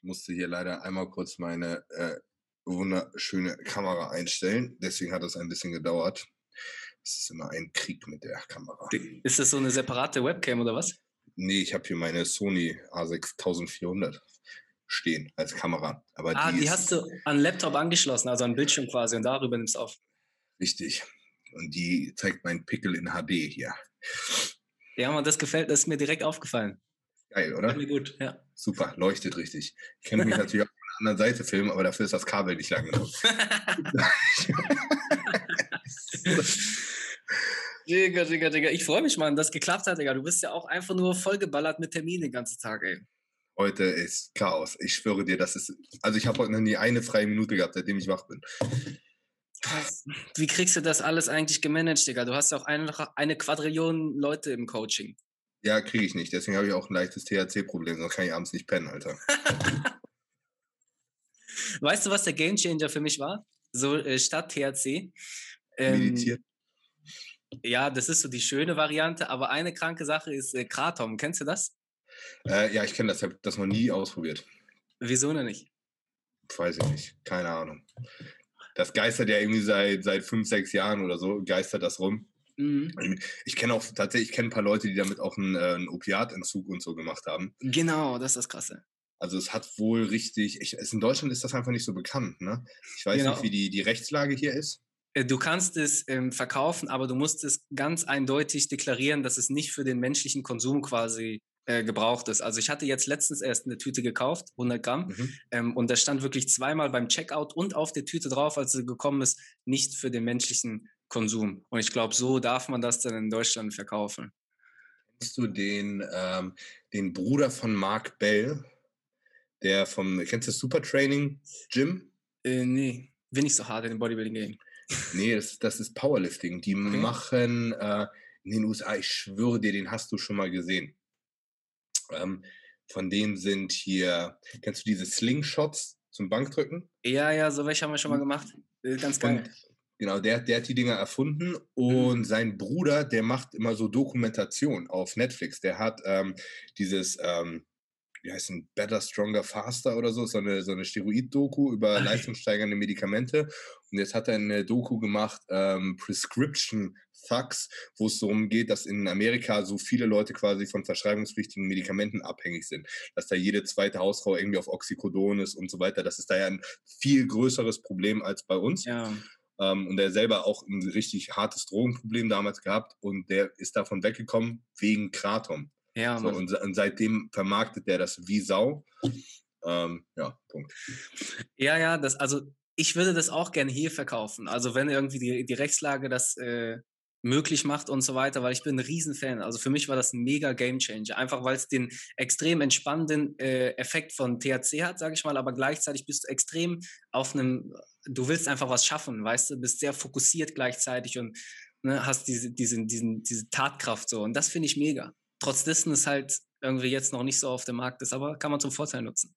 Ich musste hier leider einmal kurz meine äh, wunderschöne Kamera einstellen. Deswegen hat es ein bisschen gedauert. Es ist immer ein Krieg mit der Kamera. Ist das so eine separate Webcam oder was? Nee, ich habe hier meine Sony A6400 stehen als Kamera. Aber ah, die, die hast du an Laptop angeschlossen, also an Bildschirm quasi und darüber nimmst du auf. richtig. Und die zeigt meinen Pickel in HD hier. Ja, man, das gefällt, das ist mir direkt aufgefallen. Geil, oder? Gefällt mir gut, ja. Super, leuchtet richtig. Ich kann mich natürlich auch von der anderen Seite filmen, aber dafür ist das Kabel nicht lang genug. Digga, Digga, Digga. Ich freue mich, Mann, dass es geklappt hat, Digga. Du bist ja auch einfach nur vollgeballert mit Terminen den ganzen Tag, ey. Heute ist Chaos. Ich schwöre dir, das ist. Also ich habe heute noch nie eine freie Minute gehabt, seitdem ich wach bin. Krass. Wie kriegst du das alles eigentlich gemanagt, Digga? Du hast ja auch eine, eine Quadrillion Leute im Coaching. Ja, kriege ich nicht. Deswegen habe ich auch ein leichtes THC-Problem, sonst kann ich abends nicht pennen, Alter. Weißt du, was der Gamechanger für mich war? So äh, statt THC. Ähm, Meditieren. ja, das ist so die schöne Variante, aber eine kranke Sache ist äh, Kratom. Kennst du das? Äh, ja, ich kenne das, ich habe das noch nie ausprobiert. Wieso noch nicht? Weiß ich nicht. Keine Ahnung. Das geistert ja irgendwie seit, seit fünf, sechs Jahren oder so, geistert das rum. Mhm. Ich kenne auch tatsächlich, ich kenne ein paar Leute, die damit auch einen, äh, einen Opiatentzug und so gemacht haben. Genau, das ist das Krasse. Also es hat wohl richtig, ich, in Deutschland ist das einfach nicht so bekannt, ne? Ich weiß Genau. nicht, wie die, die Rechtslage hier ist. Äh, Du kannst es ähm, verkaufen, aber du musst es ganz eindeutig deklarieren, dass es nicht für den menschlichen Konsum quasi äh, gebraucht ist. Also ich hatte jetzt letztens erst eine Tüte gekauft, 100 Gramm, Mhm. ähm, und da stand wirklich zweimal beim Checkout und auf der Tüte drauf, als sie gekommen ist, nicht für den menschlichen Konsum. Und ich glaube, so darf man das dann in Deutschland verkaufen. Kennst du den, ähm, den Bruder von Mark Bell, der vom, kennst du Supertraining Gym? Äh, nee, bin nicht so hart in dem Bodybuilding-Game. Nee, das, das ist Powerlifting. Die machen äh, in den USA, ich schwöre dir, den hast du schon mal gesehen. Ähm, von denen sind hier, kennst du diese Slingshots zum Bankdrücken? Ja, ja, so welche haben wir schon mal gemacht. Äh, ganz geil. Und genau, der, der hat die Dinger erfunden und sein Bruder, der macht immer so Dokumentation auf Netflix. Der hat ähm, dieses, ähm, wie heißt denn, Better, Stronger, Faster oder so, so eine, so eine Steroid-Doku über Ah, leistungssteigernde Medikamente. Und jetzt hat er eine Doku gemacht, ähm, Prescription Thugs, wo es darum geht, dass in Amerika so viele Leute quasi von verschreibungspflichtigen Medikamenten abhängig sind. Dass da jede zweite Hausfrau irgendwie auf Oxycodon ist und so weiter. Das ist da ja ein viel größeres Problem als bei uns. Ja. Ähm, und er selber auch ein richtig hartes Drogenproblem damals gehabt und der ist davon weggekommen wegen Kratom. Ja, So, und, und seitdem vermarktet der das wie Sau. Ähm, ja, Punkt. Ja, ja, das, also ich würde das auch gerne hier verkaufen. Also wenn irgendwie die, die Rechtslage das äh, möglich macht und so weiter, weil ich bin ein Riesenfan. Also für mich war das ein mega Gamechanger. Einfach weil es den extrem entspannenden äh, Effekt von THC hat, sage ich mal, aber gleichzeitig bist du extrem auf einem, du willst einfach was schaffen, weißt du, bist sehr fokussiert gleichzeitig und ne, hast diese, diese, diesen, diese Tatkraft so. Und das finde ich mega. Trotz dessen ist halt irgendwie jetzt noch nicht so auf dem Markt ist, aber kann man zum Vorteil nutzen.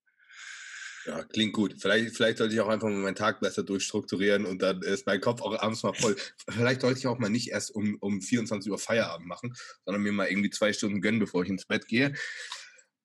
Ja, klingt gut. Vielleicht, vielleicht sollte ich auch einfach mal meinen Tag besser durchstrukturieren und dann ist mein Kopf auch abends mal voll. Vielleicht sollte ich auch mal nicht erst um, um 24 Uhr Feierabend machen, sondern mir mal irgendwie zwei Stunden gönnen, bevor ich ins Bett gehe.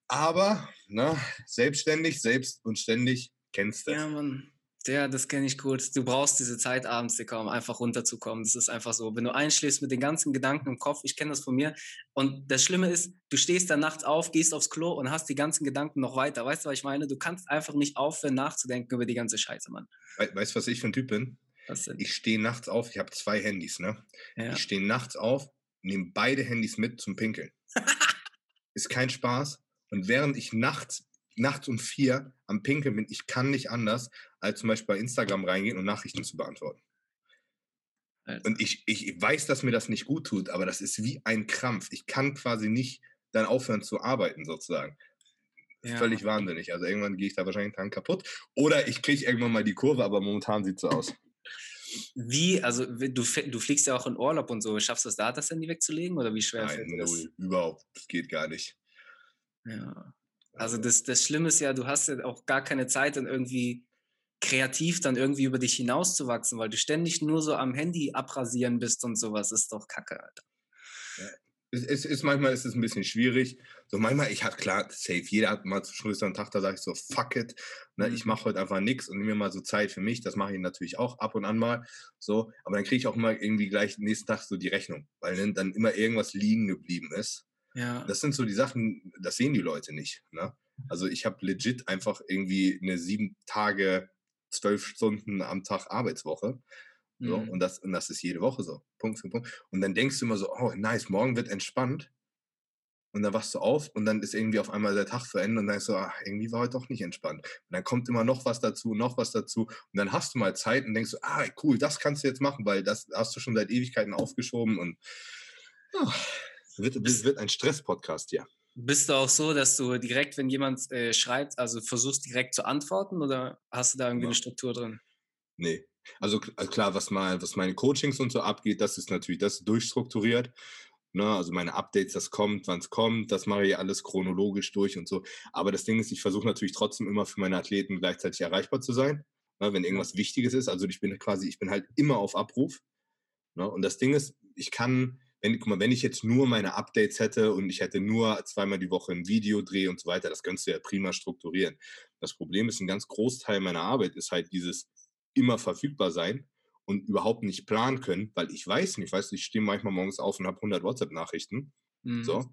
Aber, ne, selbstständig, selbst und ständig, kennst du. Ja, Mann. Ja, das kenne ich gut. Du brauchst diese Zeit abends, Dicker, um einfach runterzukommen. Das ist einfach so. Wenn du einschläfst mit den ganzen Gedanken im Kopf, ich kenne das von mir. Und das Schlimme ist, du stehst dann nachts auf, gehst aufs Klo und hast die ganzen Gedanken noch weiter. Weißt du, was ich meine? Du kannst einfach nicht aufhören, nachzudenken über die ganze Scheiße, Mann. We weißt du, was ich für ein Typ bin? Was denn? Ich stehe nachts auf, ich habe zwei Handys, ne? Ja. Ich stehe nachts auf, nehme beide Handys mit zum Pinkeln. ist kein Spaß. Und während ich nachts, nachts um vier am Pinkeln bin, ich kann nicht anders, als zum Beispiel bei Instagram reingehen und Nachrichten zu beantworten. Alter. Und ich, ich weiß, dass mir das nicht gut tut, aber das ist wie ein Krampf. Ich kann quasi nicht dann aufhören zu arbeiten, sozusagen. Ja. Völlig wahnsinnig. Also irgendwann gehe ich da wahrscheinlich dran kaputt. Oder ich kriege irgendwann mal die Kurve, aber momentan sieht es so aus. Wie, also du, du fliegst ja auch in Urlaub und so. Schaffst du es da, das Handy wegzulegen oder wie schwer Nein, fällt das? null, überhaupt. Das geht gar nicht. Ja. Also das, das Schlimme ist ja, du hast ja auch gar keine Zeit, dann irgendwie kreativ dann irgendwie über dich hinauszuwachsen, weil du ständig nur so am Handy abrasieren bist und sowas. ist doch kacke, Alter. es, es ist manchmal ist es ein bisschen schwierig. So manchmal, ich habe klar, safe, jeder hat mal zwischendurch so einen Tag, da sage ich so, fuck it, ne, mhm. ich mache heute einfach nichts und nehme mir mal so Zeit für mich. Das mache ich natürlich auch ab und an mal. So, aber dann kriege ich auch immer irgendwie gleich nächsten Tag so die Rechnung, weil dann, dann immer irgendwas liegen geblieben ist. Ja. Das sind so die Sachen, das sehen die Leute nicht. Ne? Also ich habe legit einfach irgendwie eine sieben Tage, zwölf Stunden am Tag Arbeitswoche. So, mhm. und, das, und das ist jede Woche so. Punkt für Punkt. Und dann denkst du immer so, oh nice, morgen wird entspannt. Und dann wachst du auf und dann ist irgendwie auf einmal der Tag zu Ende und dann denkst du, ach, irgendwie war heute doch nicht entspannt. Und dann kommt immer noch was dazu, noch was dazu. Und dann hast du mal Zeit und denkst du, ah, cool, das kannst du jetzt machen, weil das hast du schon seit Ewigkeiten aufgeschoben und oh, wird, wird, wird ein Stress-Podcast hier. Bist du auch so, dass du direkt, wenn jemand äh, schreibt, also versuchst direkt zu antworten oder hast du da irgendwie ja. eine Struktur drin? Nee. Also, also klar, was, mal, was meine Coachings und so abgeht, das ist natürlich das durchstrukturiert. Ne? Also meine Updates, das kommt, wann es kommt, das mache ich alles chronologisch durch und so. Aber das Ding ist, ich versuche natürlich trotzdem immer für meine Athleten gleichzeitig erreichbar zu sein, ne? wenn irgendwas Wichtiges ist. Also ich bin quasi, ich bin halt immer auf Abruf. Ne? Und das Ding ist, ich kann, wenn, guck mal, wenn ich jetzt nur meine Updates hätte und ich hätte nur zweimal die Woche ein Video drehe und so weiter, das könntest du ja prima strukturieren. Das Problem ist, ein ganz Großteil meiner Arbeit ist halt dieses immer verfügbar sein und überhaupt nicht planen können, weil ich weiß nicht, weißt du, ich stehe manchmal morgens auf und habe 100 WhatsApp-Nachrichten. Mhm. So,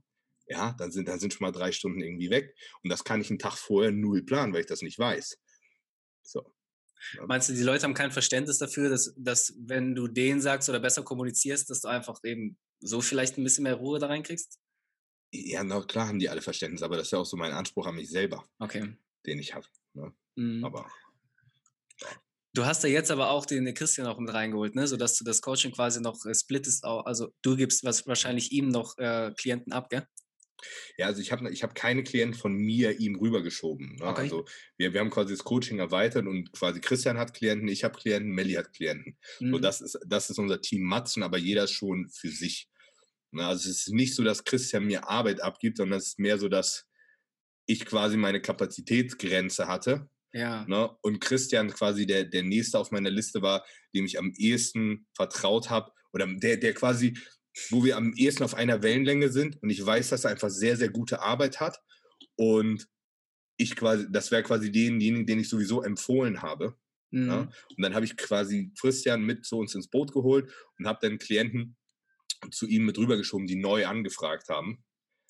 ja, dann sind, dann sind schon mal drei Stunden irgendwie weg. Und das kann ich einen Tag vorher null planen, weil ich das nicht weiß. So. Meinst du, die Leute haben kein Verständnis dafür, dass, dass wenn du denen sagst oder besser kommunizierst, dass du einfach eben so vielleicht ein bisschen mehr Ruhe da reinkriegst? Ja, na klar haben die alle Verständnis, aber das ist ja auch so mein Anspruch an mich selber, okay. den ich habe. Ne? Mhm. Aber Du hast ja jetzt aber auch den Christian auch mit reingeholt, ne? sodass du das Coaching quasi noch äh, splittest. Auch, also du gibst was wahrscheinlich ihm noch äh, Klienten ab, gell? Ja, also ich habe ich hab keine Klienten von mir ihm rübergeschoben. Ne? Okay. Also wir, wir haben quasi das Coaching erweitert und quasi Christian hat Klienten, ich habe Klienten, Melli hat Klienten. Mhm. So, das, ist, das ist unser Team Matzen, aber jeder schon für sich. Ne? Also es ist nicht so, dass Christian mir Arbeit abgibt, sondern es ist mehr so, dass ich quasi meine Kapazitätsgrenze hatte ja. Ne? Und Christian quasi der, der nächste auf meiner Liste war, dem ich am ehesten vertraut habe oder der, der quasi, wo wir am ehesten auf einer Wellenlänge sind und ich weiß, dass er einfach sehr, sehr gute Arbeit hat und ich quasi, das wäre quasi denjenigen, den ich sowieso empfohlen habe. Mhm. Ja? Und dann habe ich quasi Christian mit zu uns ins Boot geholt und habe dann Klienten zu ihm mit rübergeschoben, die neu angefragt haben.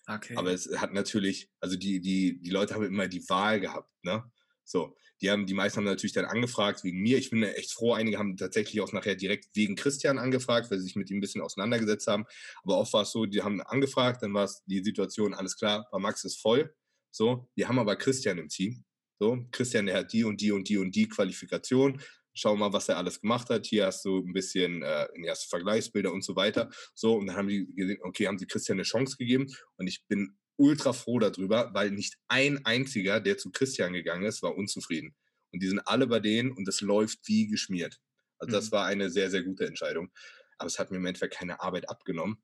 Okay. Aber es hat natürlich, also die, die, die Leute haben immer die Wahl gehabt, ne? So, die haben, die meisten haben natürlich dann angefragt wegen mir. Ich bin echt froh. Einige haben tatsächlich auch nachher direkt wegen Christian angefragt, weil sie sich mit ihm ein bisschen auseinandergesetzt haben. Aber oft war es so, die haben angefragt, dann war es die Situation, alles klar, bei Max ist voll. So, wir haben aber Christian im Team. So, Christian, der hat die und die und die und die Qualifikation. Schau mal, was er alles gemacht hat. Hier hast du ein bisschen äh, erste Vergleichsbilder und so weiter. So, und dann haben die gesehen, okay, haben sie Christian eine Chance gegeben. Und ich bin ultra froh darüber, weil nicht ein einziger, der zu Christian gegangen ist, war unzufrieden. Und die sind alle bei denen und es läuft wie geschmiert. Also das mhm. war eine sehr, sehr gute Entscheidung. Aber es hat mir im Endeffekt keine Arbeit abgenommen.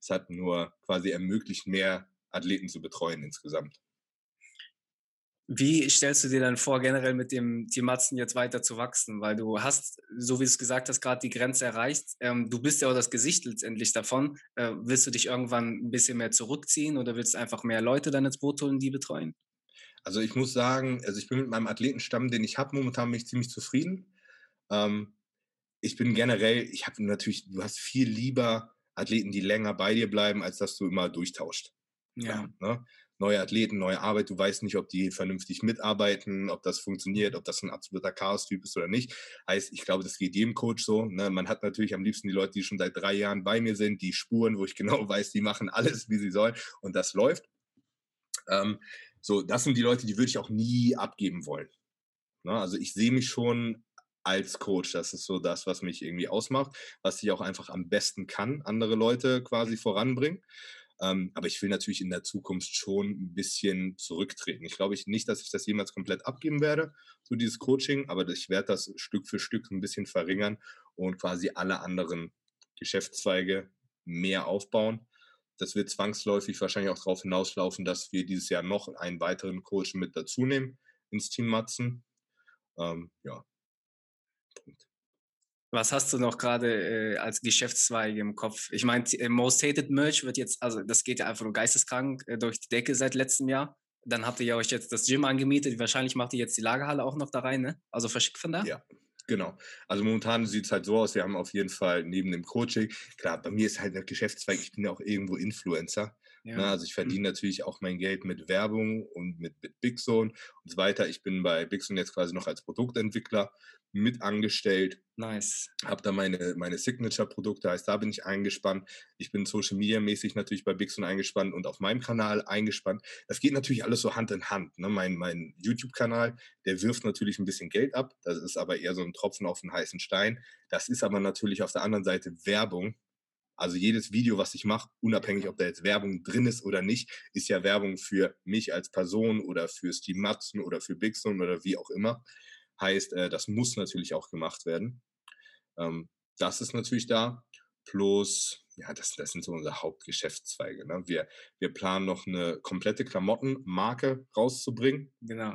Es hat nur quasi ermöglicht, mehr Athleten zu betreuen insgesamt. Wie stellst du dir dann vor, generell mit dem Team Matzen jetzt weiter zu wachsen? Weil du hast, so wie du es gesagt hast, gerade die Grenze erreicht. Ähm, du bist ja auch das Gesicht letztendlich davon. Äh, willst du dich irgendwann ein bisschen mehr zurückziehen oder willst du einfach mehr Leute dann ins Boot holen, die betreuen? Also ich muss sagen, also ich bin mit meinem Athletenstamm, den ich habe, momentan mich ziemlich zufrieden. Ähm, ich bin generell, ich habe natürlich, du hast viel lieber Athleten, die länger bei dir bleiben, als dass du immer durchtauscht. Ja. ja ne? Neue Athleten, neue Arbeit, du weißt nicht, ob die vernünftig mitarbeiten, ob das funktioniert, ob das ein absoluter Chaos-Typ ist oder nicht. Heißt, ich glaube, das geht jedem Coach so. Ne? Man hat natürlich am liebsten die Leute, die schon seit drei Jahren bei mir sind, die Spuren, wo ich genau weiß, die machen alles, wie sie sollen und das läuft. Ähm, so, das sind die Leute, die würde ich auch nie abgeben wollen. Ne? Also ich sehe mich schon als Coach. Das ist so das, was mich irgendwie ausmacht, was ich auch einfach am besten kann, andere Leute quasi voranbringen. Ähm, aber ich will natürlich in der Zukunft schon ein bisschen zurücktreten. Ich glaube ich nicht, dass ich das jemals komplett abgeben werde, so dieses Coaching, aber ich werde das Stück für Stück ein bisschen verringern und quasi alle anderen Geschäftszweige mehr aufbauen. Das wird zwangsläufig wahrscheinlich auch darauf hinauslaufen, dass wir dieses Jahr noch einen weiteren Coach mit dazu nehmen ins Team Matzen. Ähm, ja. Was hast du noch gerade äh, als Geschäftszweige im Kopf? Ich meine, äh, Most Hated Merch wird jetzt, also das geht ja einfach nur geisteskrank äh, durch die Decke seit letztem Jahr. Dann habt ihr ja euch jetzt das Gym angemietet. Wahrscheinlich macht ihr jetzt die Lagerhalle auch noch da rein, ne? Also verschickt von da? Ja, Genau. Also momentan sieht es halt so aus, wir haben auf jeden Fall neben dem Coaching, klar, bei mir ist halt der Geschäftszweig, ich bin ja auch irgendwo Influencer. Ja. Ne? Also ich verdiene mhm. natürlich auch mein Geld mit Werbung und mit, mit Big Zone und so weiter. Ich bin bei Big Zone jetzt quasi noch als Produktentwickler mit angestellt. Nice. Habe da meine, meine Signature-Produkte, heißt, da bin ich eingespannt. Ich bin Social Media mäßig natürlich bei Bixon eingespannt und auf meinem Kanal eingespannt. Das geht natürlich alles so Hand in Hand. Ne? Mein, mein YouTube-Kanal, der wirft natürlich ein bisschen Geld ab. Das ist aber eher so ein Tropfen auf den heißen Stein. Das ist aber natürlich auf der anderen Seite Werbung. Also jedes Video, was ich mache, unabhängig, ob da jetzt Werbung drin ist oder nicht, ist ja Werbung für mich als Person oder für Steve Matzen oder für Bixon oder wie auch immer. Heißt, äh, das muss natürlich auch gemacht werden. Ähm, das ist natürlich da. Plus, ja, das, das sind so unsere Hauptgeschäftszweige. Ne? Wir, wir planen noch eine komplette Klamottenmarke rauszubringen. Genau.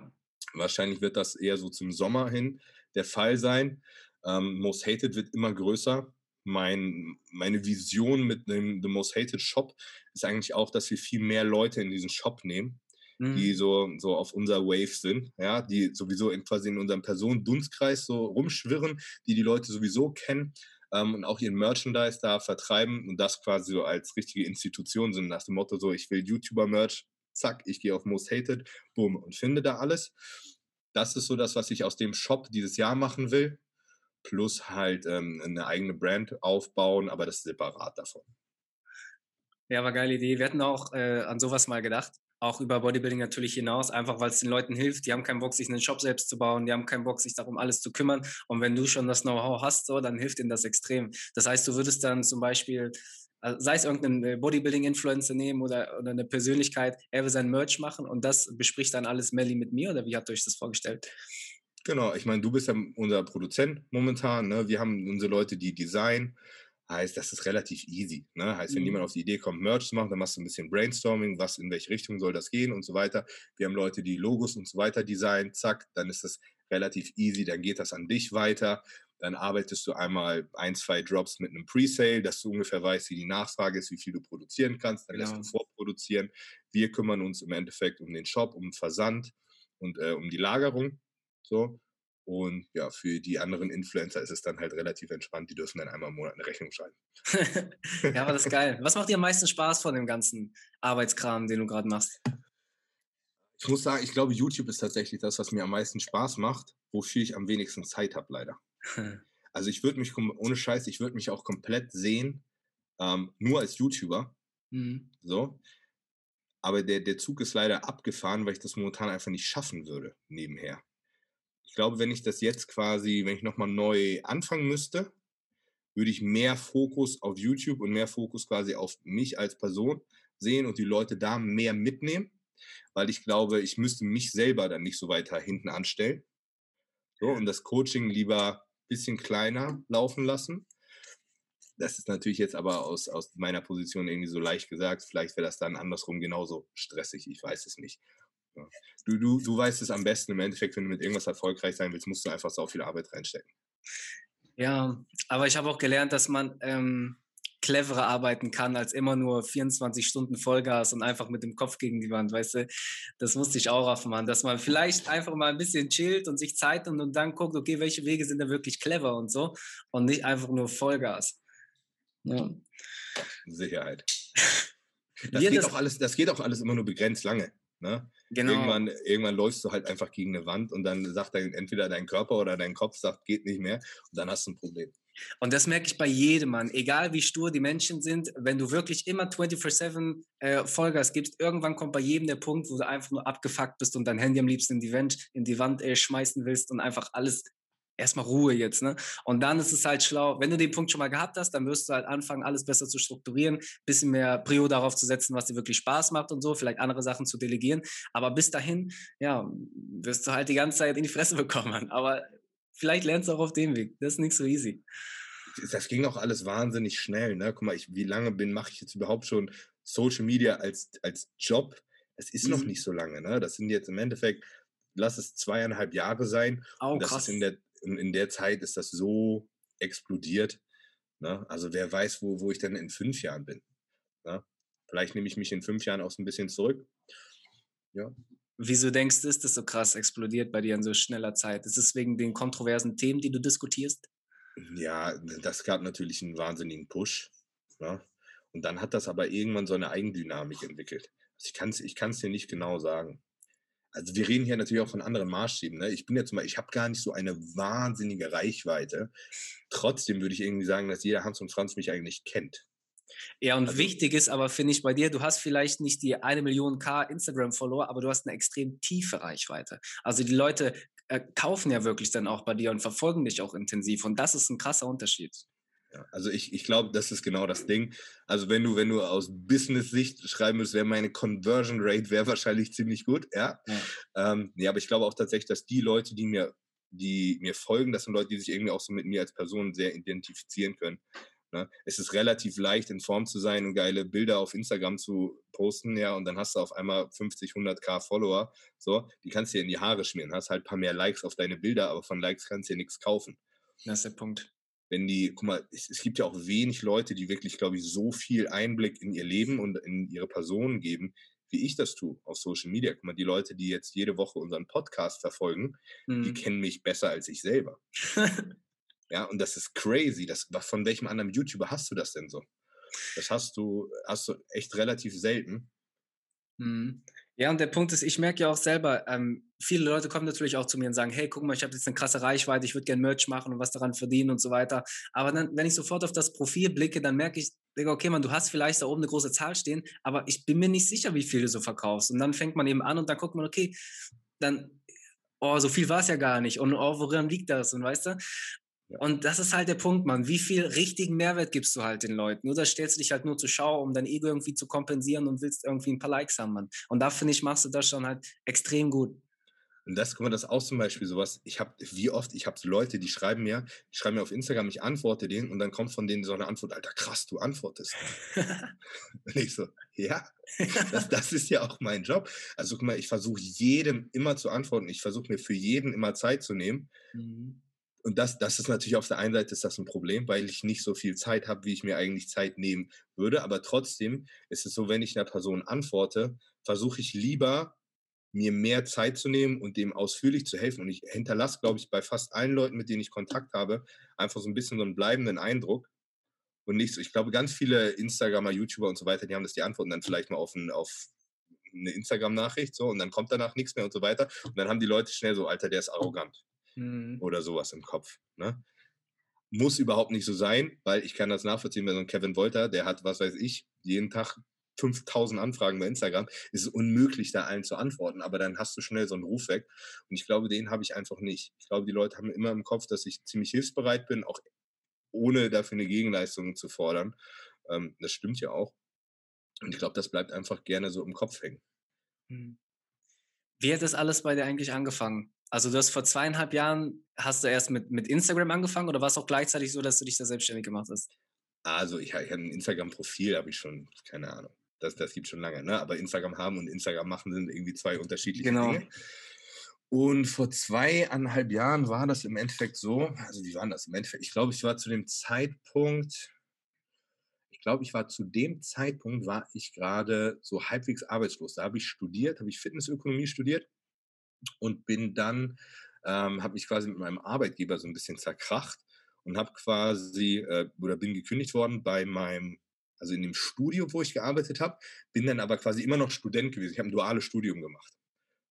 Wahrscheinlich wird das eher so zum Sommer hin der Fall sein. Ähm, Most Hated wird immer größer. Mein, meine Vision mit dem The Most Hated Shop ist eigentlich auch, dass wir viel mehr Leute in diesen Shop nehmen die mhm. so, so auf unser Wave sind, ja, die sowieso in, quasi in unserem Personen-Dunstkreis so rumschwirren, die die Leute sowieso kennen ähm, und auch ihren Merchandise da vertreiben und das quasi so als richtige Institution sind, nach dem Motto so, ich will YouTuber-Merch, zack, ich gehe auf Most Hated, boom, und finde da alles. Das ist so das, was ich aus dem Shop dieses Jahr machen will, plus halt ähm, eine eigene Brand aufbauen, aber das ist separat davon. Ja, war geile Idee. Wir hatten auch äh, an sowas mal gedacht auch über Bodybuilding natürlich hinaus, einfach weil es den Leuten hilft. Die haben keinen Bock, sich einen Shop selbst zu bauen, die haben keinen Bock, sich darum alles zu kümmern. Und wenn du schon das Know-how hast, so, dann hilft ihnen das extrem. Das heißt, du würdest dann zum Beispiel, äh, sei es irgendeinen äh, Bodybuilding-Influencer nehmen oder, oder eine Persönlichkeit, er will sein Merch machen und das bespricht dann alles Melly mit mir oder wie habt ihr euch das vorgestellt? Genau, ich meine, du bist ja unser Produzent momentan. Ne? Wir haben unsere Leute, die designen. Heißt, das ist relativ easy. Ne? Heißt, wenn mhm. jemand auf die Idee kommt, Merch zu machen, dann machst du ein bisschen Brainstorming, was in welche Richtung soll das gehen und so weiter. Wir haben Leute, die Logos und so weiter designen, zack, dann ist das relativ easy, dann geht das an dich weiter. Dann arbeitest du einmal ein, zwei Drops mit einem Presale, dass du ungefähr weißt, wie die Nachfrage ist, wie viel du produzieren kannst. Dann genau. lässt du vorproduzieren. Wir kümmern uns im Endeffekt um den Shop, um den Versand und äh, um die Lagerung. So. Und ja, für die anderen Influencer ist es dann halt relativ entspannt. Die dürfen dann einmal im Monat eine Rechnung schreiben. ja, aber das ist geil. Was macht dir am meisten Spaß von dem ganzen Arbeitskram, den du gerade machst? Ich muss sagen, ich glaube, YouTube ist tatsächlich das, was mir am meisten Spaß macht, wofür ich am wenigsten Zeit habe, leider. also ich würde mich, ohne Scheiß, ich würde mich auch komplett sehen, ähm, nur als YouTuber. Mhm. So. Aber der, der Zug ist leider abgefahren, weil ich das momentan einfach nicht schaffen würde, nebenher ich glaube, wenn ich das jetzt quasi, wenn ich nochmal neu anfangen müsste, würde ich mehr Fokus auf YouTube und mehr Fokus quasi auf mich als Person sehen und die Leute da mehr mitnehmen, weil ich glaube, ich müsste mich selber dann nicht so weiter hinten anstellen. So, und das Coaching lieber ein bisschen kleiner laufen lassen. Das ist natürlich jetzt aber aus, aus meiner Position irgendwie so leicht gesagt. Vielleicht wäre das dann andersrum genauso stressig. Ich weiß es nicht. Du, du, du weißt es am besten. Im Endeffekt, wenn du mit irgendwas erfolgreich sein willst, musst du einfach so viel Arbeit reinstecken. Ja, aber ich habe auch gelernt, dass man ähm, cleverer arbeiten kann, als immer nur 24 Stunden Vollgas und einfach mit dem Kopf gegen die Wand, weißt du? Das musste ich auch aufmachen, dass man vielleicht einfach mal ein bisschen chillt und sich Zeit nimmt und dann guckt, okay, welche Wege sind da wirklich clever und so und nicht einfach nur Vollgas. Ja. Sicherheit. Das geht, das, auch alles, das geht auch alles immer nur begrenzt lange. Ne? Genau. Irgendwann, irgendwann läufst du halt einfach gegen eine Wand und dann sagt dein, entweder dein Körper oder dein Kopf sagt, geht nicht mehr und dann hast du ein Problem. Und das merke ich bei jedem Mann, egal wie stur die Menschen sind, wenn du wirklich immer 24-7 äh, Vollgas gibst, irgendwann kommt bei jedem der Punkt, wo du einfach nur abgefuckt bist und dein Handy am liebsten in die Wand, in die Wand äh, schmeißen willst und einfach alles erstmal Ruhe jetzt, ne? Und dann ist es halt schlau, wenn du den Punkt schon mal gehabt hast, dann wirst du halt anfangen, alles besser zu strukturieren, bisschen mehr Prio darauf zu setzen, was dir wirklich Spaß macht und so, vielleicht andere Sachen zu delegieren. Aber bis dahin, ja, wirst du halt die ganze Zeit in die Fresse bekommen. Aber vielleicht lernst du auch auf dem Weg. Das ist nicht so easy. Das ging auch alles wahnsinnig schnell, ne? Guck mal, ich, wie lange bin, mache ich jetzt überhaupt schon Social Media als, als Job? Es ist mhm. noch nicht so lange, ne? Das sind jetzt im Endeffekt, lass es zweieinhalb Jahre sein. Oh, das krass. ist in der in, in der Zeit ist das so explodiert. Ne? Also wer weiß, wo, wo ich denn in fünf Jahren bin. Ne? Vielleicht nehme ich mich in fünf Jahren auch so ein bisschen zurück. Ja. Wieso denkst du, ist das so krass explodiert bei dir in so schneller Zeit? Ist es wegen den kontroversen Themen, die du diskutierst? Ja, das gab natürlich einen wahnsinnigen Push. Ne? Und dann hat das aber irgendwann so eine Eigendynamik entwickelt. Also ich kann es ich kann's dir nicht genau sagen. Also wir reden hier natürlich auch von anderen Maßstäben. Ne? Ich bin jetzt mal, ich habe gar nicht so eine wahnsinnige Reichweite. Trotzdem würde ich irgendwie sagen, dass jeder Hans und Franz mich eigentlich kennt. Ja, und also, wichtig ist aber, finde ich, bei dir, du hast vielleicht nicht die eine Million K Instagram-Follower, aber du hast eine extrem tiefe Reichweite. Also die Leute äh, kaufen ja wirklich dann auch bei dir und verfolgen dich auch intensiv. Und das ist ein krasser Unterschied. Ja, also ich, ich glaube, das ist genau das Ding. Also wenn du, wenn du aus Business-Sicht schreiben müsst, wäre meine Conversion Rate wäre wahrscheinlich ziemlich gut, ja. Ja. Ähm, ja, aber ich glaube auch tatsächlich, dass die Leute, die mir, die mir folgen, das sind Leute, die sich irgendwie auch so mit mir als Person sehr identifizieren können. Ne? Es ist relativ leicht, in Form zu sein und geile Bilder auf Instagram zu posten, ja, und dann hast du auf einmal 50, 100k Follower, so, die kannst du dir in die Haare schmieren, hast halt ein paar mehr Likes auf deine Bilder, aber von Likes kannst du dir nichts kaufen. Das ist der Punkt wenn die, guck mal, es, es, gibt ja auch wenig Leute, die wirklich, glaube ich, so viel Einblick in ihr Leben und in ihre Person geben, wie ich das tue auf Social Media. Guck mal, die Leute, die jetzt jede Woche unseren Podcast verfolgen, mhm. die kennen mich besser als ich selber. ja, und das ist crazy. Das, von welchem anderen YouTuber hast du das denn so? Das hast du, hast du echt relativ selten. Mhm. Ja, und der Punkt ist, ich merke ja auch selber, ähm, viele Leute kommen natürlich auch zu mir und sagen, hey, guck mal, ich habe jetzt eine krasse Reichweite, ich würde gerne Merch machen und was daran verdienen und so weiter. Aber dann, wenn ich sofort auf das Profil blicke, dann merke ich, okay, man, du hast vielleicht da oben eine große Zahl stehen, aber ich bin mir nicht sicher, wie viel du so verkaufst. Und dann fängt man eben an und dann guckt man, okay, dann, oh, so viel war es ja gar nicht. Und oh, woran liegt das? Und weißt du? Und das ist halt der Punkt, Mann. Wie viel richtigen Mehrwert gibst du halt den Leuten? Oder stellst du dich halt nur zur Schau, um dein Ego irgendwie zu kompensieren und willst irgendwie ein paar Likes haben, Mann. Und da finde ich, machst du das schon halt extrem gut. Und das, guck mal, das ist auch zum Beispiel sowas, ich habe, wie oft, ich habe Leute, die schreiben mir, die schreiben mir auf Instagram, ich antworte denen und dann kommt von denen so eine Antwort, Alter, krass, du antwortest. und ich so, ja, das, das ist ja auch mein Job. Also guck mal, ich versuche jedem immer zu antworten, ich versuche mir für jeden immer Zeit zu nehmen. Mhm und das, das ist natürlich auf der einen Seite ist das ein Problem, weil ich nicht so viel Zeit habe, wie ich mir eigentlich Zeit nehmen würde. Aber trotzdem ist es so, wenn ich einer Person antworte, versuche ich lieber, mir mehr Zeit zu nehmen und dem ausführlich zu helfen. Und ich hinterlasse, glaube ich, bei fast allen Leuten, mit denen ich Kontakt habe, einfach so ein bisschen so einen bleibenden Eindruck. Und nicht so, ich glaube, ganz viele Instagramer, YouTuber und so weiter, die haben das, die antworten dann vielleicht mal auf, ein, auf eine Instagram-Nachricht so und dann kommt danach nichts mehr und so weiter. Und dann haben die Leute schnell so, Alter, der ist arrogant mhm. oder sowas im Kopf. Ne? Muss überhaupt nicht so sein, weil ich kann das nachvollziehen, wenn so ein Kevin Wolter, der hat, was weiß ich, jeden Tag 5000 Anfragen bei Instagram, ist es unmöglich, da allen zu antworten, aber dann hast du schnell so einen Ruf weg. Und ich glaube, den habe ich einfach nicht. Ich glaube, die Leute haben immer im Kopf, dass ich ziemlich hilfsbereit bin, auch ohne dafür eine Gegenleistung zu fordern. Ähm, das stimmt ja auch. Und ich glaube, das bleibt einfach gerne so im Kopf hängen. Hm. Wie hat das alles bei dir eigentlich angefangen? Also du hast vor zweieinhalb Jahren, hast du erst mit, mit Instagram angefangen oder war es auch gleichzeitig so, dass du dich da selbstständig gemacht hast? Also ich, ich habe ein Instagram-Profil, habe ich schon, keine Ahnung, das, das gibt schon lange, ne? aber Instagram haben und Instagram machen sind irgendwie zwei unterschiedliche genau. Dinge. Und vor zweieinhalb Jahren war das im Endeffekt so, also wie war das im Endeffekt? Ich glaube, ich war zu dem Zeitpunkt, ich glaube, ich war zu dem Zeitpunkt, war ich gerade so halbwegs arbeitslos. Da habe ich studiert, habe ich Fitnessökonomie studiert und bin dann, ähm, habe mich quasi mit meinem Arbeitgeber so ein bisschen zerkracht und habe quasi, äh, oder bin gekündigt worden bei meinem, also in dem Studio, wo ich gearbeitet habe, bin dann aber quasi immer noch Student gewesen. Ich habe ein duales Studium gemacht.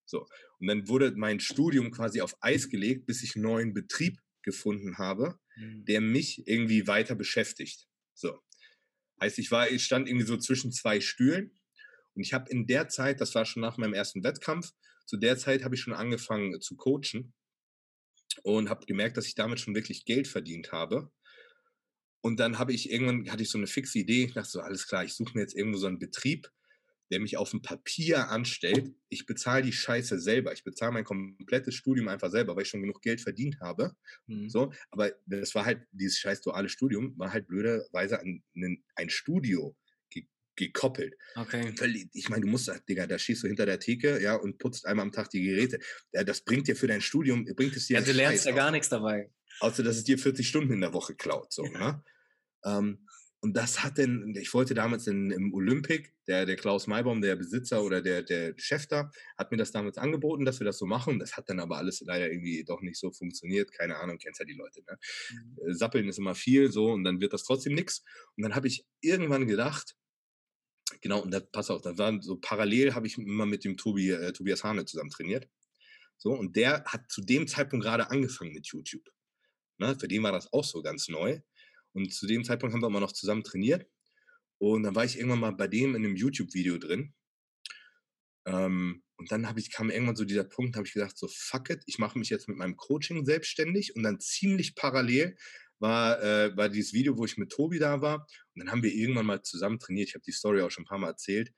So. Und dann wurde mein Studium quasi auf Eis gelegt, bis ich einen neuen Betrieb gefunden habe, mhm. der mich irgendwie weiter beschäftigt. So. Heißt, ich war, ich stand irgendwie so zwischen zwei Stühlen und ich habe in der Zeit, das war schon nach meinem ersten Wettkampf, zu der Zeit habe ich schon angefangen zu coachen und habe gemerkt, dass ich damit schon wirklich Geld verdient habe. Und dann habe ich irgendwann, hatte ich so eine fixe Idee, ich dachte so, alles klar, ich suche mir jetzt irgendwo so einen Betrieb, der mich auf dem Papier anstellt. Ich bezahle die Scheiße selber. Ich bezahle mein komplettes Studium einfach selber, weil ich schon genug Geld verdient habe. Mhm. So, aber das war halt, dieses scheiß duale Studium, war halt blöderweise ein, ein Studio gekoppelt. Okay. Ich meine, du musst, Digga, da schießt du hinter der Theke, ja, und putzt einmal am Tag die Geräte. Das bringt dir für dein Studium, bringt es dir. Ja, du lernst ja gar nichts dabei. Außer, dass es dir 40 Stunden in der Woche klaut. So, ja. ne? Ähm, und das hat denn, ich wollte damals in, im Olympic, der, der Klaus Maybaum, der Besitzer oder der, der Chef da, hat mir das damals angeboten, dass wir das so machen. Das hat dann aber alles leider irgendwie doch nicht so funktioniert. Keine Ahnung, kennst ja die Leute. Ne? Mhm. Äh, Sappeln ist immer viel so und dann wird das trotzdem nichts. Und dann habe ich irgendwann gedacht, genau, und da, pass auf, da waren so parallel habe ich immer mit dem Tobi, äh, Tobias Hane zusammen trainiert. So, und der hat zu dem Zeitpunkt gerade angefangen mit YouTube. Ne? Für den war das auch so ganz neu. Und zu dem Zeitpunkt haben wir immer noch zusammen trainiert. Und dann war ich irgendwann mal bei dem in einem YouTube-Video drin. Ähm, und dann ich, kam irgendwann so dieser Punkt, habe ich gesagt, so fuck it, ich mache mich jetzt mit meinem Coaching selbstständig. Und dann ziemlich parallel war, äh, war dieses Video, wo ich mit Tobi da war. Und dann haben wir irgendwann mal zusammen trainiert. Ich habe die Story auch schon ein paar Mal erzählt.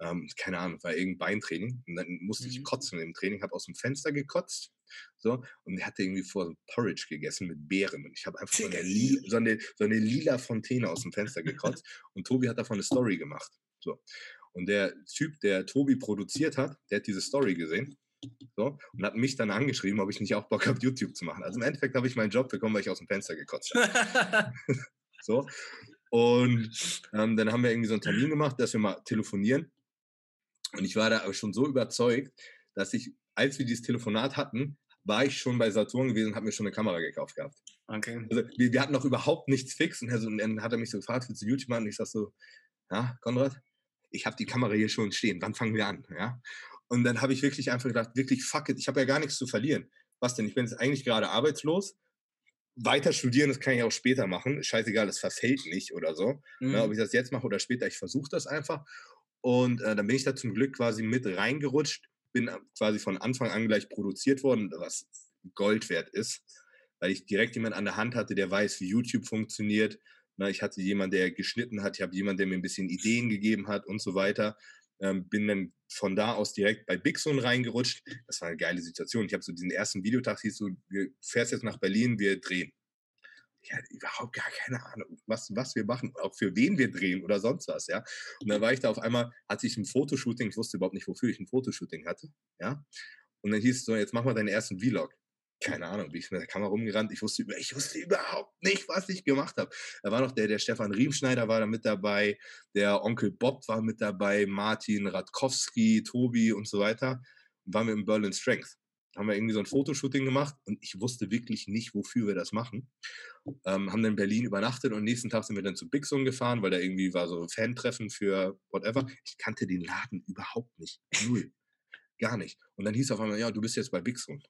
Ähm, keine Ahnung, war irgendein Beintraining. Und dann musste mhm. ich kotzen im Training, habe aus dem Fenster gekotzt. So, und er hatte irgendwie vor so Porridge gegessen mit Beeren. Und ich habe einfach so eine, lila, so, eine, so eine lila Fontäne aus dem Fenster gekotzt. und Tobi hat davon eine Story gemacht. So. Und der Typ, der Tobi produziert hat, der hat diese Story gesehen. So, und hat mich dann angeschrieben, ob ich nicht auch Bock habe, YouTube zu machen. Also im Endeffekt habe ich meinen Job bekommen, weil ich aus dem Fenster gekotzt habe. so. Und ähm, dann haben wir irgendwie so einen Termin gemacht, dass wir mal telefonieren. Und ich war da aber schon so überzeugt, dass ich, als wir dieses Telefonat hatten, war ich schon bei Saturn gewesen und habe mir schon eine Kamera gekauft gehabt. Okay. Also wir, wir hatten noch überhaupt nichts fix und, so, und dann hat er mich so gefragt, willst du YouTube machen? Und ich sag so, ja, Konrad, ich habe die Kamera hier schon stehen, wann fangen wir an? Ja? Und dann habe ich wirklich einfach gedacht, wirklich fuck it, ich habe ja gar nichts zu verlieren. Was denn? Ich bin jetzt eigentlich gerade arbeitslos. Weiter studieren, das kann ich auch später machen. Scheißegal, das verfällt nicht oder so. Ne, mhm. Ja, ob ich das jetzt mache oder später, ich versuche das einfach. Und äh, dann bin ich da zum Glück quasi mit reingerutscht, bin quasi von Anfang an gleich produziert worden, was Gold wert ist, weil ich direkt jemand an der Hand hatte, der weiß, wie YouTube funktioniert. Na, ich hatte jemanden, der geschnitten hat, ich habe jemanden, der mir ein bisschen Ideen gegeben hat und so weiter. Ähm, bin dann von da aus direkt bei Bigson reingerutscht. Das war eine geile Situation. Ich habe so diesen ersten Videotag, hieß so, du fährst jetzt nach Berlin, wir drehen ich hatte überhaupt gar keine Ahnung, was, was wir machen, auch für wen wir drehen oder sonst was, ja. Und dann war ich da auf einmal, hatte ich ein Fotoshooting, ich wusste überhaupt nicht, wofür ich ein Fotoshooting hatte, ja. Und dann hieß es so, jetzt mach mal deinen ersten Vlog. Keine Ahnung, wie ich mit der Kamera rumgerannt, ich wusste, ich wusste überhaupt nicht, was ich gemacht habe. Da war noch der, der Stefan Riemschneider war da mit dabei, der Onkel Bob war mit dabei, Martin Radkowski, Tobi und so weiter. Waren wir im Berlin Strength haben wir irgendwie so ein Fotoshooting gemacht und ich wusste wirklich nicht, wofür wir das machen. Ähm, haben dann in Berlin übernachtet und nächsten Tag sind wir dann zu Bigson gefahren, weil da irgendwie war so Fan-Treffen für whatever. Ich kannte den Laden überhaupt nicht. Null. Gar nicht. Und dann hieß auf einmal, ja, du bist jetzt bei Bigson.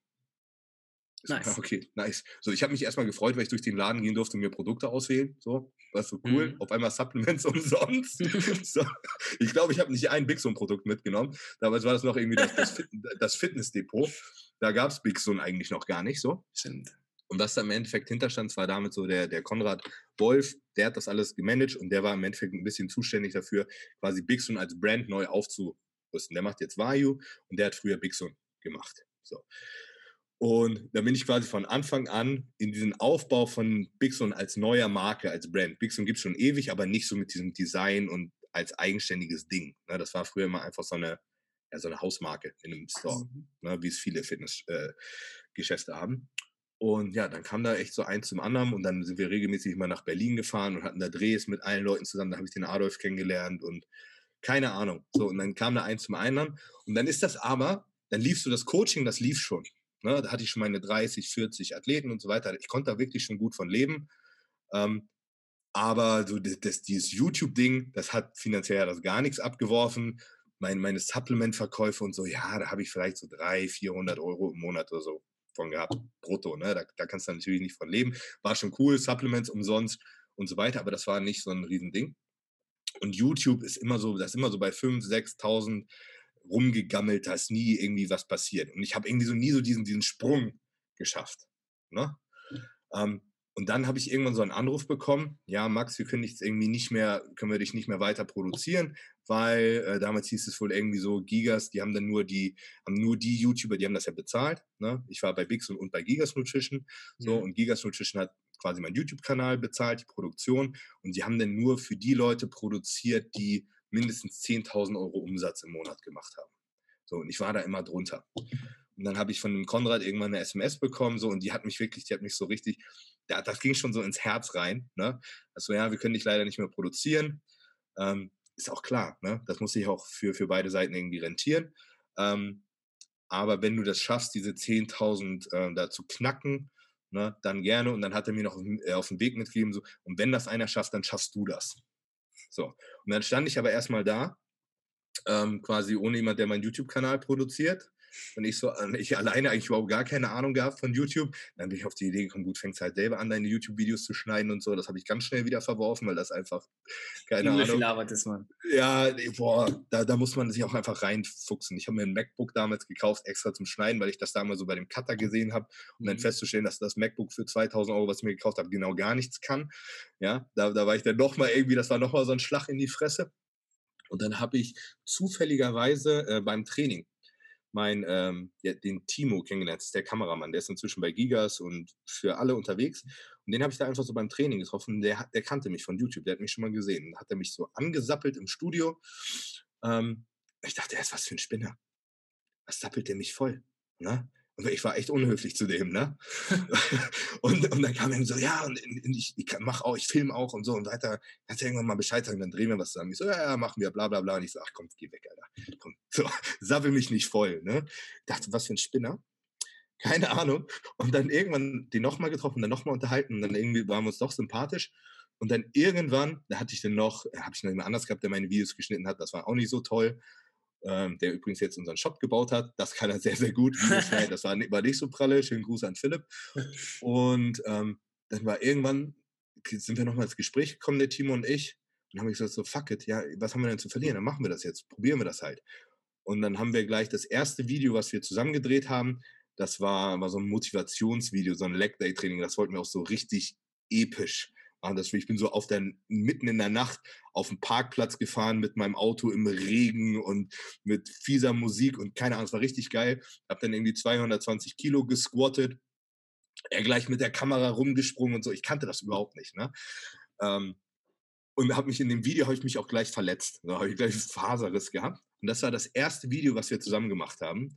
Nice. Okay, nice. So, ich habe mich erstmal gefreut, weil ich durch den Laden gehen durfte und mir Produkte auswählen. So, war so cool. Mhm. Auf einmal Supplements umsonst. so. Ich glaube, ich habe nicht ein Bigson-Produkt mitgenommen. Damals war das noch irgendwie das, das, Fit das Fitnessdepot. Da gab es Bigson eigentlich noch gar nicht so. Stimmt. Und was da im Endeffekt hinterstand, war damit so der, der Konrad Wolf, der hat das alles gemanagt und der war im Endeffekt ein bisschen zuständig dafür, quasi Bigson als Brand neu aufzurüsten. Der macht jetzt Vayu und der hat früher Bigson gemacht. So. Und da bin ich quasi von Anfang an in diesen Aufbau von Bigson als neuer Marke, als Brand. Bigson gibt es schon ewig, aber nicht so mit diesem Design und als eigenständiges Ding. Ne, das war früher immer einfach so eine, ja, so eine Hausmarke in einem Store, mhm. ne, wie es viele Fitnessgeschäfte äh, haben. Und ja, dann kam da echt so eins zum anderen und dann sind wir regelmäßig mal nach Berlin gefahren und hatten da Drehs mit allen Leuten zusammen. Da habe ich den Adolf kennengelernt und keine Ahnung. So, und dann kam da eins zum anderen. Und dann ist das aber, dann liefst du das Coaching, das lief schon. Ne, da hatte ich schon meine 30, 40 Athleten und so weiter. Ich konnte da wirklich schon gut von leben. Ähm, aber so das, das dieses YouTube-Ding, das hat finanziell das gar nichts abgeworfen. Mein, meine Supplement-Verkäufe und so, ja, da habe ich vielleicht so 300, 400 Euro im Monat oder so von gehabt, brutto. Ne? Da, da kannst du natürlich nicht von leben. War schon cool, Supplements umsonst und so weiter, aber das war nicht so ein Riesending. Und YouTube ist immer so, das ist immer so bei 5.000, 6.000 rumgegammelt, da ist nie irgendwie was passiert. Und ich habe irgendwie so nie so diesen, diesen Sprung geschafft. Ne? Ähm, und dann habe ich irgendwann so einen Anruf bekommen, ja, Max, wir können dich irgendwie nicht mehr, können wir dich nicht mehr weiter produzieren, weil äh, damals hieß es wohl irgendwie so, Gigas, die haben dann nur die, haben nur die YouTuber, die haben das ja bezahlt. Ne? Ich war bei Bix und, und bei Gigas Nutrition. So, ja. und Gigas Nutrition hat quasi meinen YouTube-Kanal bezahlt, die Produktion. Und die haben dann nur für die Leute produziert, die mindestens 10.000 Euro Umsatz im Monat gemacht haben. So, und ich war da immer drunter. Und dann habe ich von dem Konrad irgendwann eine SMS bekommen, so, und die hat mich wirklich, die hat mich so richtig, ja, das ging schon so ins Herz rein, ne? Also, ja, wir können dich leider nicht mehr produzieren. Ähm, ist auch klar, ne? Das muss sich auch für, für beide Seiten irgendwie rentieren. Ähm, aber wenn du das schaffst, diese 10.000 äh, da zu knacken, ne, dann gerne. Und dann hat er mir noch äh, auf den Weg mitgegeben, so, und wenn das einer schafft, dann schaffst du das. So. Und dann stand ich aber erstmal da, ähm, quasi ohne jemand, der meinen YouTube-Kanal produziert. Und ich so, äh, ich alleine eigentlich überhaupt gar keine Ahnung gehabt von YouTube. Dann bin ich auf die Idee gekommen, gut, fängst halt selber an, deine YouTube-Videos zu schneiden und so. Das habe ich ganz schnell wieder verworfen, weil das einfach, keine Wie Ahnung. viel Arbeit ist man? Ja, boah, da, da muss man sich auch einfach reinfuchsen. Ich habe mir ein MacBook damals gekauft, extra zum Schneiden, weil ich das damals so bei dem Cutter gesehen habe, um mhm. dann festzustellen, dass das MacBook für 2000 Euro, was ich mir gekauft habe, genau gar nichts kann. Ja, da, da war ich dann nochmal irgendwie, das war nochmal so ein Schlag in die Fresse. Und dann habe ich zufälligerweise äh, beim Training mein, ähm, ja, den Timo kennengelernt, das ist der Kameramann, der ist inzwischen bei Gigas und für alle unterwegs. Und den habe ich da einfach so beim Training getroffen. Der, der kannte mich von YouTube, der hat mich schon mal gesehen. Dann hat er mich so angesappelt im Studio. Ähm, ich dachte, er ist was für ein Spinner. Was sappelt der mich voll? Ne? Und ich war echt unhöflich zu dem, ne? und, und dann kam er so, ja, und ich, ich mach auch, ich filme auch und so und weiter. Kannst du irgendwann mal Bescheid sagen, dann drehen wir was zusammen. Ich so, ja, ja, machen wir, bla bla bla. Und ich so, ach komm, geh weg, Alter. Komm, so, sabbel mich nicht voll, ne? Ich dachte, was für ein Spinner. Keine Ahnung. Und dann irgendwann den nochmal getroffen, dann nochmal unterhalten und dann irgendwie waren wir uns doch sympathisch. Und dann irgendwann, da hatte ich dann noch, habe ich noch jemand anders gehabt, der meine Videos geschnitten hat, das war auch nicht so toll ähm, der übrigens jetzt unseren Shop gebaut hat. Das kann er sehr, sehr gut. das war, war nicht so pralle. Schönen Gruß an Philipp. Und ähm, dann war irgendwann, sind wir nochmal ins Gespräch gekommen, der Timo und ich. Und haben gesagt, so, fuck it, ja, was haben wir denn zu verlieren? Dann machen wir das jetzt, probieren wir das halt. Und dann haben wir gleich das erste Video, was wir zusammen gedreht haben, das war, war so ein Motivationsvideo, so ein Leg Day Training. Das wollten wir auch so richtig episch machen. Das, ich bin so auf der, mitten in der Nacht auf dem Parkplatz gefahren mit meinem Auto im Regen und mit fieser Musik und keine Ahnung, es war richtig geil. Hab dann irgendwie 220 Kilo gesquattet. Er gleich mit der Kamera rumgesprungen und so. Ich kannte das überhaupt nicht, ne? Ähm, und habe mich in dem Video habe ich mich auch gleich verletzt. Da habe ich gleich Faserriss gehabt. Und das war das erste Video, was wir zusammen gemacht haben.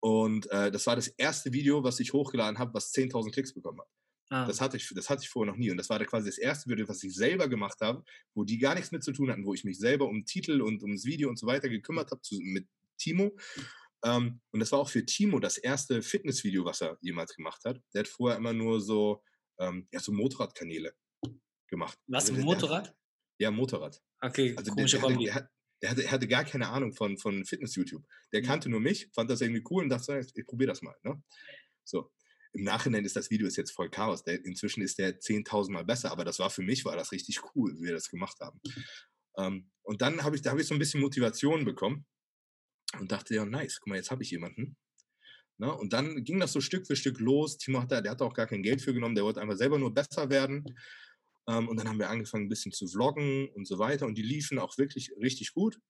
Und äh, das war das erste Video, was ich hochgeladen habe, was 10.000 Klicks bekommen hat. Ah. Das, hatte ich, das hatte ich vorher noch nie. Und das war quasi das erste Video, was ich selber gemacht habe, wo die gar nichts mit zu tun hatten, wo ich mich selber um Titel und ums Video und so weiter gekümmert habe mit Timo. Ähm, und das war auch für Timo das erste Fitnessvideo, was er jemals gemacht hat. Der hat vorher immer nur so, ähm, ja, so Motorradkanäle gemacht. Was, also, Motorrad? Hat, ja, Motorrad. Okay, also komische der, der, der, hatte, der, hatte, hatte gar keine Ahnung von, von Fitness-YouTube. Der mhm. kannte nur mich, fand das irgendwie cool und dachte, ich probiere das mal. Ne? So im Nachhinein ist das Video ist jetzt voll Chaos. Der, inzwischen ist der 10.000 Mal besser, aber das war für mich, war das richtig cool, wie wir das gemacht haben. Ähm, und dann habe ich, da habe ich so ein bisschen Motivation bekommen und dachte, ja, nice, guck mal, jetzt habe ich jemanden. Na, ne? und dann ging das so Stück für Stück los. Timo hat da, der hat auch gar kein Geld für genommen, der wollte einfach selber nur besser werden. Ähm, und dann haben wir angefangen, ein bisschen zu vloggen und so weiter. Und die liefen auch wirklich richtig gut.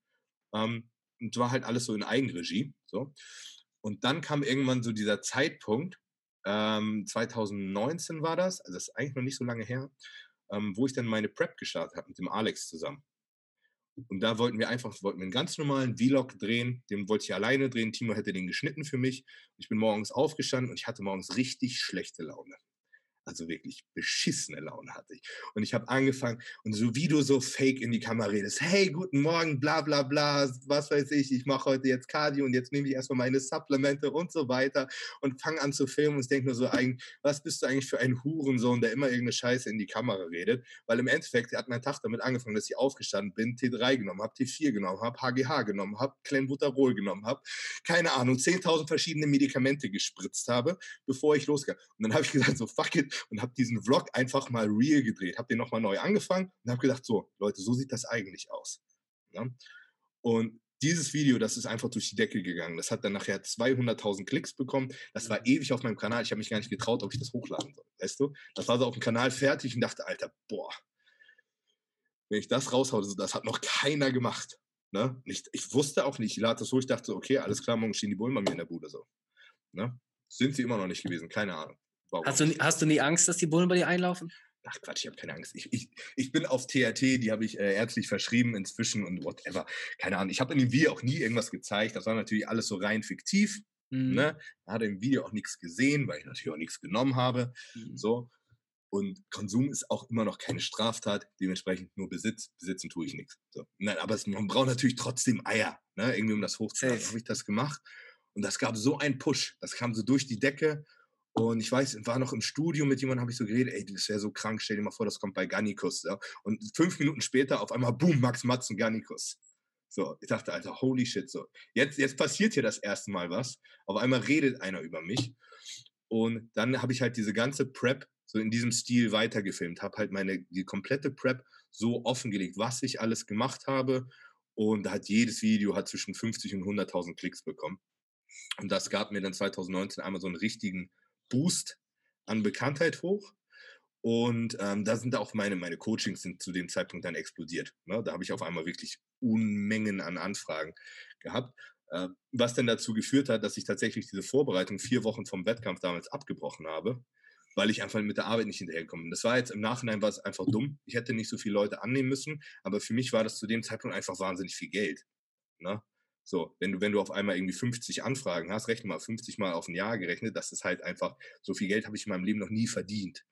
Ähm, und war halt alles so in Eigenregie. So. Und dann kam irgendwann so dieser Zeitpunkt, ähm, 2019 war das, also das ist eigentlich noch nicht so lange her, ähm, wo ich dann meine Prep gestartet habe mit dem Alex zusammen. Und da wollten wir einfach, wollten wir einen ganz normalen Vlog drehen, den wollte ich alleine drehen, Timo hätte den geschnitten für mich. Ich bin morgens aufgestanden und ich hatte morgens richtig schlechte Laune also wirklich beschissene Laune hatte ich. Und ich habe angefangen und so wie du so fake in die Kamera redest, hey, guten Morgen, bla bla bla, was weiß ich, ich mache heute jetzt Cardio und jetzt nehme ich erstmal meine Supplemente und so weiter und fange an zu filmen und ich denke nur so, was bist du eigentlich für ein Hurensohn, der immer irgendeine Scheiße in die Kamera redet? Weil im Endeffekt hat mein Tag damit angefangen, dass ich aufgestanden bin, T3 genommen habe, T4 genommen habe, HGH genommen habe, Clenbuterol genommen habe, keine Ahnung, 10.000 verschiedene Medikamente gespritzt habe, bevor ich losgehe. Und dann habe ich gesagt, so fuck it, und habe diesen Vlog einfach mal real gedreht, habe den nochmal neu angefangen und habe gedacht, so, Leute, so sieht das eigentlich aus. Ja? Und dieses Video, das ist einfach durch die Decke gegangen. Das hat dann nachher 200.000 Klicks bekommen. Das war ewig auf meinem Kanal. Ich habe mich gar nicht getraut, ob ich das hochladen soll. Weißt du? Das war so auf dem Kanal fertig und dachte, Alter, boah, wenn ich das raushaue, das hat noch keiner gemacht. Ne? Ich, ich wusste auch nicht, ich lade das hoch, ich dachte, okay, alles klar, morgen stehen die Bullen bei mir in der Bude so. Ne? Sind sie immer noch nicht gewesen, keine Ahnung. Warum? Hast du, hast du nie Angst, dass die Bullen bei dir einlaufen? Ach Quatsch, ich habe keine Angst. Ich, ich, ich bin auf TRT, die habe ich äh, ärztlich verschrieben inzwischen und whatever. Keine Ahnung. Ich habe in dem Video auch nie irgendwas gezeigt. Das war natürlich alles so rein fiktiv. Mhm. Ne? Hat im Video auch nichts gesehen, weil ich natürlich auch nichts genommen habe. Mhm. So. Und Konsum ist auch immer noch keine Straftat, dementsprechend nur Besitz. Besitzen tue ich nichts. So. Nein, aber es, man braucht natürlich trotzdem Eier, ne? irgendwie um das hochzuhalten. habe ich das gemacht. Und das gab so einen Push. Das kam so durch die Decke. Und ich weiß, war noch im Studio mit jemandem, habe ich so geredet, ey, das wäre so krank, stell dir mal vor, das kommt bei Gannikus. Ja? Und fünf Minuten später auf einmal, boom, Max Matzen, Gannikus. So, ich dachte, Alter, holy shit, so. Jetzt, jetzt passiert hier das erste Mal was. Auf einmal redet einer über mich. Und dann habe ich halt diese ganze Prep so in diesem Stil weitergefilmt, habe halt meine, die komplette Prep so offengelegt, was ich alles gemacht habe. Und da hat jedes Video hat zwischen 50 und 100.000 Klicks bekommen. Und das gab mir dann 2019 einmal so einen richtigen Boost an Bekanntheit hoch. Und ähm, da sind auch meine, meine Coachings sind zu dem Zeitpunkt dann explodiert. Ne? Da habe ich auf einmal wirklich Unmengen an Anfragen gehabt. Äh, was dann dazu geführt hat, dass ich tatsächlich diese Vorbereitung vier Wochen vom Wettkampf damals abgebrochen habe, weil ich einfach mit der Arbeit nicht hinterhergekommen bin. Das war jetzt im Nachhinein war es einfach dumm. Ich hätte nicht so viele Leute annehmen müssen, aber für mich war das zu dem Zeitpunkt einfach wahnsinnig viel Geld. Ne? So, wenn du, wenn du auf einmal irgendwie 50 Anfragen hast, rechne mal 50 mal auf ein Jahr gerechnet, das ist halt einfach, so viel Geld habe ich in meinem Leben noch nie verdient.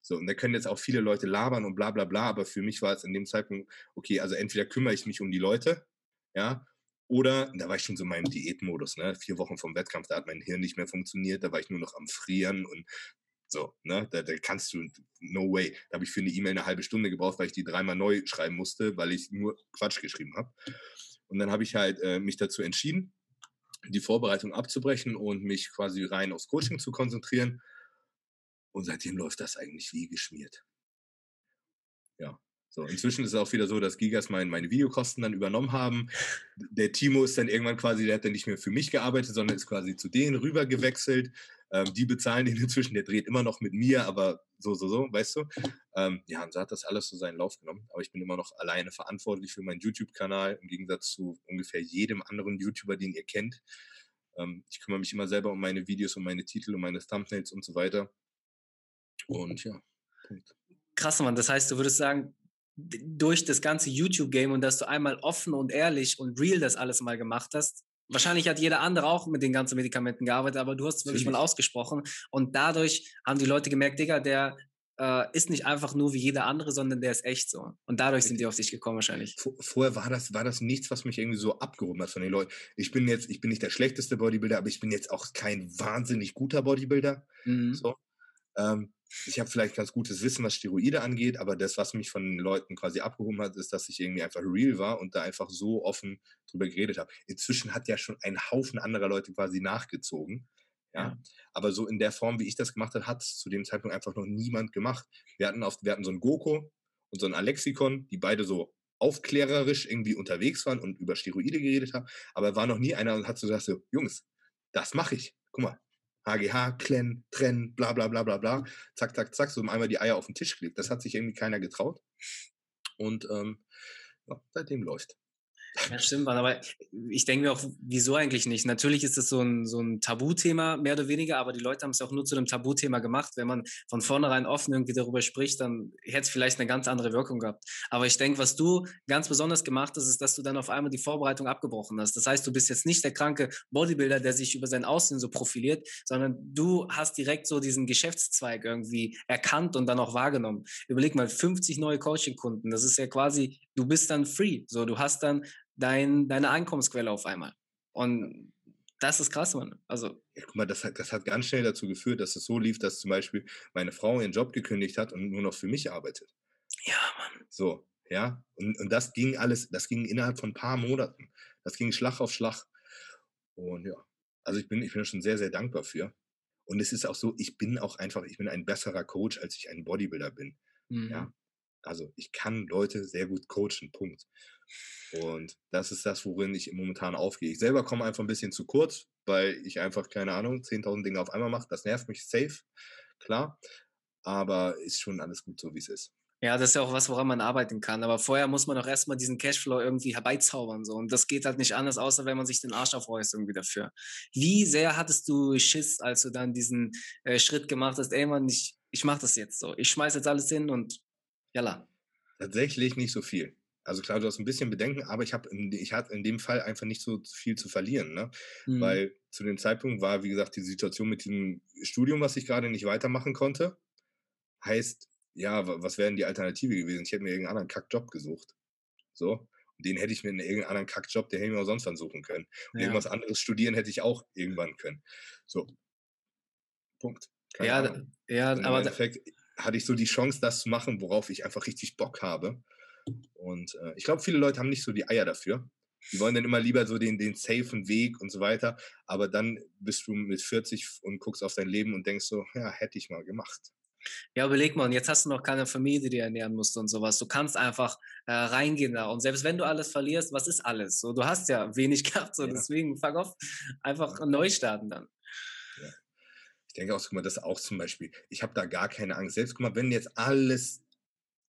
So, und da können jetzt auch viele Leute labern und bla bla bla, aber für mich war es in dem Zeitpunkt, okay, also entweder kümmere ich mich um die Leute, ja, oder, da war ich schon so in meinem Diätmodus, ne, vier Wochen vom Wettkampf, da hat mein Hirn nicht mehr funktioniert, da war ich nur noch am Frieren und so, ne, da, da kannst du, no way. Da habe ich für eine E-Mail eine halbe Stunde gebraucht, weil ich die dreimal neu schreiben musste, weil ich nur Quatsch geschrieben habe. Und dann habe ich halt äh, mich dazu entschieden, die Vorbereitung abzubrechen und mich quasi rein aufs Coaching zu konzentrieren. Und seitdem läuft das eigentlich wie geschmiert. Ja. So, inzwischen ist es auch wieder so, dass Gigas mein, meine Videokosten dann übernommen haben. Der Timo ist dann irgendwann quasi, der hat dann nicht mehr für mich gearbeitet, sondern ist quasi zu denen rüber gewechselt. Ähm, die bezahlen den inzwischen, der dreht immer noch mit mir, aber so, so, so, weißt du? Ähm, ja, und so hat das alles so seinen Lauf genommen. Aber ich bin immer noch alleine verantwortlich für meinen YouTube-Kanal, im Gegensatz zu ungefähr jedem anderen YouTuber, den ihr kennt. Ähm, ich kümmere mich immer selber um meine Videos, um meine Titel, um meine Thumbnails und so weiter. Und ja, Punkt. Krass, Mann. Das heißt, du würdest sagen, durch das ganze YouTube-Game und dass du einmal offen und ehrlich und real das alles mal gemacht hast, Wahrscheinlich hat jeder andere auch mit den ganzen Medikamenten gearbeitet, aber du hast es wirklich mal ausgesprochen. Und dadurch haben die Leute gemerkt, Digga, der äh, ist nicht einfach nur wie jeder andere, sondern der ist echt so. Und dadurch sind die auf dich gekommen wahrscheinlich. Vorher war das, war das nichts, was mich irgendwie so abgehoben hat von den Leuten. Ich bin jetzt, ich bin nicht der schlechteste Bodybuilder, aber ich bin jetzt auch kein wahnsinnig guter Bodybuilder. Mhm. So. Ähm, ich habe vielleicht ganz gutes Wissen, was Steroide angeht, aber das, was mich von den Leuten quasi abgehoben hat, ist, dass ich irgendwie einfach real war und da einfach so offen drüber geredet habe. Inzwischen hat ja schon ein Haufen anderer Leute quasi nachgezogen. Ja. ja. Aber so in der Form, wie ich das gemacht habe, hat es zu dem Zeitpunkt einfach noch niemand gemacht. Wir hatten, auf, wir hatten so ein Goko und so ein Alexikon, die beide so aufklärerisch irgendwie unterwegs waren und über Steroide geredet haben, aber war noch nie einer und hat so gesagt, so, Jungs, das mache ich. Guck mal, HGH, Klen, Trennen, bla bla bla bla bla. Zack, zack, zack, so einmal die Eier auf den Tisch gelegt. Das hat sich irgendwie keiner getraut. Und ähm, ja, seitdem läuft. Ja, stimmt, Mann, aber ich denke mir auch, wieso eigentlich nicht? Natürlich ist das so ein, so ein Tabuthema, mehr oder weniger, aber die Leute haben es auch nur zu einem Tabuthema gemacht. Wenn man von vornherein offen irgendwie darüber spricht, dann hätte es vielleicht eine ganz andere Wirkung gehabt. Aber ich denke, was du ganz besonders gemacht hast, ist, dass du dann auf einmal die Vorbereitung abgebrochen hast. Das heißt, du bist jetzt nicht der kranke Bodybuilder, der sich über sein Aussehen so profiliert, sondern du hast direkt so diesen Geschäftszweig irgendwie erkannt und dann auch wahrgenommen. Überleg mal, 50 neue Coaching-Kunden, das ist ja quasi, du bist dann free. So, du hast dann dein, deine Einkommensquelle auf einmal. Und das ist krass, Mann. Also. Ja, guck mal, das hat, das hat ganz schnell dazu geführt, dass es so lief, dass zum Beispiel meine Frau ihren Job gekündigt hat und nur noch für mich arbeitet. Ja, Mann. So, ja. Und, und das ging alles, das ging innerhalb von ein paar Monaten. Das ging Schlag auf Schlag. Und ja, also ich bin, ich bin schon sehr, sehr dankbar für. Und es ist auch so, ich bin auch einfach, ich bin ein besserer Coach, als ich ein Bodybuilder bin. Mhm. Ja. Also ich kann Leute sehr gut coachen, Punkt. Und das ist das, worin ich momentan aufgehe. Ich selber komme einfach ein bisschen zu kurz, weil ich einfach, keine Ahnung, 10.000 Dinge auf einmal mache. Das nervt mich safe, klar. Aber ist schon alles gut so, wie es ist. Ja, das ist ja auch was, woran man arbeiten kann. Aber vorher muss man auch erstmal diesen Cashflow irgendwie herbeizaubern. So. Und das geht halt nicht anders, außer wenn man sich den Arsch aufreißt irgendwie dafür. Wie sehr hattest du Schiss, als du dann diesen äh, Schritt gemacht hast, ey Mann, ich, ich mach das jetzt so. Ich schmeiß jetzt alles hin und Jalla. Tatsächlich nicht so viel. Also klar, du hast ein bisschen Bedenken, aber ich habe ich hatte in dem Fall einfach nicht so viel zu verlieren, ne? Mhm. Weil zu dem Zeitpunkt war, wie gesagt, die Situation mit diesem Studium, was ich gerade nicht weitermachen konnte, heißt, ja, was wäre denn die Alternative gewesen? Ich hätte mir irgendeinen anderen Kackjob gesucht. So. Und den hätte ich mir in irgendeinen anderen Kackjob, der hätte ich mir auch sonst wann suchen können. Und Ja. irgendwas anderes studieren hätte ich auch irgendwann können. So. Punkt. Keine Ja, Ahnung. ja, Und im aber da, Endeffekt hatte ich so die Chance, das zu machen, worauf ich einfach richtig Bock habe. Und äh, ich glaube, viele Leute haben nicht so die Eier dafür. Die wollen dann immer lieber so den, den safen Weg und so weiter. Aber dann bist du mit 40 und guckst auf dein Leben und denkst so, ja, hätte ich mal gemacht. ja, überleg mal, und jetzt hast du noch keine Familie, die du ernähren musst und sowas. Du kannst einfach äh, reingehen da. Und selbst wenn du alles verlierst, was ist alles? So, du hast ja wenig gehabt, so Ja. deswegen fuck off, einfach neu starten dann. Ich denke auch, guck mal, das auch zum Beispiel. Ich habe da gar keine Angst. Selbst, guck mal, wenn jetzt alles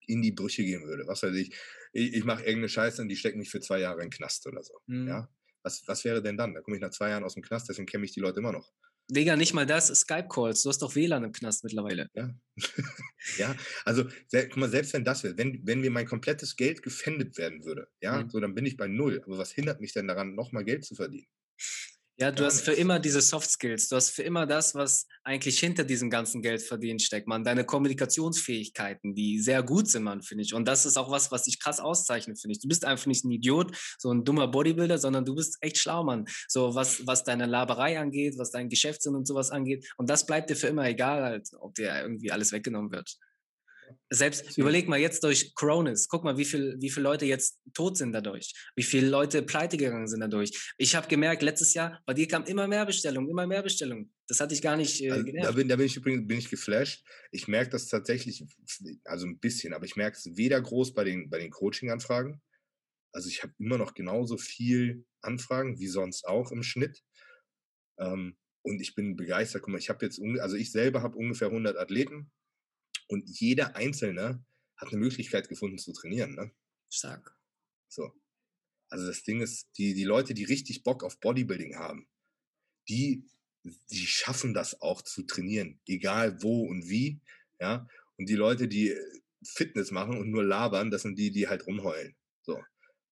in die Brüche gehen würde, was weiß ich, ich, ich mache irgendeine Scheiße und die stecken mich für zwei Jahre in den Knast oder so. Mhm. Ja? Was, was wäre denn dann? Da komme ich nach zwei Jahren aus dem Knast, deswegen kenne ich die Leute immer noch. Digga, nicht mal das, Skype-Calls. Du hast doch WLAN im Knast mittlerweile. Ja, also sel- guck mal, selbst wenn das wäre, wenn, wenn mir mein komplettes Geld gefändet werden würde, ja, Mhm. so dann bin ich bei null. Aber was hindert mich denn daran, nochmal Geld zu verdienen? Ja, du hast für nichts. immer diese Soft Skills. Du hast für immer das, was eigentlich hinter diesem ganzen Geldverdienen steckt, man. Deine Kommunikationsfähigkeiten, die sehr gut sind, man, finde ich. Und das ist auch was, was dich krass auszeichnet, finde ich. Du bist einfach nicht ein Idiot, so ein dummer Bodybuilder, sondern du bist echt schlau, Mann. So was, was deine Laberei angeht, was dein Geschäftssinn und sowas angeht. Und das bleibt dir für immer egal, halt, ob dir irgendwie alles weggenommen wird. Selbst, überleg mal jetzt durch Coronas, guck mal, wie viel, wie viele Leute jetzt tot sind dadurch, wie viele Leute pleite gegangen sind dadurch. Ich habe gemerkt, letztes Jahr, bei dir kam immer mehr Bestellungen, immer mehr Bestellungen. Das hatte ich gar nicht äh, Also, da, bin, da bin ich übrigens bin ich geflasht. Ich merke das tatsächlich, also ein bisschen, aber ich merke es weder groß bei den, bei den Coaching-Anfragen. Also ich habe immer noch genauso viel Anfragen wie sonst auch im Schnitt. Ähm, und ich bin begeistert. Guck mal, ich habe jetzt, also ich selber habe ungefähr 100 Athleten und jeder Einzelne hat eine Möglichkeit gefunden zu trainieren. Ne? Stark. So. Also das Ding ist, die, die Leute, die richtig Bock auf Bodybuilding haben, die, die schaffen das auch zu trainieren, egal wo und wie. Ja. Und die Leute, die äh, Fitness machen und nur labern, das sind die, die halt rumheulen. So.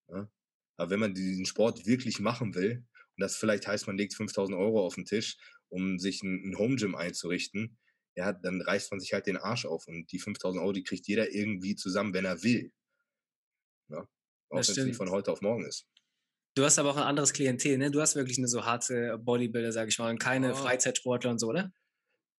Ja. Aber wenn man diesen Sport wirklich machen will, und das vielleicht heißt, man legt 5000 Euro auf den Tisch, um sich ein, ein Home Gym einzurichten, ja, dann reißt man sich halt den Arsch auf und die 5000 Euro, die kriegt jeder irgendwie zusammen, wenn er will. Ja? Auch wenn es nicht von heute auf morgen ist. Du hast aber auch ein anderes Klientel, ne? Du hast wirklich eine so harte Bodybuilder, sag ich mal, und keine Ah. Freizeitsportler und so, oder?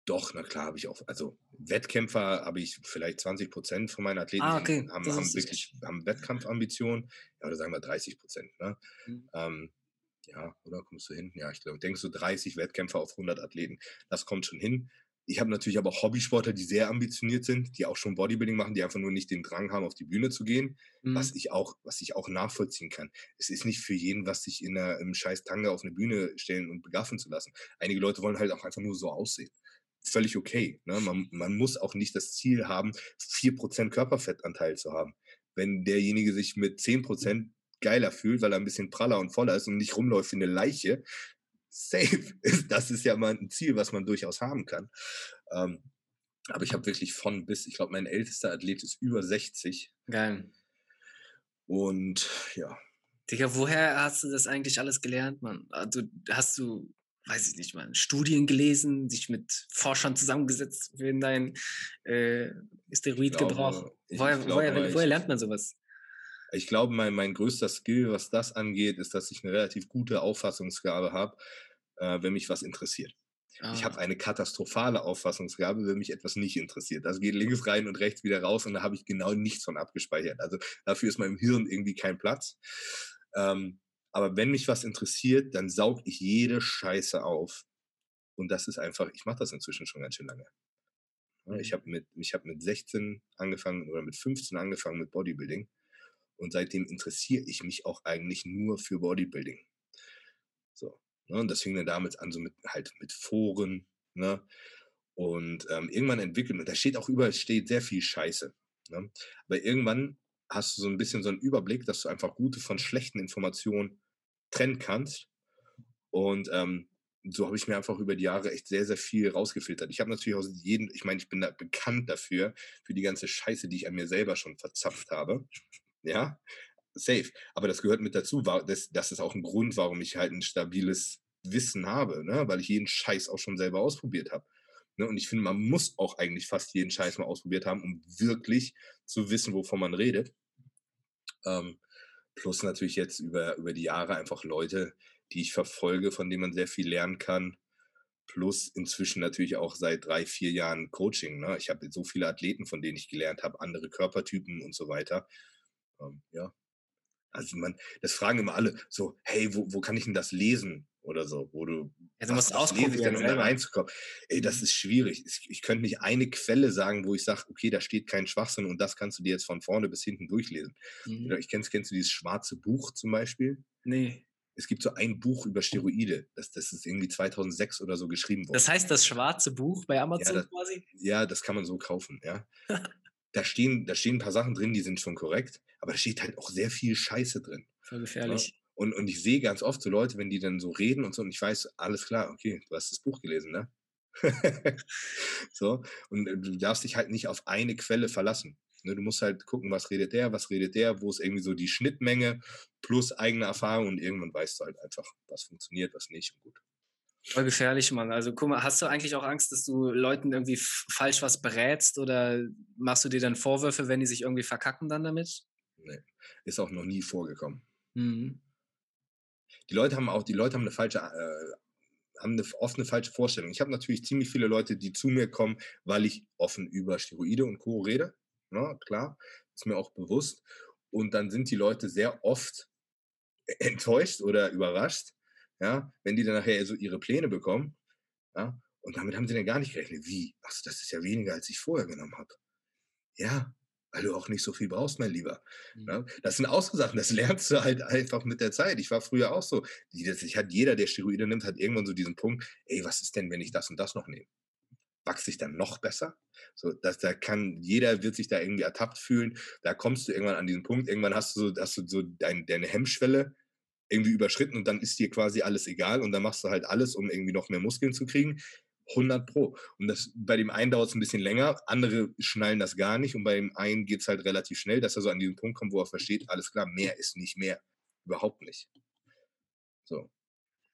Doch, na klar, habe ich auch. Also Wettkämpfer habe ich vielleicht 20 Prozent von meinen Athleten Ah, okay. haben, haben wirklich haben Wettkampfambitionen. Ja, oder sagen wir 30 Prozent. Ne? Mhm. Ähm, ja, oder kommst du hin? Ja, ich glaube, denkst du 30 Wettkämpfer auf 100 Athleten. Das kommt schon hin. Ich habe natürlich aber auch Hobbysportler, die sehr ambitioniert sind, die auch schon Bodybuilding machen, die einfach nur nicht den Drang haben, auf die Bühne zu gehen. was Mhm. ich auch, was ich auch nachvollziehen kann. Es ist nicht für jeden, was sich in einer, im scheiß Tanga auf eine Bühne stellen und begaffen zu lassen. Einige Leute wollen halt auch einfach nur so aussehen. Völlig okay. Ne? Man, man muss auch nicht das Ziel haben, 4% Körperfettanteil zu haben. Wenn derjenige sich mit 10% geiler fühlt, weil er ein bisschen praller und voller ist und nicht rumläuft wie eine Leiche, safe. Das ist ja mal ein Ziel, was man durchaus haben kann. Ähm, aber ich habe wirklich von bis, ich glaube, mein ältester Athlet ist über 60. Geil. Und ja, Digga, woher hast du das eigentlich alles gelernt, Mann? Also, hast du, weiß ich nicht, mal Studien gelesen, dich mit Forschern zusammengesetzt für deinen äh, Steroidgebrauch? woher, glaube woher, woher lernt man sowas? ich glaube, mein, mein größter Skill, was das angeht, ist, dass ich eine relativ gute Auffassungsgabe habe, äh, wenn mich was interessiert. Ich habe Ah, eine katastrophale Auffassungsgabe, wenn mich etwas nicht interessiert. Das geht links rein und rechts wieder raus und da habe ich genau nichts von abgespeichert. Also dafür ist meinem Hirn irgendwie kein Platz. Ähm, aber wenn mich was interessiert, dann saug ich jede Scheiße auf. Und das ist einfach, ich mache das inzwischen schon ganz schön lange. Ja, Ich Mhm. habe mit, ich hab mit 16 angefangen oder mit 15 angefangen mit Bodybuilding. Und seitdem interessiere ich mich auch eigentlich nur für Bodybuilding. Ne? Und das fing dann damit an, so mit halt mit Foren, ne? Und ähm, irgendwann entwickelt, und da steht auch überall steht sehr viel Scheiße. Ne? Aber irgendwann hast du so ein bisschen so einen Überblick, dass du einfach gute von schlechten Informationen trennen kannst. Und ähm, so habe ich mir einfach über die Jahre echt sehr, sehr viel rausgefiltert. Ich habe natürlich aus jedem, ich meine, ich bin da bekannt dafür, für die ganze Scheiße, die ich an mir selber schon verzapft habe. Ja, safe. Aber das gehört mit dazu. Das, das ist auch ein Grund, warum ich halt ein stabiles Wissen habe, ne? weil ich jeden Scheiß auch schon selber ausprobiert habe. Ne? Und ich finde, man muss auch eigentlich fast jeden Scheiß mal ausprobiert haben, um wirklich zu wissen, wovon man redet. Ähm, plus natürlich jetzt über, über die Jahre einfach Leute, die ich verfolge, von denen man sehr viel lernen kann. Plus inzwischen natürlich auch seit drei, vier Jahren Coaching. Ne? Ich habe so viele Athleten, von denen ich gelernt habe, andere Körpertypen und so weiter. Ähm, ja. Also man, das fragen immer alle so, hey, wo, wo kann ich denn das lesen? Oder so, wo du, ja, du musst was lese ich denn, um da reinzukommen? Ey, das mhm. ist schwierig. Ich, ich könnte nicht eine Quelle sagen, wo ich sage, okay, da steht kein Schwachsinn und das kannst du dir jetzt von vorne bis hinten durchlesen. Mhm. Ich kennst, kennst du dieses schwarze Buch zum Beispiel? Nee es gibt so ein Buch über Steroide. Das, das ist irgendwie 2006 oder so geschrieben worden. Das heißt das schwarze Buch bei Amazon ja, das, quasi? Ja, das kann man so kaufen, ja. da, stehen, da stehen ein paar Sachen drin, die sind schon korrekt, aber da steht halt auch sehr viel Scheiße drin. Voll gefährlich. Ja? Und, und ich sehe ganz oft so Leute, wenn die dann so reden und so, und ich weiß, alles klar, okay, du hast das Buch gelesen, ne? so, und äh, du darfst dich halt nicht auf eine Quelle verlassen. Ne, du musst halt gucken, was redet der, was redet der, wo ist irgendwie so die Schnittmenge plus eigene Erfahrung und irgendwann weißt du halt einfach, was funktioniert, was nicht und gut. Voll gefährlich, Mann. Also guck mal, hast du eigentlich auch Angst, dass du Leuten irgendwie falsch was berätst oder machst du dir dann Vorwürfe, wenn die sich irgendwie verkacken dann damit? Nee, ist auch noch nie vorgekommen. Mhm. Die Leute haben auch, die Leute haben eine falsche, äh, haben eine, oft eine falsche Vorstellung. Ich habe natürlich ziemlich viele Leute, die zu mir kommen, weil ich offen über Steroide und Co. rede. Ne, klar, ist mir auch bewusst. Und dann sind die Leute sehr oft enttäuscht oder überrascht, ja, wenn die dann nachher so ihre Pläne bekommen. Ja, und damit haben sie dann gar nicht gerechnet. Wie? Achso, das ist ja weniger, als ich vorher genommen habe. Ja, weil du auch nicht so viel brauchst, mein Lieber. Mhm. Ja, das sind Ausgesachen, das lernst du halt einfach mit der Zeit. Ich war früher auch so. Ich hat jeder, der Steroide nimmt, hat irgendwann so diesen Punkt, ey, was ist denn, wenn ich das und das noch nehme? wachse ich dann noch besser. So, dass da kann, jeder wird sich da irgendwie ertappt fühlen. Da kommst du irgendwann an diesen Punkt. Irgendwann hast du so, hast du so dein, deine Hemmschwelle irgendwie überschritten und dann ist dir quasi alles egal und dann machst du halt alles, um irgendwie noch mehr Muskeln zu kriegen. 100 Pro. Und das, bei dem einen dauert es ein bisschen länger, andere schnallen das gar nicht und bei dem einen geht es halt relativ schnell, dass er so an diesen Punkt kommt, wo er versteht, alles klar, mehr ist nicht mehr. Überhaupt nicht. So.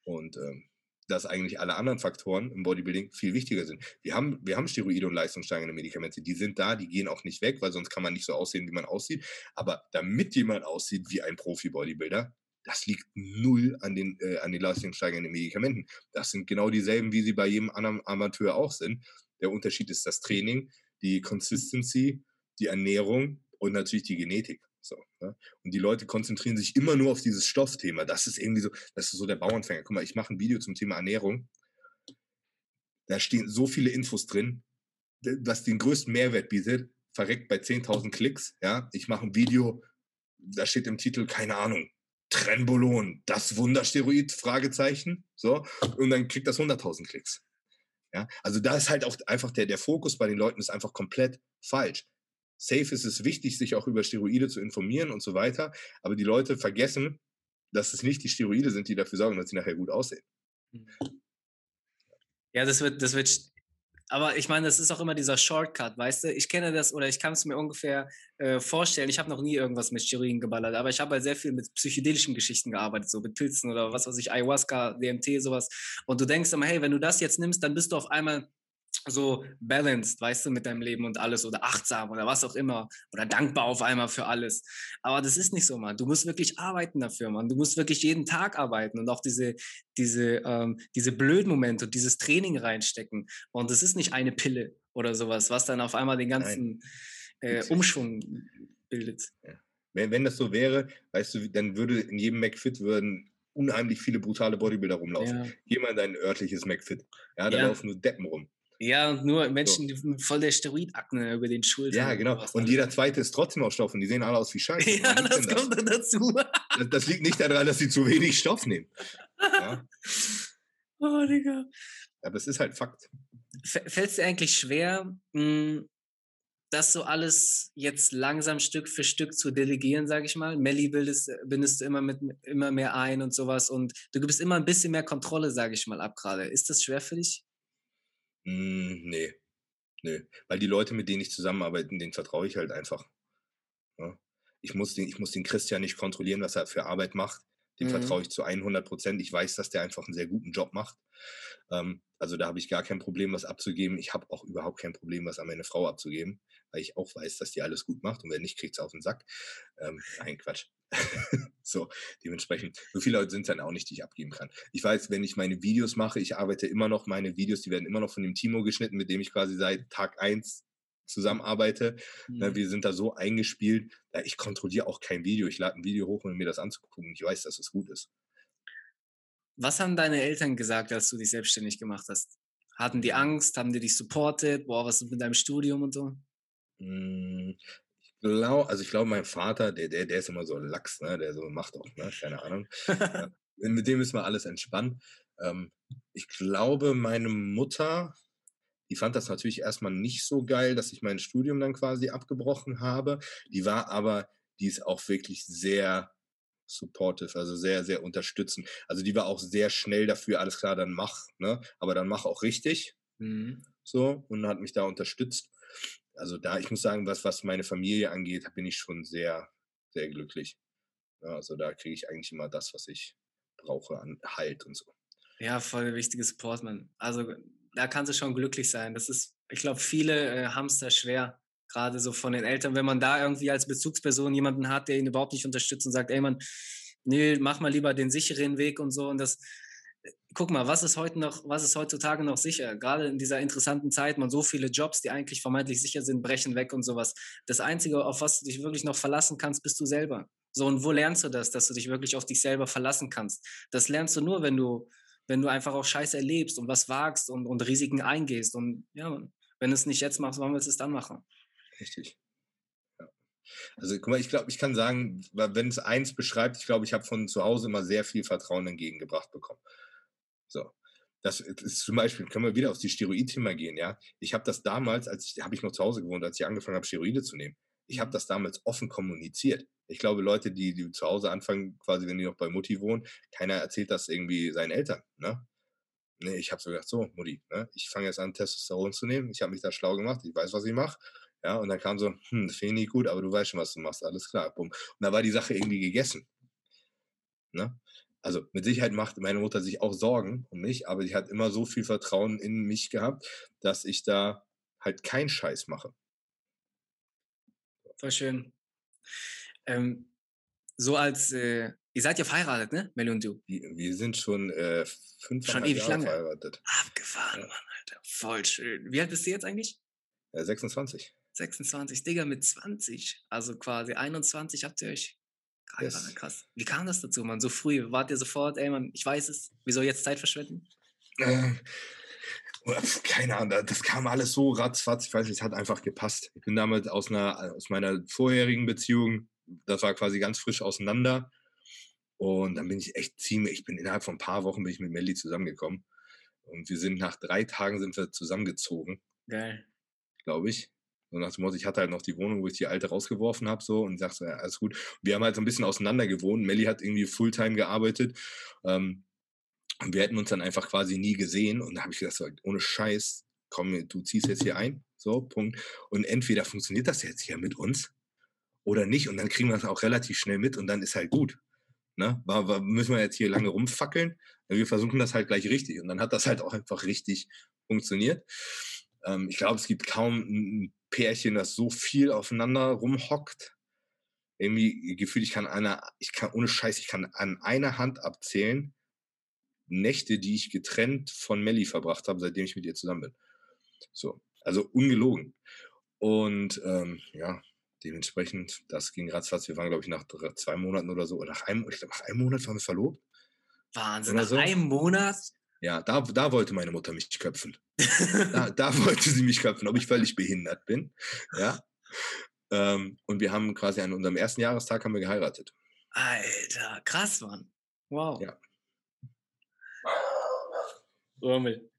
Und ähm, dass eigentlich alle anderen Faktoren im Bodybuilding viel wichtiger sind. Wir haben, wir haben Steroide und leistungssteigernde Medikamente, die sind da, die gehen auch nicht weg, weil sonst kann man nicht so aussehen, wie man aussieht. Aber damit jemand aussieht wie ein Profi-Bodybuilder, das liegt null an den, äh, an den leistungssteigernden Medikamenten. Das sind genau dieselben, wie sie bei jedem anderen Amateur auch sind. Der Unterschied ist das Training, die Consistency, die Ernährung und natürlich die Genetik. So, ne? Und die Leute konzentrieren sich immer nur auf dieses Stoffthema. Das ist irgendwie so, das ist so der Bauernfänger. Guck mal, ich mache ein Video zum Thema Ernährung. Da stehen so viele Infos drin, was den größten Mehrwert bietet, verreckt bei 10.000 Klicks. Ja, ich mache ein Video, da steht im Titel, keine Ahnung, Trenbolon, das Wundersteroid, Fragezeichen. So, und dann kriegt das 100.000 Klicks. Ja, also da ist halt auch einfach der, der Fokus bei den Leuten ist einfach komplett falsch safe ist es wichtig, sich auch über Steroide zu informieren und so weiter. Aber die Leute vergessen, dass es nicht die Steroide sind, die dafür sorgen, dass sie nachher gut aussehen. Mhm. Ja, das wird, das wird, aber ich meine, das ist auch immer dieser Shortcut, weißt du? Ich kenne das oder ich kann es mir ungefähr äh, vorstellen. Ich habe noch nie irgendwas mit Steroiden geballert, aber ich habe halt sehr viel mit psychedelischen Geschichten gearbeitet, so mit Pilzen oder was weiß ich, Ayahuasca, DMT, sowas. Und du denkst immer, hey, wenn du das jetzt nimmst, dann bist du auf einmal so balanced, weißt du, mit deinem Leben und alles oder achtsam oder was auch immer oder dankbar auf einmal für alles. Aber das ist nicht so, Mann. Du musst wirklich arbeiten dafür, Mann. Du musst wirklich jeden Tag arbeiten und auch diese, diese, ähm, diese blöden Momente und dieses Training reinstecken. Und das ist nicht eine Pille oder sowas, was dann auf einmal den ganzen äh, Umschwung bildet. Ja. Wenn, wenn das so wäre, weißt du, dann würde in jedem McFit würden unheimlich viele brutale Bodybuilder rumlaufen. Ja. Geh mal in dein örtliches McFit. Ja, da ja. laufen nur Deppen rum. Ja, nur Menschen so. voll der Steroidakne über den Schultern. Ja, genau. Und jeder zweite ist trotzdem auf Stoff und die sehen alle aus wie Scheiße. Ja, das kommt dann dazu. Das, das, liegt nicht daran, dass sie zu wenig Stoff nehmen. Ja. Oh, Digga. Aber es ist halt Fakt. Fällt es dir eigentlich schwer, hm, das so alles jetzt langsam Stück für Stück zu delegieren, sage ich mal? Melli bildest, bindest du immer, mit, immer mehr ein und sowas und du gibst immer ein bisschen mehr Kontrolle, sage ich mal, ab gerade. Ist das schwer für dich? Hm, nee. Nee. Weil die Leute, mit denen ich zusammenarbeite, denen vertraue ich halt einfach. Ja. ich muss, den, ich muss den Christian nicht kontrollieren, was er für Arbeit macht. Dem mhm. vertraue ich zu 100 Prozent. Ich weiß, dass der einfach einen sehr guten Job macht. Ähm, also da habe ich gar kein Problem, was abzugeben. Ich habe auch überhaupt kein Problem, was an meine Frau abzugeben, weil ich auch weiß, dass die alles gut macht und wenn nicht, kriegt sie auf den Sack. Ähm, nein, Quatsch. so, dementsprechend, so viele Leute sind es dann auch nicht, die ich abgeben kann. Ich weiß, wenn ich meine Videos mache, ich arbeite immer noch, meine Videos, die werden immer noch von dem Timo geschnitten, mit dem ich quasi seit Tag 1 zusammenarbeite. Ne, mhm. Wir sind da so eingespielt, ich kontrolliere auch kein Video. Ich lade ein Video hoch, um mir das anzugucken. Ich weiß, dass es gut ist. Was haben deine Eltern gesagt, als du dich selbstständig gemacht hast? Hatten die Angst? Haben die dich supportet? Boah, was ist mit deinem Studium und so? Glaube, also ich glaube, mein Vater, der, der, der ist immer so Lachs, ne? Der so macht auch, ne? Keine Ahnung. mit dem ist mal alles entspannt. Ähm, ich glaube, meine Mutter, die fand das natürlich erstmal nicht so geil, dass ich mein Studium dann quasi abgebrochen habe. Die war aber, die ist auch wirklich sehr supportive, also sehr, sehr unterstützend. Also die war auch sehr schnell dafür, alles klar, dann mach, ne? Aber dann mach auch richtig. Mhm. So, und hat mich da unterstützt. Also da, ich muss sagen, was, was meine Familie angeht, bin ich schon sehr, sehr glücklich. Also da kriege ich eigentlich immer das, was ich brauche an Halt und so. Ja, voll wichtiges Support, man. Also da kannst du schon glücklich sein. Das ist, ich glaube, viele äh, haben es da schwer, gerade so von den Eltern, wenn man da irgendwie als Bezugsperson jemanden hat, der ihn überhaupt nicht unterstützt und sagt, ey man, nee, mach mal lieber den sicheren Weg und so. Und das, guck mal, was ist heute noch, was ist heutzutage noch sicher? Gerade in dieser interessanten Zeit, man so viele Jobs, die eigentlich vermeintlich sicher sind, brechen weg und sowas. Das Einzige, auf was du dich wirklich noch verlassen kannst, bist du selber. So, und wo lernst du das, dass du dich wirklich auf dich selber verlassen kannst? Das lernst du nur, wenn du, wenn du einfach auch Scheiße erlebst und was wagst und, und Risiken eingehst. Und ja, wenn du es nicht jetzt machst, wann willst du es dann machen? Richtig. Also guck mal, ich glaube, ich kann sagen, wenn es eins beschreibt, ich glaube, ich habe von zu Hause immer sehr viel Vertrauen entgegengebracht bekommen. So. Das ist zum Beispiel, können wir wieder auf die Steroid-Thema gehen, ja. Ich habe das damals, als ich, habe ich noch zu Hause gewohnt, als ich angefangen habe, Steroide zu nehmen. Ich habe mhm. das damals offen kommuniziert. Ich glaube, Leute, die, die zu Hause anfangen, quasi, wenn die noch bei Mutti wohnen, keiner erzählt das irgendwie seinen Eltern, ne? Nee, ich habe so gedacht, so, Mutti, ne? ich fange jetzt an, Testosteron zu nehmen. Ich habe mich da schlau gemacht, ich weiß, was ich mache. Ja, und dann kam so, hm, das finde ich nicht gut, aber du weißt schon, was du machst, alles klar, bumm. Und da war die Sache irgendwie gegessen. Ne? Also mit Sicherheit macht meine Mutter sich auch Sorgen um mich, aber sie hat immer so viel Vertrauen in mich gehabt, dass ich da halt keinen Scheiß mache. Voll schön. Ähm, so als, äh, ihr seid ja verheiratet, ne, Melly und du? Wir, wir sind schon äh, fünf schon ewig Jahre lange verheiratet. Abgefahren, ja. Mann, Alter. Voll schön. Wie alt bist du jetzt eigentlich? Äh, 26. 26, Digga, mit 20. Also quasi 21 habt ihr euch. Yes. Krass. Wie kam das dazu, man? So früh? Wart ihr sofort, ey, man, ich weiß es. Wieso jetzt Zeit verschwenden? Ähm, keine Ahnung, das kam alles so ratzfatz. Ich weiß nicht, es hat einfach gepasst. Ich bin damals aus, einer, aus meiner vorherigen Beziehung, das war quasi ganz frisch auseinander. Und dann bin ich echt ziemlich, ich bin innerhalb von ein paar Wochen bin ich mit Melly zusammengekommen. Und wir sind nach drei Tagen sind wir zusammengezogen. Geil glaube ich. So nach dem Motto, ich hatte halt noch die Wohnung, wo ich die alte rausgeworfen habe, so und sagte, ja, alles gut. Wir haben halt so ein bisschen auseinander gewohnt. Melly hat irgendwie Fulltime gearbeitet. Ähm, und wir hätten uns dann einfach quasi nie gesehen. Und da habe ich gesagt, so, ohne Scheiß, komm, du ziehst jetzt hier ein. So, Punkt. Und entweder funktioniert das jetzt hier mit uns oder nicht. Und dann kriegen wir das auch relativ schnell mit und dann ist halt gut. Ne? War, war, müssen wir jetzt hier lange rumfackeln? Wir versuchen das halt gleich richtig. Und dann hat das halt auch einfach richtig funktioniert. Ähm, ich glaube, es gibt kaum ein Pärchen, das so viel aufeinander rumhockt. Irgendwie gefühlt, ich kann einer, ich kann ohne Scheiß, ich kann an einer Hand abzählen, Nächte, die ich getrennt von Melly verbracht habe, seitdem ich mit ihr zusammen bin. So, also ungelogen. Und ähm, ja, dementsprechend, das ging ratzfatz. Wir waren, glaube ich, nach drei, zwei Monaten oder so, nach einem, ich glaube, nach einem Monat waren wir verlobt. Wahnsinn, nach so. einem Monat? Ja, da, da wollte meine Mutter mich köpfen. da, da wollte sie mich köpfen, ob ich völlig behindert bin. Ja. Ähm, und wir haben quasi an unserem ersten Jahrestag haben wir geheiratet. Alter, krass, Mann. Wow. Ja. Urmel.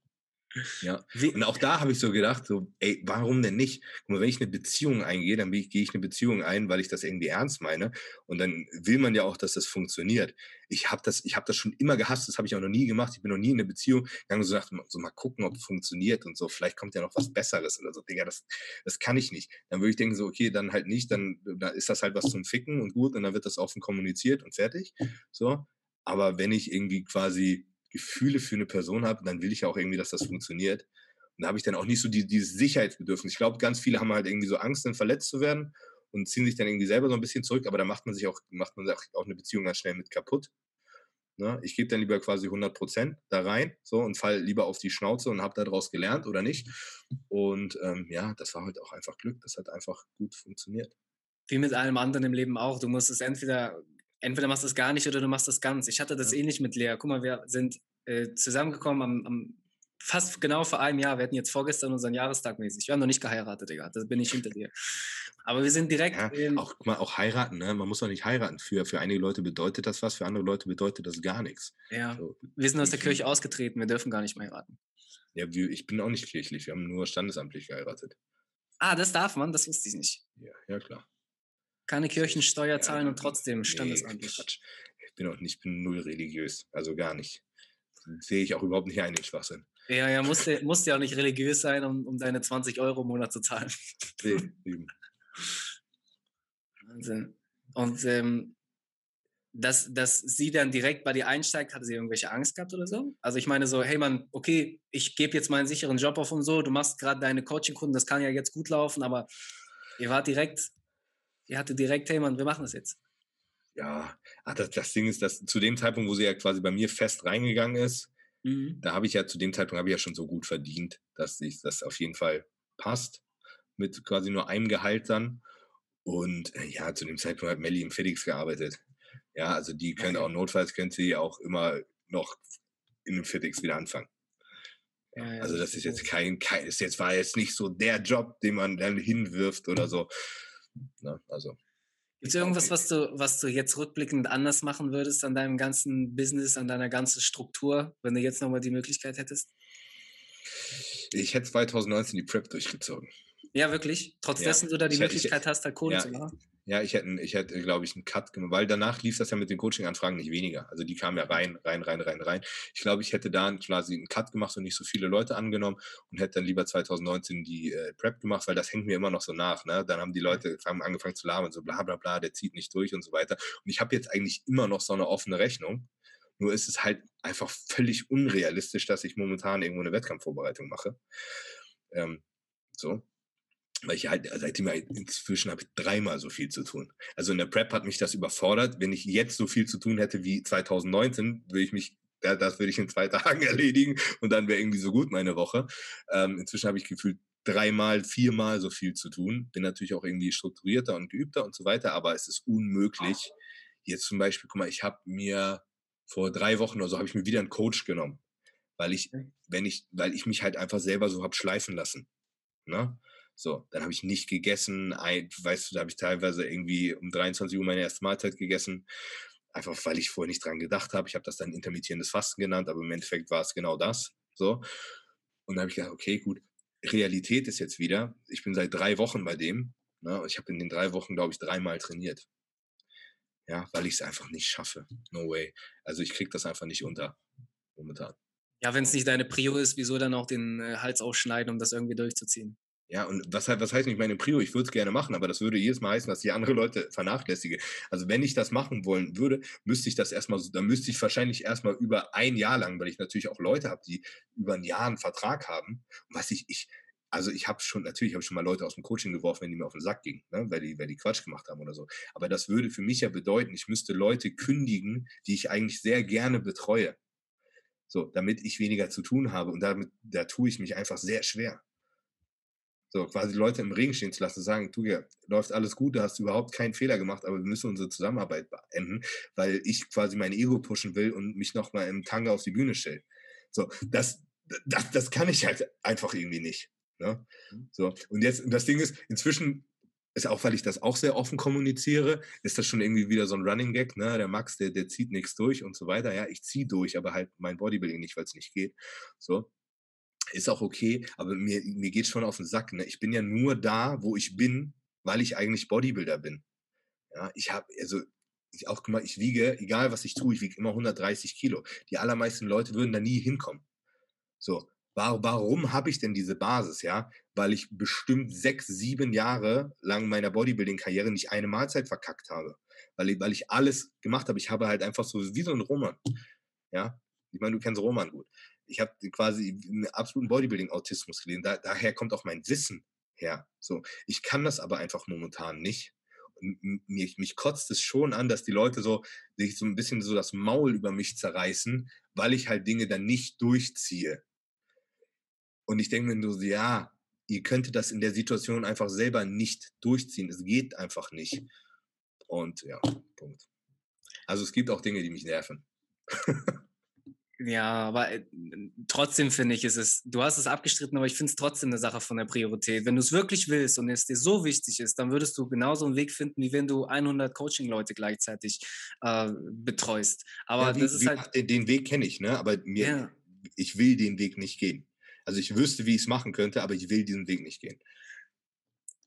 Ja. Und auch da habe ich so gedacht, so, ey, warum denn nicht? Guck mal, wenn ich eine Beziehung eingehe, dann gehe ich eine Beziehung ein, weil ich das irgendwie ernst meine. Und dann will man ja auch, dass das funktioniert. Ich habe das, ich habe das schon immer gehasst, das habe ich auch noch nie gemacht. Ich bin noch nie in eine Beziehung gegangen und so gedacht, so mal gucken, ob es funktioniert und so. Vielleicht kommt ja noch was Besseres oder so. Digga, das, das kann ich nicht. Dann würde ich denken, so, okay, dann halt nicht, dann, dann ist das halt was zum Ficken und gut und dann wird das offen kommuniziert und fertig. So. Aber wenn ich irgendwie quasi Gefühle für eine Person habe, dann will ich ja auch irgendwie, dass das funktioniert. Und da habe ich dann auch nicht so die, dieses Sicherheitsbedürfnis. Ich glaube, ganz viele haben halt irgendwie so Angst, dann verletzt zu werden und ziehen sich dann irgendwie selber so ein bisschen zurück, aber da macht man sich auch, macht man auch eine Beziehung ganz schnell mit kaputt. Ne? Ich gebe dann lieber quasi 100 Prozent da rein so, und fall lieber auf die Schnauze und habe daraus gelernt oder nicht. Und ähm, ja, das war halt auch einfach Glück. Das hat einfach gut funktioniert. Wie mit allem anderen im Leben auch. Du musst es entweder entweder machst du es gar nicht oder du machst es ganz. Ich hatte das ja. ähnlich mit Lea. Guck mal, wir sind äh, zusammengekommen am, am, fast genau vor einem Jahr. Wir hatten jetzt vorgestern unseren Jahrestag mäßig. Wir haben noch nicht geheiratet, Digga. Das bin ich hinter dir. Aber wir sind direkt. Ja, auch, mal, auch heiraten, ne? Man muss doch nicht heiraten. Für, für einige Leute bedeutet das was, für andere Leute bedeutet das gar nichts. Ja. So. Wir sind aus der Kirche ausgetreten, wir dürfen gar nicht mehr heiraten. Ja, ich bin auch nicht kirchlich, wir haben nur standesamtlich geheiratet. Ah, das darf man, das wusste ich nicht. Ja, ja klar keine Kirchensteuer zahlen ja, und trotzdem standesamtlich. Nee, ich bin auch nicht, bin null religiös, also gar nicht. Sehe ich auch überhaupt nicht ein, den Schwachsinn. Ja, ja, musst du, musst ja auch nicht religiös sein, um, um deine 20 Euro im Monat zu zahlen. Nee, eben. Wahnsinn. Und ähm, dass, dass sie dann direkt bei dir einsteigt, hatte sie irgendwelche Angst gehabt oder so? Also ich meine so, hey Mann, okay, ich gebe jetzt meinen sicheren Job auf und so, du machst gerade deine Coaching-Kunden, das kann ja jetzt gut laufen, aber ihr wart direkt die hatte direkt, hey Mann, wir machen das jetzt. Ja, ach, das, das Ding ist, dass zu dem Zeitpunkt, wo sie ja quasi bei mir fest reingegangen ist, mhm. da habe ich ja zu dem Zeitpunkt habe ich ja schon so gut verdient, dass ich das auf jeden Fall passt mit quasi nur einem Gehalt dann. Und äh, ja, zu dem Zeitpunkt hat Melly im FedEx gearbeitet. Ja, also die könnte auch notfalls könnte sie auch immer noch in dem FedEx wieder anfangen. Ja, ja, also das ist jetzt kein, kein, ist jetzt war jetzt nicht so der Job, den man dann hinwirft oder so. Ne? Also. Gibt es irgendwas, was du, was du jetzt rückblickend anders machen würdest an deinem ganzen Business, an deiner ganzen Struktur, wenn du jetzt nochmal die Möglichkeit hättest? Ich hätte 2019 die Prep durchgezogen. Ja, wirklich? Trotz ja. dessen du da die ich, Möglichkeit ich, hast, da Kohle ja, zu machen? Ja, ich hätte, ich hätte glaube ich, einen Cut gemacht, weil danach lief das ja mit den Coaching-Anfragen nicht weniger. Also die kamen ja rein, rein, rein, rein, rein. Ich glaube, ich hätte da quasi einen Cut gemacht und nicht so viele Leute angenommen und hätte dann lieber 2019 die äh, Prep gemacht, weil das hängt mir immer noch so nach. Ne? Dann haben die Leute haben angefangen zu labern, so bla bla bla, der zieht nicht durch und so weiter. Und ich habe jetzt eigentlich immer noch so eine offene Rechnung. Nur ist es halt einfach völlig unrealistisch, dass ich momentan irgendwo eine Wettkampfvorbereitung mache. Ähm, so weil ich halt seitdem inzwischen habe ich dreimal so viel zu tun. Also in der Prep hat mich das überfordert. Wenn ich jetzt so viel zu tun hätte wie 2019, würde ich mich, das würde ich in zwei Tagen erledigen und dann wäre irgendwie so gut meine Woche. Ähm, inzwischen habe ich gefühlt dreimal, viermal so viel zu tun. Bin natürlich auch irgendwie strukturierter und geübter und so weiter, aber es ist unmöglich. Jetzt zum Beispiel, guck mal, ich habe mir vor drei Wochen oder so habe ich mir wieder einen Coach genommen, weil ich, wenn ich, weil ich mich halt einfach selber so habe schleifen lassen. Ne? So, dann habe ich nicht gegessen. Weißt du, da habe ich teilweise irgendwie um 23 Uhr meine erste Mahlzeit gegessen. Einfach weil ich vorher nicht dran gedacht habe. Ich habe das dann intermittierendes Fasten genannt, aber im Endeffekt war es genau das. So. Und dann habe ich gedacht, okay, gut, Realität ist jetzt wieder, ich bin seit drei Wochen bei dem. Ne, ich habe in den drei Wochen, glaube ich, dreimal trainiert. Ja, weil ich es einfach nicht schaffe. No way. Also ich kriege das einfach nicht unter momentan. Ja, wenn es nicht deine Prio ist, wieso dann auch den äh, Hals ausschneiden, um das irgendwie durchzuziehen? Ja, und was, was heißt nicht meine Prio? Ich würde es gerne machen, aber das würde jedes Mal heißen, dass ich andere Leute vernachlässige. Also wenn ich das machen wollen würde, müsste ich das erstmal dann müsste ich wahrscheinlich erstmal über ein Jahr lang, weil ich natürlich auch Leute habe, die über ein Jahr einen Vertrag haben. Und was ich, ich, also ich habe schon, natürlich habe ich schon mal Leute aus dem Coaching geworfen, wenn die mir auf den Sack gingen, ne? weil, die, weil die Quatsch gemacht haben oder so. Aber das würde für mich ja bedeuten, ich müsste Leute kündigen, die ich eigentlich sehr gerne betreue. So, damit ich weniger zu tun habe. Und damit, da tue ich mich einfach sehr schwer. So, quasi Leute im Regen stehen zu lassen, sagen, du, ja, läuft alles gut, du hast überhaupt keinen Fehler gemacht, aber wir müssen unsere Zusammenarbeit beenden, weil ich quasi mein Ego pushen will und mich nochmal im Tanga auf die Bühne stelle. So, das, das, das kann ich halt einfach irgendwie nicht. Ne? Mhm. So, und jetzt, und das Ding ist, inzwischen ist auch, weil ich das auch sehr offen kommuniziere, ist das schon irgendwie wieder so ein Running Gag, ne? Der Max, der, der zieht nichts durch und so weiter. Ja, ich ziehe durch, aber halt mein Bodybuilding nicht, weil es nicht geht. So. Ist auch okay, aber mir, mir geht schon auf den Sack. Ne? Ich bin ja nur da, wo ich bin, weil ich eigentlich Bodybuilder bin. Ja, ich habe, also ich auch gemacht, ich wiege, egal was ich tue, ich wiege immer 130 Kilo. Die allermeisten Leute würden da nie hinkommen. So, warum, habe ich denn diese Basis, ja? Weil ich bestimmt sechs, sieben Jahre lang meiner Bodybuilding-Karriere nicht eine Mahlzeit verkackt habe. Weil ich, weil ich alles gemacht habe. Ich habe halt einfach so, wie so ein Roman. Ja, ich meine, du kennst Roman gut. Ich habe quasi einen absoluten Bodybuilding-Autismus gelesen. Da, daher kommt auch mein Wissen her. So, ich kann das aber einfach momentan nicht mich, mich kotzt es schon an, dass die Leute so sich so ein bisschen so das Maul über mich zerreißen, weil ich halt Dinge dann nicht durchziehe. Und ich denke mir nur so, ja, ihr könntet das in der Situation einfach selber nicht durchziehen. Es geht einfach nicht. Und ja, Punkt. Also es gibt auch Dinge, die mich nerven. Ja, aber äh, trotzdem finde ich, ist es, du hast es abgestritten, aber ich finde es trotzdem eine Sache von der Priorität. Wenn du es wirklich willst und es dir so wichtig ist, dann würdest du genauso einen Weg finden, wie wenn du 100 Coaching-Leute gleichzeitig äh, betreust. Aber ja, wie, das ist wie, halt. Den Weg kenne ich, ne? Aber mir, ja. ich will den Weg nicht gehen. Also ich wüsste, wie ich es machen könnte, aber ich will diesen Weg nicht gehen.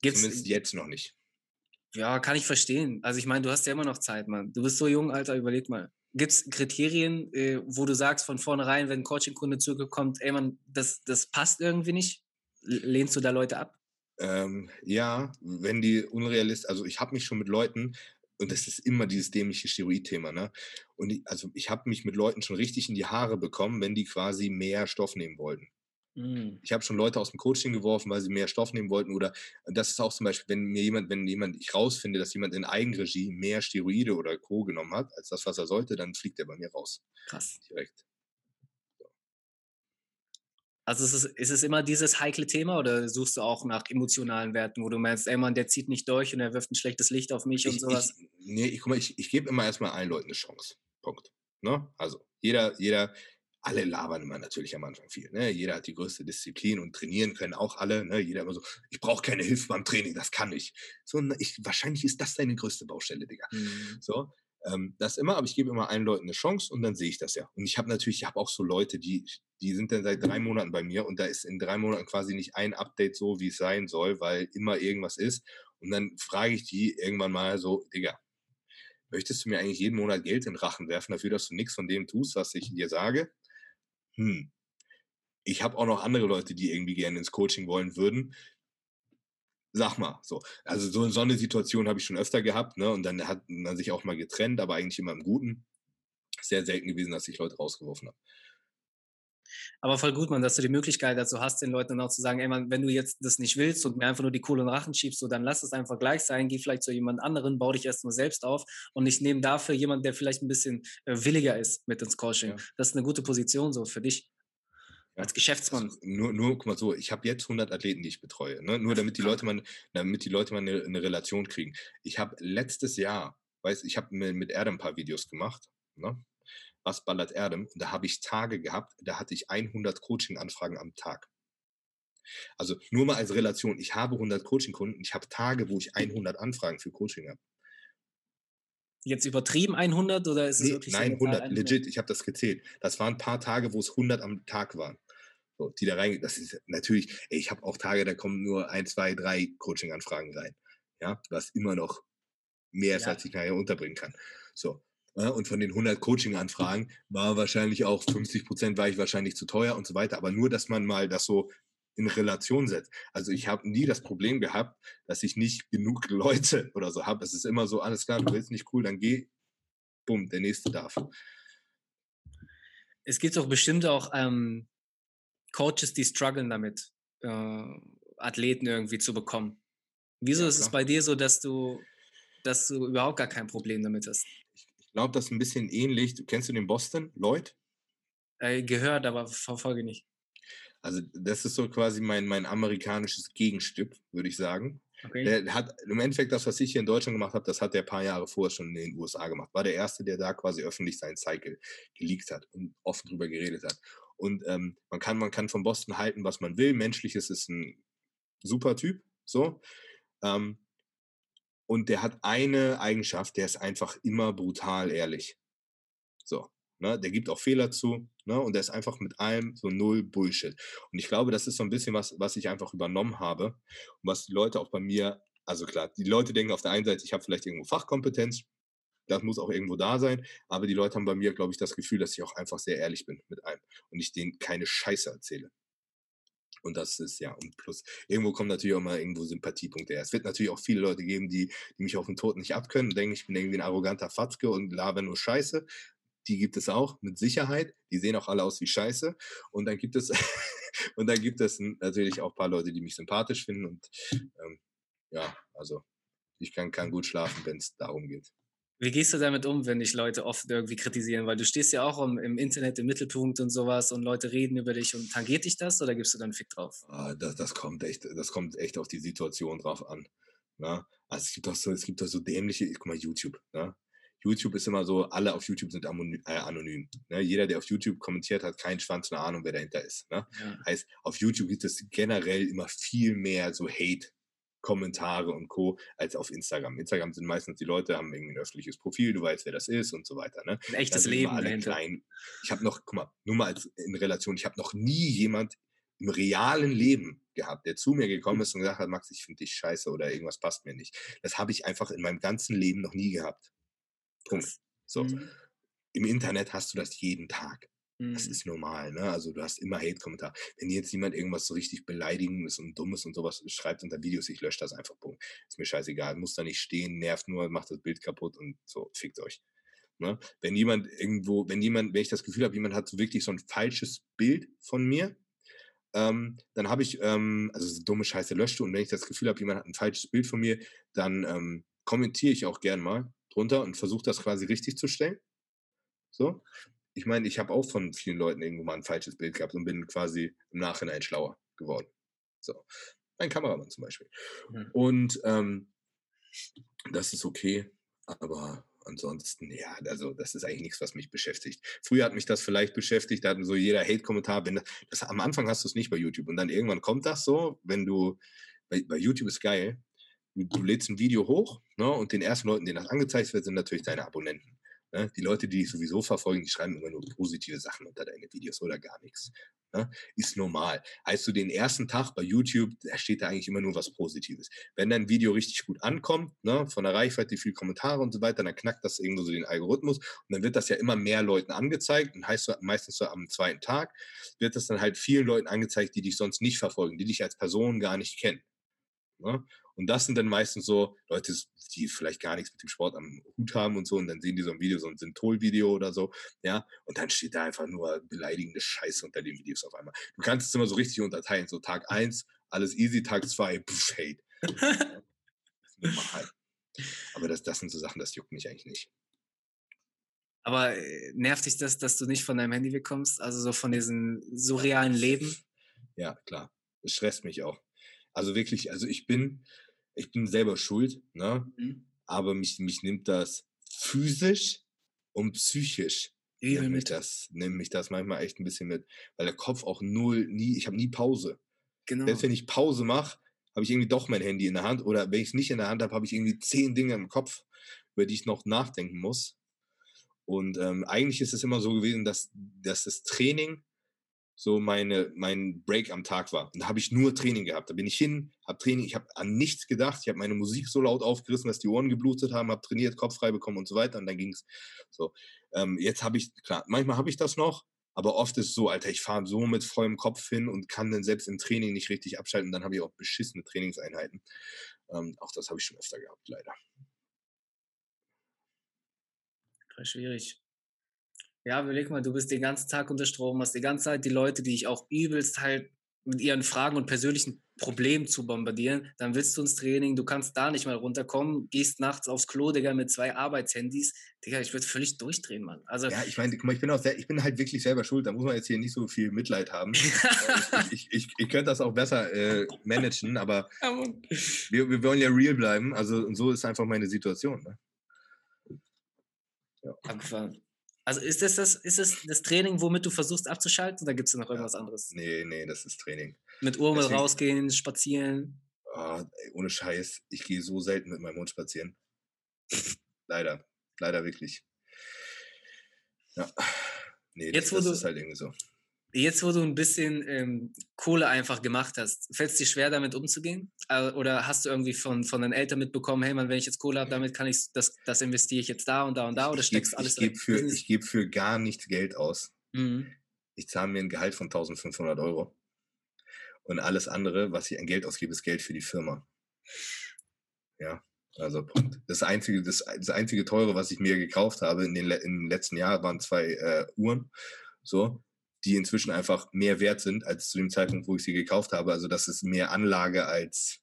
Gibt's, Zumindest jetzt noch nicht. Ja, kann ich verstehen. Also ich meine, du hast ja immer noch Zeit, Mann. Du bist so jung, Alter, überleg mal. Gibt es Kriterien, äh, wo du sagst von vornherein, wenn ein Coaching-Kunde zurückkommt, ey man, das, das passt irgendwie nicht? Lehnst du da Leute ab? Ähm, ja, wenn die unrealistisch, also ich habe mich schon mit Leuten, und das ist immer dieses dämliche Steroid-Thema, ne? Und ich, also ich habe mich mit Leuten schon richtig in die Haare bekommen, wenn die quasi mehr Stoff nehmen wollten. Mhm. Ich habe schon Leute aus dem Coaching geworfen, weil sie mehr Stoff nehmen wollten. Oder das ist auch zum Beispiel, wenn mir jemand, wenn jemand, ich rausfinde, dass jemand in Eigenregie mehr Steroide oder Co. genommen hat, als das, was er sollte, dann fliegt er bei mir raus. Krass. Direkt. Also ist es, ist es immer dieses heikle Thema oder suchst du auch nach emotionalen Werten, wo du meinst, ey Mann, der zieht nicht durch und er wirft ein schlechtes Licht auf mich ich, und sowas? Ich, nee, ich, guck mal, ich, ich gebe immer erstmal allen Leuten eine Chance. Punkt. Ne? Also jeder, jeder, alle labern immer natürlich am Anfang viel. Ne? Jeder hat die größte Disziplin und trainieren können auch alle. Ne? Jeder immer so, ich brauche keine Hilfe beim Training, das kann ich. So, ich, wahrscheinlich ist das deine größte Baustelle, Digga. Mhm. So, ähm, das immer, aber ich gebe immer allen Leuten eine Chance und dann sehe ich das ja. Und ich habe natürlich, ich habe auch so Leute, die, die sind dann seit drei Monaten bei mir und da ist in drei Monaten quasi nicht ein Update so, wie es sein soll, weil immer irgendwas ist. Und dann frage ich die irgendwann mal so, Digga, möchtest du mir eigentlich jeden Monat Geld in den Rachen werfen dafür, dass du nichts von dem tust, was ich dir sage? Hm, ich habe auch noch andere Leute, die irgendwie gerne ins Coaching wollen würden. Sag mal, so. Also so, so eine Situation habe ich schon öfter gehabt, ne? Und dann hat man sich auch mal getrennt, aber eigentlich immer im Guten. Sehr selten gewesen, dass ich Leute rausgeworfen habe. Aber voll gut, man, dass du die Möglichkeit dazu hast, den Leuten dann auch zu sagen, ey, man, wenn du jetzt das nicht willst und mir einfach nur die Kohle in Rachen schiebst, so, dann lass es einfach gleich sein, geh vielleicht zu jemand anderen, bau dich erstmal selbst auf und ich nehme dafür jemanden, der vielleicht ein bisschen äh, williger ist mit ins Coaching. Ja. Das ist eine gute Position so für dich. Ja. Als Geschäftsmann. Also nur, nur, guck mal so, ich habe jetzt 100 Athleten, die ich betreue. Ne? Nur damit die Leute mal, damit die Leute mal eine, eine Relation kriegen. Ich habe letztes Jahr, weiß ich habe mit Erde ein paar Videos gemacht. Ne? Was ballert Erdem. Und da habe ich Tage gehabt, da hatte ich 100 Coaching-Anfragen am Tag. Also nur mal als Relation, ich habe 100 Coaching-Kunden, ich habe Tage, wo ich 100 Anfragen für Coaching habe. Jetzt übertrieben 100 oder ist es nee, wirklich Nein, 100, legit, ich habe das gezählt. Das waren ein paar Tage, wo es 100 am Tag waren. So, die da rein, das ist natürlich, ey, ich habe auch Tage, da kommen nur ein, zwei, drei Coaching-Anfragen rein. Ja, was immer noch mehr ist, ja. als ich nachher unterbringen kann. So, ja, und von den 100 Coaching-Anfragen war wahrscheinlich auch 50 Prozent war ich wahrscheinlich zu teuer und so weiter. Aber nur, dass man mal das so in Relation setzt. Also ich habe nie das Problem gehabt, dass ich nicht genug Leute oder so habe. Es ist immer so, alles klar, du willst nicht cool, dann geh, bumm, der nächste darf. Es gibt doch bestimmt auch ähm, Coaches, die strugglen damit, äh, Athleten irgendwie zu bekommen. Wieso ja, ist es bei dir so, dass du, dass du überhaupt gar kein Problem damit hast? Glaube, das ist ein bisschen ähnlich. Du kennst du den Boston, Lloyd? Äh, gehört, aber verfolge nicht. Also, das ist so quasi mein, mein amerikanisches Gegenstück, würde ich sagen. Okay. Der hat im Endeffekt das, was ich hier in Deutschland gemacht habe, das hat er ein paar Jahre vorher schon in den USA gemacht. War der Erste, der da quasi öffentlich seinen Cycle geleakt hat und offen drüber geredet hat. Und ähm, man, kann, man kann von Boston halten, was man will. Menschliches ist ein super Typ, so. Ähm, und der hat eine Eigenschaft, der ist einfach immer brutal ehrlich. So. Ne? Der gibt auch Fehler zu ne? und der ist einfach mit allem so null Bullshit. Und ich glaube, das ist so ein bisschen was, was ich einfach übernommen habe und was die Leute auch bei mir, also klar, die Leute denken auf der einen Seite, ich habe vielleicht irgendwo Fachkompetenz, das muss auch irgendwo da sein, aber die Leute haben bei mir, glaube ich, das Gefühl, dass ich auch einfach sehr ehrlich bin mit einem und ich denen keine Scheiße erzähle. Und das ist ja, und plus, irgendwo kommen natürlich auch mal irgendwo Sympathiepunkte her. Es wird natürlich auch viele Leute geben, die, die mich auf den Tod nicht abkönnen und denken, ich bin irgendwie ein arroganter Fatzke und laber nur Scheiße. Die gibt es auch, mit Sicherheit. Die sehen auch alle aus wie Scheiße. Und dann gibt es, und dann gibt es natürlich auch ein paar Leute, die mich sympathisch finden. Und ähm, ja, also ich kann, kann gut schlafen, wenn es darum geht. Wie gehst du damit um, wenn dich Leute oft irgendwie kritisieren? Weil du stehst ja auch im, im, Internet im Mittelpunkt und sowas und Leute reden über dich und tangiert dich das oder gibst du dann Fick drauf? Ah, das, das, kommt echt, das kommt echt auf die Situation drauf an. Ne? Also es gibt doch so, es gibt doch so dämliche, guck mal, YouTube, ne? YouTube ist immer so, alle auf YouTube sind anonym. Äh, anonym ne? Jeder, der auf YouTube kommentiert, hat keinen Schwanz, eine Ahnung, wer dahinter ist. Ne? Ja. Heißt, auf YouTube gibt es generell immer viel mehr so Hate Kommentare und Co. als auf Instagram. Instagram sind meistens die Leute, haben irgendwie ein öffentliches Profil, du weißt, wer das ist und so weiter. Ne? Ein echtes Leben dahinter. Klein. Ich habe noch, guck mal, nur mal als in Relation, ich habe noch nie jemand im realen Leben gehabt, der zu mir gekommen ist und gesagt hat, Max, ich finde dich scheiße oder irgendwas passt mir nicht. Das habe ich einfach in meinem ganzen Leben noch nie gehabt. Punkt. So. Mhm. Im Internet hast du das jeden Tag. Das mhm. ist normal, ne? Also du hast immer Hate-Kommentar. Wenn jetzt jemand irgendwas so richtig Beleidigendes und Dummes und sowas schreibt unter Videos, ich lösche das einfach. Boom. Ist mir scheißegal. Muss da nicht stehen, nervt nur, macht das Bild kaputt und so, fickt euch. Ne? Wenn jemand irgendwo, wenn jemand, wenn ich das Gefühl habe, jemand hat so wirklich so ein falsches Bild von mir, ähm, dann habe ich, ähm, also so dumme Scheiße löscht und wenn ich das Gefühl habe, jemand hat ein falsches Bild von mir, dann ähm, kommentiere ich auch gern mal drunter und versuche das quasi richtig zu stellen. So ich meine, ich habe auch von vielen Leuten irgendwo mal ein falsches Bild gehabt und bin quasi im Nachhinein schlauer geworden. So. Mein Kameramann zum Beispiel. Mhm. Und ähm, das ist okay, aber ansonsten, ja, also das ist eigentlich nichts, was mich beschäftigt. Früher hat mich das vielleicht beschäftigt, da hatten so jeder Hate-Kommentar, wenn das, das, am Anfang hast du es nicht bei YouTube und dann irgendwann kommt das so, wenn du, bei, bei YouTube ist geil, du, du lädst ein Video hoch ne, und den ersten Leuten, denen das angezeigt wird, sind natürlich deine Abonnenten. Ne? Die Leute, die dich sowieso verfolgen, die schreiben immer nur positive Sachen unter deine Videos oder gar nichts. Ne? Ist normal. Heißt du den ersten Tag bei YouTube, da steht da eigentlich immer nur was Positives. Wenn dein Video richtig gut ankommt, ne, von der Reichweite, viele Kommentare und so weiter, dann knackt das irgendwo so den Algorithmus und dann wird das ja immer mehr Leuten angezeigt und heißt so, meistens so am zweiten Tag wird das dann halt vielen Leuten angezeigt, die dich sonst nicht verfolgen, die dich als Person gar nicht kennen. Ne? Und das sind dann meistens so Leute, die vielleicht gar nichts mit dem Sport am Hut haben und so. Und dann sehen die so ein Video, so ein Synthol-Video oder so. Ja. Und dann steht da einfach nur beleidigende Scheiße unter den Videos auf einmal. Du kannst es immer so richtig unterteilen. So Tag 1, alles easy, Tag 2, pff, Hate. normal. Aber das, das sind so Sachen, das juckt mich eigentlich nicht. Aber äh, nervt dich das, dass du nicht von deinem Handy wegkommst? Also so von diesem surrealen Leben? Ja, klar. Es stresst mich auch. Also wirklich, also ich bin, ich bin selber schuld, ne? Mhm. aber mich, mich nimmt das physisch und psychisch. Übel nimmt mich das, nimmt mich das manchmal echt ein bisschen mit, weil der Kopf auch null, nie, ich habe nie Pause. Genau. Selbst wenn ich Pause mache, habe ich irgendwie doch mein Handy in der Hand oder wenn ich es nicht in der Hand habe, habe ich irgendwie zehn Dinge im Kopf, über die ich noch nachdenken muss. Und ähm, eigentlich ist es immer so gewesen, dass, dass das Training so meine, mein Break am Tag war. Und da habe ich nur Training gehabt. Da bin ich hin, habe Training, ich habe an nichts gedacht. Ich habe meine Musik so laut aufgerissen, dass die Ohren geblutet haben, habe trainiert, Kopf frei bekommen und so weiter. Und dann ging es so. Ähm, jetzt habe ich, klar, manchmal habe ich das noch, aber oft ist es so, Alter, ich fahre so mit vollem Kopf hin und kann dann selbst im Training nicht richtig abschalten. Dann habe ich auch beschissene Trainingseinheiten. Ähm, auch das habe ich schon öfter gehabt, leider. Schwierig. Ja, überleg mal, du bist den ganzen Tag unter Strom, hast die ganze Zeit die Leute, die ich auch übelst halt mit ihren Fragen und persönlichen Problemen zu bombardieren. Dann willst du ins Training, du kannst da nicht mal runterkommen, gehst nachts aufs Klo, Digga, mit zwei Arbeitshandys. Digga, ich würde völlig durchdrehen, Mann. Also, ja, ich meine, guck mal, ich bin auch sehr, ich bin halt wirklich selber schuld. Da muss man jetzt hier nicht so viel Mitleid haben. ich, ich, ich, ich, könnte das auch besser äh, managen, aber wir, wir wollen ja real bleiben. Also, und so ist einfach meine Situation. Ne? Ja. Abgefahren. Also ist das das, ist das das Training, womit du versuchst abzuschalten oder gibt es da noch irgendwas ja, anderes? Nee, nee, das ist Training. Mit Urmel rausgehen, spazieren? Oh, ey, ohne Scheiß, ich gehe so selten mit meinem Hund spazieren. leider, leider wirklich. Ja. Nee, Jetzt, das, wo das du- ist halt irgendwie so. Jetzt, wo du ein bisschen ähm, Kohle einfach gemacht hast, fällt es dir schwer, damit umzugehen? Äh, Oder hast du irgendwie von, von deinen Eltern mitbekommen, hey Mann, wenn ich jetzt Kohle habe, damit kann ich, das, das investiere ich jetzt da und da und da oder ich gebe steckst alles ich geb für, ich geb für gar nichts Geld aus. Mhm. Ich zahle mir ein Gehalt von 1500 Euro. Und alles andere, was ich an Geld ausgebe, ist Geld für die Firma. Ja, also Punkt. Das einzige, das, das einzige teure, was ich mir gekauft habe in den im letzten Jahr, waren zwei äh, Uhren, so, die inzwischen einfach mehr wert sind als zu dem Zeitpunkt, wo ich sie gekauft habe. Also das ist mehr Anlage als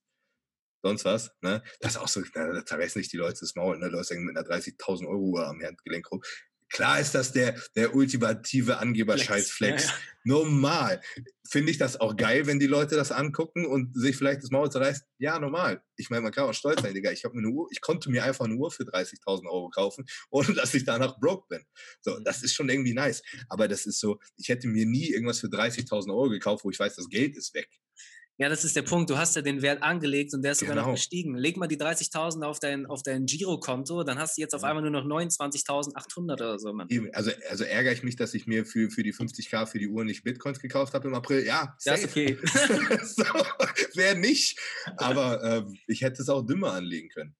sonst was. Ne? Das ist auch so, na, da zerreißen nicht die Leute das Maul. Ne? Leute mit einer 30.000 Euro Uhr am Handgelenk rum. Klar ist das der, der ultimative Angeberscheiß-Flex. Ja, ja. Normal. Finde ich das auch geil, wenn die Leute das angucken und sich vielleicht das Maul zerreißen? Ja, normal. Ich meine, man kann auch stolz sein, Digga. Ich habe eine Uhr, ich konnte mir einfach eine Uhr für 30.000 Euro kaufen, ohne dass ich danach broke bin. So, das ist schon irgendwie nice. Aber das ist so, ich hätte mir nie irgendwas für 30.000 Euro gekauft, wo ich weiß, das Geld ist weg. Ja, das ist der Punkt. Du hast ja den Wert angelegt und der ist sogar noch Genau. gestiegen. Leg mal die 30.000 auf dein, auf dein Girokonto, dann hast du jetzt auf einmal nur noch 29.800 oder so, Mann. Also, also ärgere ich mich, dass ich mir für, für die 50k für die Uhr nicht Bitcoins gekauft habe im April. Ja, Ja, ist safe. okay. so, wer nicht? Aber ähm, ich hätte es auch dümmer anlegen können.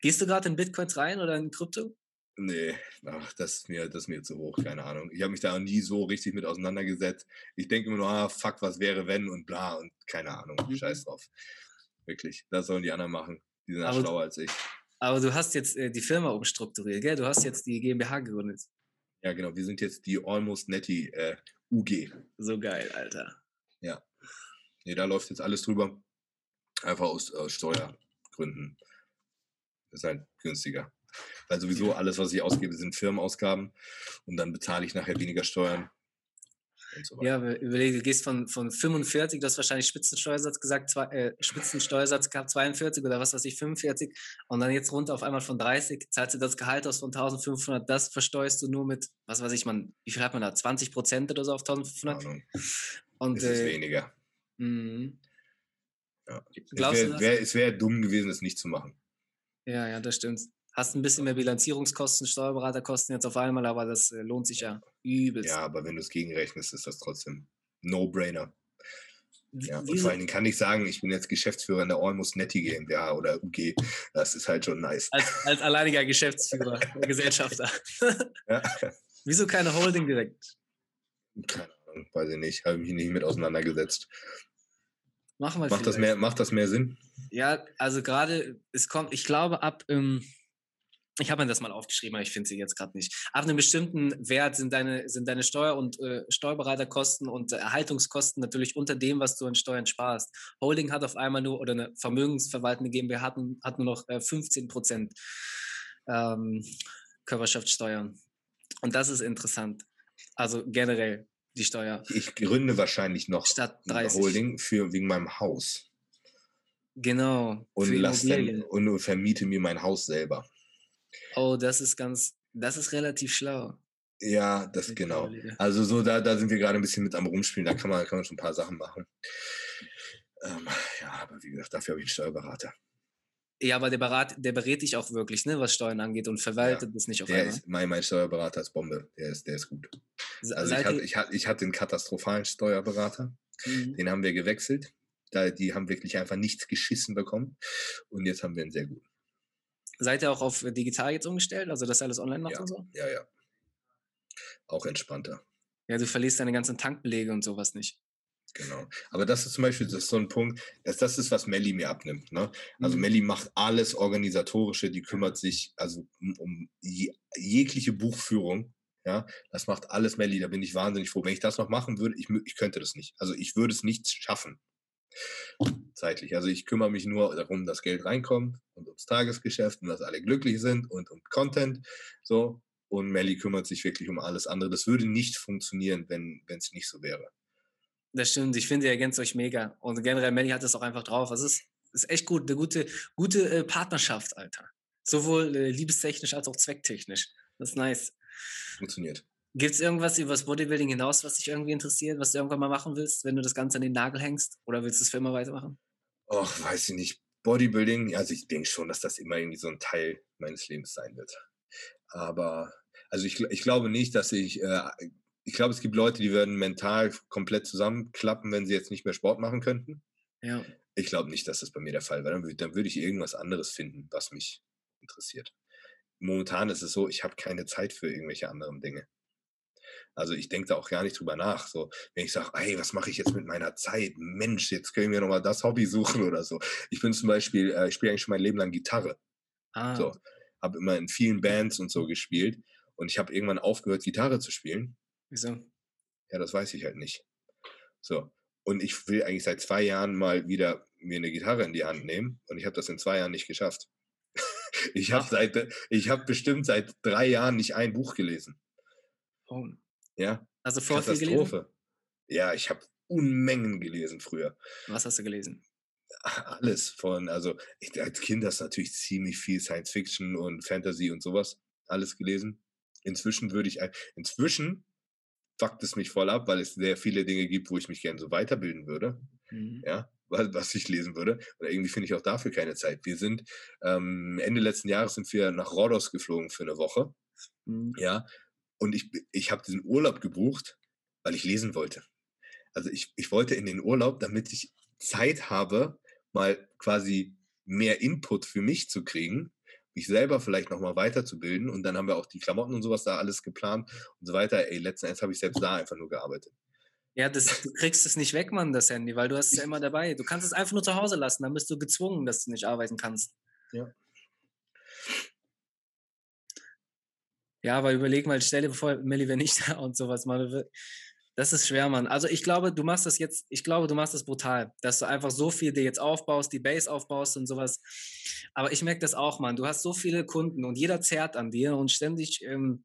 Gehst du gerade in Bitcoins rein oder in Krypto? Nee, ach, das, ist mir, das ist mir zu hoch, keine Ahnung. Ich habe mich da nie so richtig mit auseinandergesetzt. Ich denke immer nur, ah, fuck, was wäre, wenn und bla und keine Ahnung, Mhm. scheiß drauf. Wirklich, das sollen die anderen machen. Die sind ja Aber- schlauer als ich. Aber du hast jetzt äh, die Firma umstrukturiert, gell? Du hast jetzt die GmbH gegründet. Ja, genau, wir sind jetzt die Almost Netty äh, UG. So geil, Alter. Nee, da läuft jetzt alles drüber. Einfach aus, aus Steuergründen. Das ist halt günstiger. Weil sowieso alles, was ich ausgebe, sind Firmenausgaben und dann bezahle ich nachher weniger Steuern. So. Ja, aber überleg, du gehst von, von 45, du hast wahrscheinlich Spitzensteuersatz gesagt, zwei, äh, Spitzensteuersatz gehabt, 42 oder was weiß ich, 45 und dann jetzt runter auf einmal von 30, zahlst du das Gehalt aus von 1500, das versteuerst du nur mit, was weiß ich, man, wie viel hat man da, 20 Prozent oder so auf Keine 1500 Ahnung. und Es ist äh, weniger. mh, Ja. Glaubst es wäre das? wär, wär dumm gewesen, es nicht zu machen. ja, ja, das stimmt. Hast ein bisschen mehr Bilanzierungskosten, Steuerberaterkosten jetzt auf einmal, aber das äh, lohnt sich ja übelst. Ja, aber wenn du es gegenrechnest, ist das trotzdem No-Brainer. Ja. Und vor allen Dingen kann ich sagen, ich bin jetzt Geschäftsführer in der Almost Netty GmbH oder UG. Das ist halt schon nice. als, als alleiniger Geschäftsführer, Gesellschafter. Ja. Wieso keine Holding direkt? Keine Ahnung, weiß ich nicht. Habe mich nicht mit auseinandergesetzt. Machen wir Macht das, mehr, macht das mehr Sinn? Ja, also gerade, es kommt, ich glaube, ab, ähm, ich habe mir das mal aufgeschrieben, aber ich finde sie jetzt gerade nicht. Ab einem bestimmten Wert sind deine, sind deine Steuer- und äh, Steuerberaterkosten und Erhaltungskosten natürlich unter dem, was du an Steuern sparst. Holding hat auf einmal nur, oder eine vermögensverwaltende GmbH hat, hat nur noch äh, 15 Prozent ähm, Körperschaftssteuern. Und das ist interessant. Also generell die Steuer Ich gründe wahrscheinlich noch eine 30. Holding für, wegen meinem Haus. Genau. Und, lass dann, und vermiete mir mein Haus selber. Oh, das ist ganz, das ist relativ schlau. Ja, das genau. Also so, da, da sind wir gerade ein bisschen mit am Rumspielen. Da kann man, kann man schon ein paar Sachen machen. Ähm, ja, aber wie gesagt, dafür habe ich einen Steuerberater. Ja, aber der, Berat, der berät dich auch wirklich, ne, was Steuern angeht und verwaltet das nicht auf Der einmal. ist, mein, mein Steuerberater ist Bombe. Der ist, der ist gut. Also ich hatte, ich, hatte, ich hatte einen katastrophalen Steuerberater. Mhm. Den haben wir gewechselt. Da, die haben wirklich einfach nichts geschissen bekommen. Und jetzt haben wir einen sehr guten. Seid ihr auch auf digital jetzt umgestellt, also dass ihr alles online macht Ja. und so? Ja, ja. Auch entspannter. Ja, du verlierst deine ganzen Tankbelege und sowas nicht. Genau. Aber das ist zum Beispiel das ist so ein Punkt, dass das ist, was Melli mir abnimmt. Ne? Also Mhm. Melli macht alles Organisatorische, die kümmert sich also um, um je, jegliche Buchführung. Ja, das macht alles Melli. Da bin ich wahnsinnig froh. Wenn ich das noch machen würde, ich, ich könnte das nicht. Also ich würde es nicht schaffen. Zeitlich. Also ich kümmere mich nur darum, dass Geld reinkommt und ums Tagesgeschäft und dass alle glücklich sind und um Content. So. Und Melli kümmert sich wirklich um alles andere. Das würde nicht funktionieren, wenn es nicht so wäre. Das stimmt, ich finde, ihr ergänzt euch mega. Und generell, Melly hat das auch einfach drauf. Das ist, ist echt gut, eine gute, gute äh, Partnerschaft, Alter. Sowohl äh, liebestechnisch als auch zwecktechnisch. Das ist nice. Funktioniert. Gibt es irgendwas über das Bodybuilding hinaus, was dich irgendwie interessiert, was du irgendwann mal machen willst, wenn du das Ganze an den Nagel hängst? Oder willst du es für immer weitermachen? Och, weiß ich nicht. Bodybuilding, also ich denke schon, dass das immer irgendwie so ein Teil meines Lebens sein wird. Aber, also ich, ich glaube nicht, dass ich äh, ich glaube, es gibt Leute, die würden mental komplett zusammenklappen, wenn sie jetzt nicht mehr Sport machen könnten. Ja. Ich glaube nicht, dass das bei mir der Fall wäre. Dann, dann würde ich irgendwas anderes finden, was mich interessiert. Momentan ist es so, ich habe keine Zeit für irgendwelche anderen Dinge. Also ich denke da auch gar nicht drüber nach. So, wenn ich sage, ey, was mache ich jetzt mit meiner Zeit? Mensch, jetzt können wir nochmal das Hobby suchen oder so. Ich bin zum Beispiel, äh, ich spiele eigentlich schon mein Leben lang Gitarre. Ah. So, habe immer in vielen Bands und so gespielt und ich habe irgendwann aufgehört, Gitarre zu spielen. Wieso? Ja, das weiß ich halt nicht. So. Und ich will eigentlich seit zwei Jahren mal wieder mir eine Gitarre in die Hand nehmen und ich habe das in zwei Jahren nicht geschafft. ich habe seit, ich habe bestimmt seit drei Jahren nicht ein Buch gelesen. Oh. Ja, viel gelesen? Katastrophe. Ja, ich habe Unmengen gelesen früher. Was hast du gelesen? Alles von, also ich, als Kind hast du natürlich ziemlich viel Science Fiction und Fantasy und sowas alles gelesen. Inzwischen würde ich, inzwischen fuckt es mich voll ab, weil es sehr viele Dinge gibt, wo ich mich gerne so weiterbilden würde, Mhm. ja, was, was ich lesen würde. Oder irgendwie finde ich auch dafür keine Zeit. Wir sind, ähm, Ende letzten Jahres sind wir nach Rhodos geflogen für eine Woche, Mhm. ja, und ich, ich habe diesen Urlaub gebucht, weil ich lesen wollte. Also ich, ich wollte in den Urlaub, damit ich Zeit habe, mal quasi mehr Input für mich zu kriegen, mich selber vielleicht nochmal weiterzubilden. Und dann haben wir auch die Klamotten und sowas da alles geplant und so weiter. Ey, letzten Endes habe ich selbst da einfach nur gearbeitet. Ja, das, du kriegst es nicht weg, Mann, das Handy, weil du hast es ja immer dabei. Du kannst es einfach nur zu Hause lassen, dann bist du gezwungen, dass du nicht arbeiten kannst. Ja. Ja, aber überleg mal, stell dir vor, Milli, wenn ich da und sowas mache. Das ist schwer, Mann. Also ich glaube, du machst das jetzt, ich glaube, du machst das brutal, dass du einfach so viel dir jetzt aufbaust, die Base aufbaust und sowas. Aber ich merke das auch, Mann. Du hast so viele Kunden und jeder zerrt an dir und ständig ähm,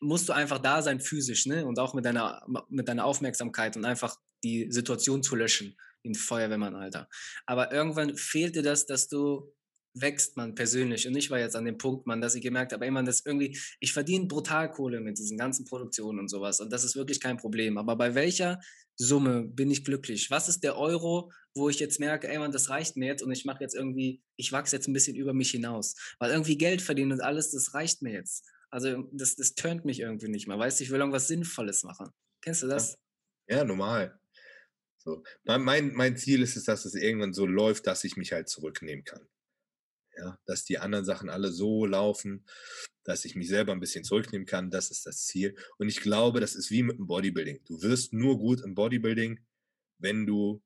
musst du einfach da sein physisch, ne? Und auch mit deiner, mit deiner Aufmerksamkeit und einfach die Situation zu löschen. Ein Feuerwehrmann, Alter. Aber irgendwann fehlt dir das, dass du wächst, man persönlich. Und ich war jetzt an dem Punkt, man, dass ich gemerkt habe, ey, man, das irgendwie, ich verdiene brutal Kohle mit diesen ganzen Produktionen und sowas. Und das ist wirklich kein Problem. Aber bei welcher Summe bin ich glücklich? Was ist der Euro, wo ich jetzt merke, ey, man, das reicht mir jetzt und ich mache jetzt irgendwie, ich wachse jetzt ein bisschen über mich hinaus. Weil irgendwie Geld verdienen und alles, das reicht mir jetzt. Also das, das turnt mich irgendwie nicht mehr. Weißt du, ich will irgendwas Sinnvolles machen. Kennst du das? Ja, normal. So. Mein, mein, mein Ziel ist es, dass es irgendwann so läuft, dass ich mich halt zurücknehmen kann. Ja, dass die anderen Sachen alle so laufen, dass ich mich selber ein bisschen zurücknehmen kann, das ist das Ziel. Und ich glaube, das ist wie mit dem Bodybuilding. Du wirst nur gut im Bodybuilding, wenn du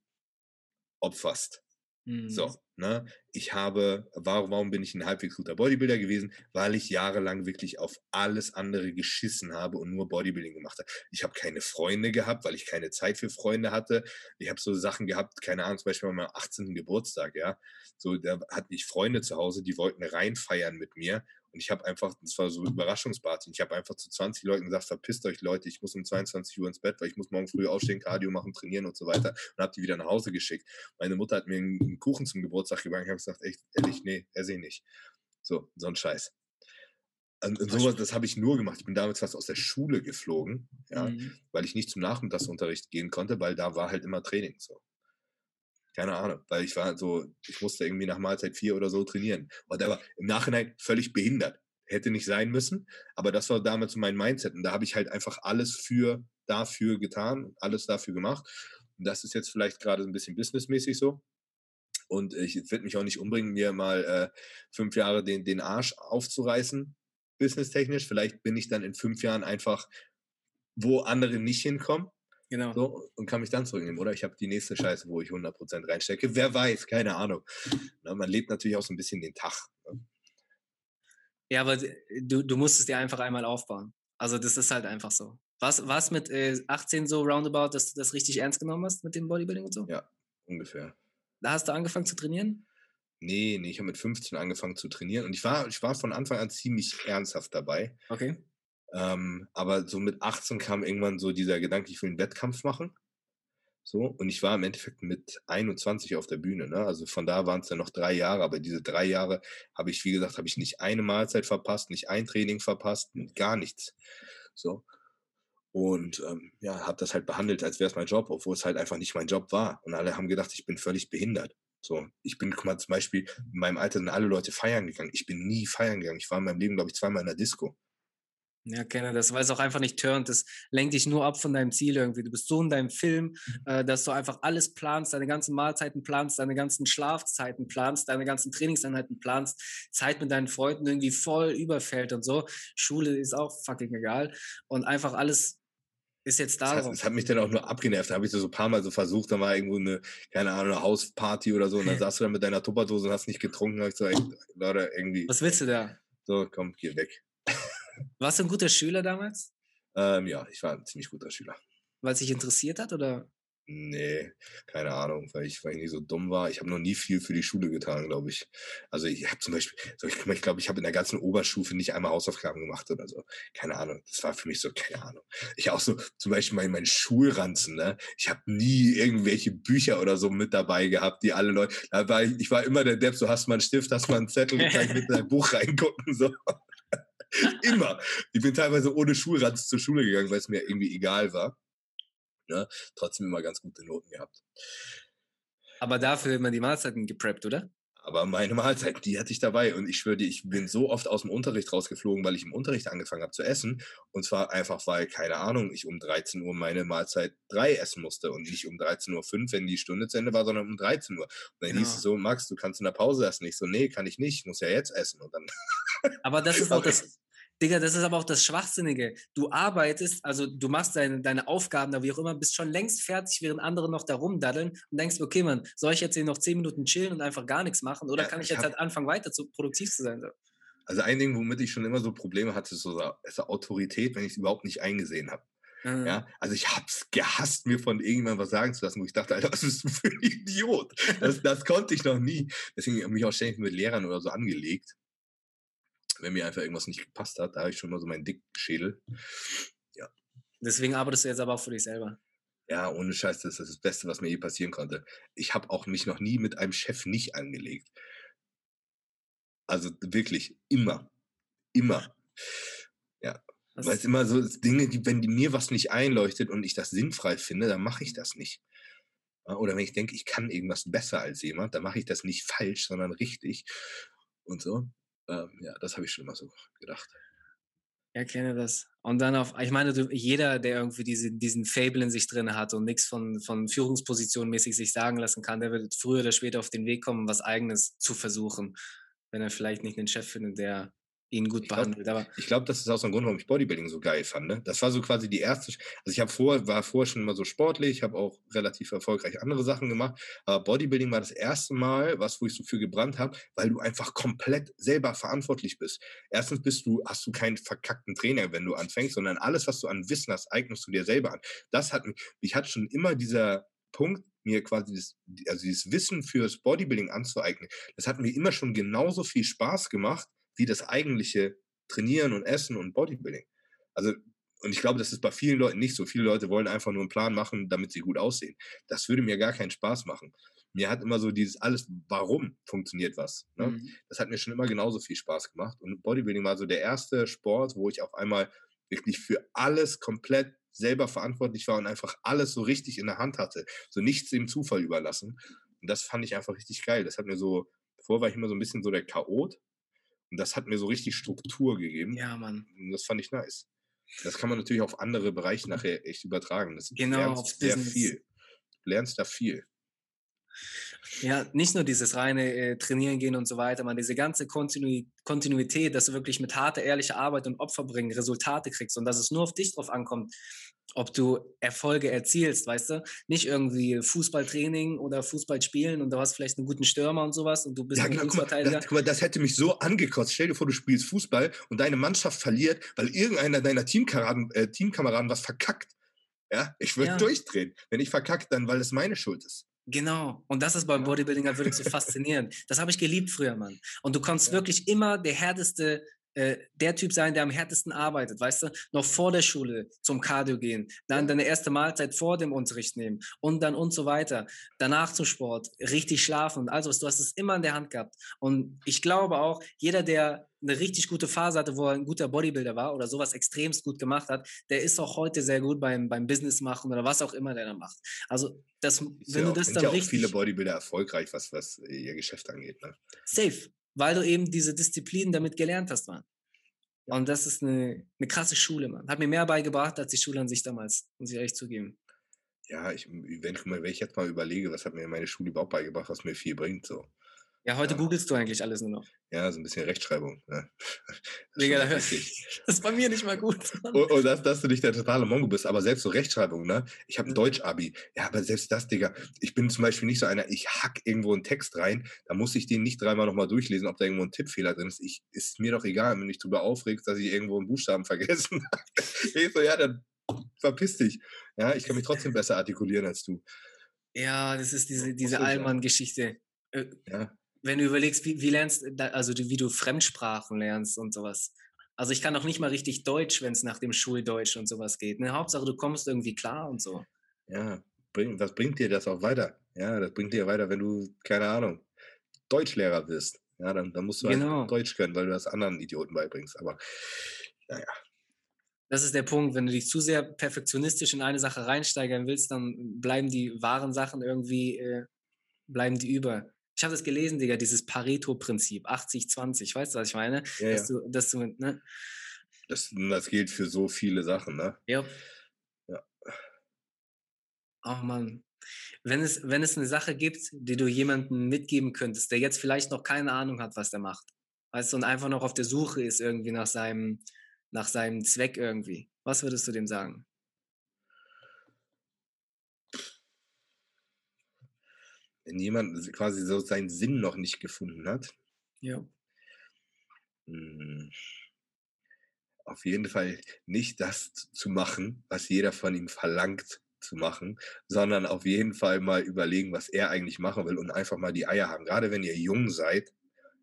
opferst. Mhm. So, ne? Ich habe, warum, warum bin ich ein halbwegs guter Bodybuilder gewesen? Weil ich jahrelang wirklich auf alles andere geschissen habe und nur Bodybuilding gemacht habe. Ich habe keine Freunde gehabt, weil ich keine Zeit für Freunde hatte. Ich habe so Sachen gehabt, keine Ahnung, zum Beispiel an meinem 18. Geburtstag, ja. So, da hatte ich Freunde zu Hause, die wollten reinfeiern mit mir. Und ich habe einfach, das war so eine Überraschungsparty. Ich habe einfach zu 20 Leuten gesagt, verpisst euch Leute, ich muss um 22 Uhr ins Bett, weil ich muss morgen früh aufstehen, Cardio machen, trainieren und so weiter. Und habe die wieder nach Hause geschickt. Meine Mutter hat mir einen Kuchen zum Geburtstag gebacken. Ich habe gesagt, echt, ehrlich, nee, esse ich nicht. So, so ein Scheiß. Und, und sowas, das habe ich nur gemacht. Ich bin damals fast aus der Schule geflogen, ja, Mhm. weil ich nicht zum Nachmittagsunterricht gehen konnte, weil da war halt immer Training. So. Keine Ahnung, weil ich war so, ich musste irgendwie nach Mahlzeit vier oder so trainieren. Und der war im Nachhinein völlig behindert. Hätte nicht sein müssen, aber das war damals so mein Mindset. Und da habe ich halt einfach alles für dafür getan, alles dafür gemacht. Und das ist jetzt vielleicht gerade ein bisschen businessmäßig so. Und ich werde mich auch nicht umbringen, mir mal äh, fünf Jahre den, den Arsch aufzureißen, businesstechnisch. Vielleicht bin ich dann in fünf Jahren einfach, wo andere nicht hinkommen. Genau. So, und kann mich dann zurücknehmen. Oder ich habe die nächste Scheiße, wo ich 100% reinstecke. Wer weiß, keine Ahnung. Na, man lebt natürlich auch so ein bisschen den Tag. Ne? Ja, aber d- du, du musst es dir einfach einmal aufbauen. Also das ist halt einfach so. Was, was mit äh, 18 so roundabout, dass du das richtig ernst genommen hast mit dem Bodybuilding und so? Ja. Ungefähr. Da hast du angefangen zu trainieren? Nee, nee, ich habe mit 15 angefangen zu trainieren. Und ich war, ich war von Anfang an ziemlich ernsthaft dabei. Okay. Ähm, aber so mit 18 kam irgendwann so dieser Gedanke, ich will einen Wettkampf machen. So, und ich war im Endeffekt mit 21 auf der Bühne. Ne? Also von da waren es dann noch drei Jahre, aber diese drei Jahre habe ich, wie gesagt, habe ich nicht eine Mahlzeit verpasst, nicht ein Training verpasst, gar nichts. So. Und ähm, ja, habe das halt behandelt, als wäre es mein Job, obwohl es halt einfach nicht mein Job war. Und alle haben gedacht, ich bin völlig behindert. So, ich bin, mal, zum Beispiel, in meinem Alter sind alle Leute feiern gegangen. Ich bin nie feiern gegangen. Ich war in meinem Leben, glaube ich, zweimal in der Disco. Ja, kenne das, weil es auch einfach nicht turnt. Das lenkt dich nur ab von deinem Ziel irgendwie. Du bist so in deinem Film, mhm. äh, dass du einfach alles planst, deine ganzen Mahlzeiten planst, deine ganzen Schlafzeiten planst, deine ganzen Trainingseinheiten planst, Zeit mit deinen Freunden irgendwie voll überfällt und so. Schule ist auch fucking egal. Und einfach alles ist jetzt da. Das, das, hat mich dann auch nur abgenervt. Da habe ich so ein paar Mal so versucht, da war irgendwo eine, keine Ahnung, eine Hausparty oder so und dann saßt du da mit deiner Tupperdose und hast nicht getrunken. Da habe ich so, Leute, irgendwie. Was willst du da? So, komm, geh weg. Warst du ein guter Schüler damals? Ähm, ja, ich war ein ziemlich guter Schüler. Weil es dich interessiert hat, oder? Nee, keine Ahnung, weil ich, weil ich nicht so dumm war. Ich habe noch nie viel für die Schule getan, glaube ich. Also ich habe zum Beispiel, so ich, ich glaube, ich habe in der ganzen Oberstufe nicht einmal Hausaufgaben gemacht oder so. Keine Ahnung. Das war für mich so, keine Ahnung. Ich auch so, zum Beispiel mein, mein Schulranzen, ne? Ich habe nie irgendwelche Bücher oder so mit dabei gehabt, die alle Leute. Da war ich, ich war immer der Depp, so hast mal einen Stift, hast mal einen Zettel, kann ich mit in dein Buch reingucken. So. immer. Ich bin teilweise ohne Schulranz zur Schule gegangen, weil es mir irgendwie egal war. Ne? Trotzdem immer ganz gute Noten gehabt. Aber dafür immer die Mahlzeiten gepreppt, oder? Aber meine Mahlzeiten, die hatte ich dabei. Und ich schwöre dir, ich bin so oft aus dem Unterricht rausgeflogen, weil ich im Unterricht angefangen habe zu essen. Und zwar einfach, weil, keine Ahnung, ich um 13 Uhr meine Mahlzeit 3 essen musste und nicht um 13.05 Uhr, wenn die Stunde zu Ende war, sondern um 13 Uhr. Und dann genau. hieß es so, Max, du kannst in der Pause essen. Ich so, nee, kann ich nicht, ich muss ja jetzt essen. Und dann. Aber das ist auch das, Digga, das ist aber auch das Schwachsinnige. Du arbeitest, also du machst deine, deine Aufgaben da wie auch immer, bist schon längst fertig, während andere noch da rumdaddeln und denkst, okay, Mann, soll ich jetzt hier noch zehn Minuten chillen und einfach gar nichts machen oder ja, kann ich, ich jetzt halt anfangen, weiter zu produktiv zu sein? Also ein Ding, womit ich schon immer so Probleme hatte, ist so, ist Autorität, wenn ich es überhaupt nicht eingesehen habe. Mhm. Ja, also ich hab's gehasst, mir von irgendjemandem was sagen zu lassen, wo ich dachte, Alter, was bist du für ein Idiot? Das, das konnte ich noch nie. Deswegen habe ich mich auch ständig mit Lehrern oder so angelegt wenn mir einfach irgendwas nicht gepasst hat, da habe ich schon mal so meinen Dickschädel. Ja. Deswegen arbeitest du jetzt aber auch für dich selber. Ja, ohne Scheiß, das ist das Beste, was mir je passieren konnte. Ich habe auch mich noch nie mit einem Chef nicht angelegt. Also wirklich, immer. Immer. Ja. Weil es immer so Dinge, die, wenn die mir was nicht einleuchtet und ich das sinnfrei finde, dann mache ich das nicht. Oder wenn ich denke, ich kann irgendwas besser als jemand, dann mache ich das nicht falsch, sondern richtig. Und so. Ähm, ja, das habe ich schon immer so gedacht. Ja, kenne das. Und dann auf, ich meine, jeder, der irgendwie diese, diesen Fable in sich drin hat und nichts von, von Führungsposition mäßig sich sagen lassen kann, der wird früher oder später auf den Weg kommen, was Eigenes zu versuchen. Wenn er vielleicht nicht einen Chef findet, der ihn gut ich behandelt. Glaub, aber ich glaube, das ist auch so ein Grund, warum ich Bodybuilding so geil fand. Ne? Das war so quasi die erste. Also ich habe vor, war vorher schon immer so sportlich, habe auch relativ erfolgreich andere Sachen gemacht. Aber Bodybuilding war das erste Mal, was wo ich so für gebrannt habe, weil du einfach komplett selber verantwortlich bist. Erstens bist du, hast du keinen verkackten Trainer, wenn du anfängst, sondern alles, was du an Wissen hast, eignest du dir selber an. Das hat mich, mich hat schon immer dieser Punkt, mir quasi das, also dieses Wissen fürs Bodybuilding anzueignen, das hat mir immer schon genauso viel Spaß gemacht, wie das eigentliche Trainieren und Essen und Bodybuilding. Also, und ich glaube, das ist bei vielen Leuten nicht so. Viele Leute wollen einfach nur einen Plan machen, damit sie gut aussehen. Das würde mir gar keinen Spaß machen. Mir hat immer so dieses alles, warum funktioniert was. Ne? Mhm. Das hat mir schon immer genauso viel Spaß gemacht. Und Bodybuilding war so der erste Sport, wo ich auf einmal wirklich für alles komplett selber verantwortlich war und einfach alles so richtig in der Hand hatte. So nichts dem Zufall überlassen. Und das fand ich einfach richtig geil. Das hat mir so, vorher war ich immer so ein bisschen so der Chaot, und das hat mir so richtig Struktur gegeben. Ja, Mann. Und das fand ich nice. Das kann man natürlich auf andere Bereiche nachher echt übertragen. Das genau, auf sehr Business. viel. Du lernst da viel. Ja, nicht nur dieses reine äh, Trainieren gehen und so weiter, man, diese ganze Kontinu Kontinuität, dass du wirklich mit harter, ehrlicher Arbeit und Opfer bringen Resultate kriegst und dass es nur auf dich drauf ankommt, ob du Erfolge erzielst, weißt du? Nicht irgendwie Fußballtraining oder Fußballspielen und du hast vielleicht einen guten Stürmer und sowas und du bist ja, ein genau, Fußballverteidiger. Guck mal, das hätte mich so angekotzt. Stell dir vor, du spielst Fußball und deine Mannschaft verliert, weil irgendeiner deiner Teamkameraden, äh, Teamkameraden was verkackt. Ja, ich würde ja. durchdrehen. Wenn ich verkackt, dann weil es meine Schuld ist. Genau. Und das ist beim Bodybuilding halt wirklich so faszinierend. Das habe ich geliebt früher, Mann. Und du kannst ja. wirklich immer der härteste äh, der Typ sein, der am härtesten arbeitet, weißt du, noch vor der Schule zum Cardio gehen, dann deine erste Mahlzeit vor dem Unterricht nehmen und dann und so weiter, danach zum Sport, richtig schlafen und also du hast es immer in der Hand gehabt. Und ich glaube auch, jeder, der eine richtig gute Phase hatte, wo er ein guter Bodybuilder war oder sowas extremst gut gemacht hat, der ist auch heute sehr gut beim, beim Business machen oder was auch immer der da macht. Also, das, wenn ja du das auch, dann ja richtig... viele Bodybuilder erfolgreich, was, was ihr Geschäft angeht. Ne? Safe weil du eben diese Disziplin damit gelernt hast, Mann. Und das ist eine, eine krasse Schule, Mann. Hat mir mehr beigebracht als die Schule an sich damals, muss ich ehrlich zugeben. Ja, ich, wenn, ich, wenn ich jetzt mal überlege, was hat mir meine Schule überhaupt beigebracht, was mir viel bringt, so. Ja, heute googelst du eigentlich alles nur noch. Ja, so ein bisschen Rechtschreibung. Ne? Digga, das, das ist bei mir nicht mal gut. Und, und dass, dass, du nicht der totale Mongo bist, aber selbst so Rechtschreibung, ne? Ich habe ein mhm. Deutsch-Abi. Ja, aber selbst das, Digga. Ich bin zum Beispiel nicht so einer, ich hack irgendwo einen Text rein, da muss ich den nicht dreimal nochmal durchlesen, ob da irgendwo ein Tippfehler drin ist. Ich, ist mir doch egal, wenn du dich darüber aufregst, dass ich irgendwo einen Buchstaben vergessen habe. ich so, ja, dann verpiss dich. Ja, ich kann mich trotzdem besser artikulieren als du. Ja, das ist diese, diese Allmann-Geschichte. Äh, ja wenn du überlegst, wie, wie lernst, also wie du Fremdsprachen lernst und sowas. Also ich kann doch nicht mal richtig Deutsch, wenn es nach dem Schuldeutsch und sowas geht. Ne? Hauptsache, du kommst irgendwie klar und so. Ja, bring, was bringt dir das auch weiter? Ja, das bringt dir weiter, wenn du, keine Ahnung, Deutschlehrer bist. Ja, dann, dann musst du halt genau. halt Deutsch können, weil du das anderen Idioten beibringst. Aber naja. Das ist der Punkt. Wenn du dich zu sehr perfektionistisch in eine Sache reinsteigern willst, dann bleiben die wahren Sachen irgendwie, äh, bleiben die über. Ich habe das gelesen, Digga, dieses Pareto-Prinzip, 80-20, weißt du, was ich meine? Ja, dass, ja. Du, dass du, ne? Das, das gilt für so viele Sachen, ne? Ja. Ja. Oh Mann. Wenn es, wenn es eine Sache gibt, die du jemandem mitgeben könntest, der jetzt vielleicht noch keine Ahnung hat, was der macht, weißt du, und einfach noch auf der Suche ist irgendwie nach seinem, nach seinem Zweck irgendwie, was würdest du dem sagen? Wenn jemand quasi so seinen Sinn noch nicht gefunden hat. Ja. Hm, auf jeden Fall nicht das zu machen, was jeder von ihm verlangt zu machen, sondern auf jeden Fall mal überlegen, was er eigentlich machen will und einfach mal die Eier haben. Gerade wenn ihr jung seid,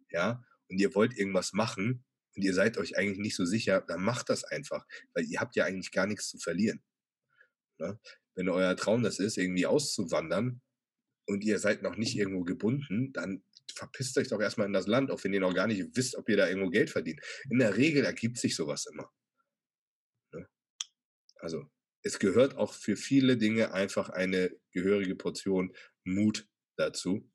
ja, und ihr wollt irgendwas machen und ihr seid euch eigentlich nicht so sicher, dann macht das einfach, weil ihr habt ja eigentlich gar nichts zu verlieren. Ne? Wenn euer Traum das ist, irgendwie auszuwandern, und ihr seid noch nicht irgendwo gebunden, dann verpisst euch doch erstmal in das Land, auch wenn ihr noch gar nicht wisst, ob ihr da irgendwo Geld verdient. In der Regel ergibt sich sowas immer. Ne? Also es gehört auch für viele Dinge einfach eine gehörige Portion Mut dazu.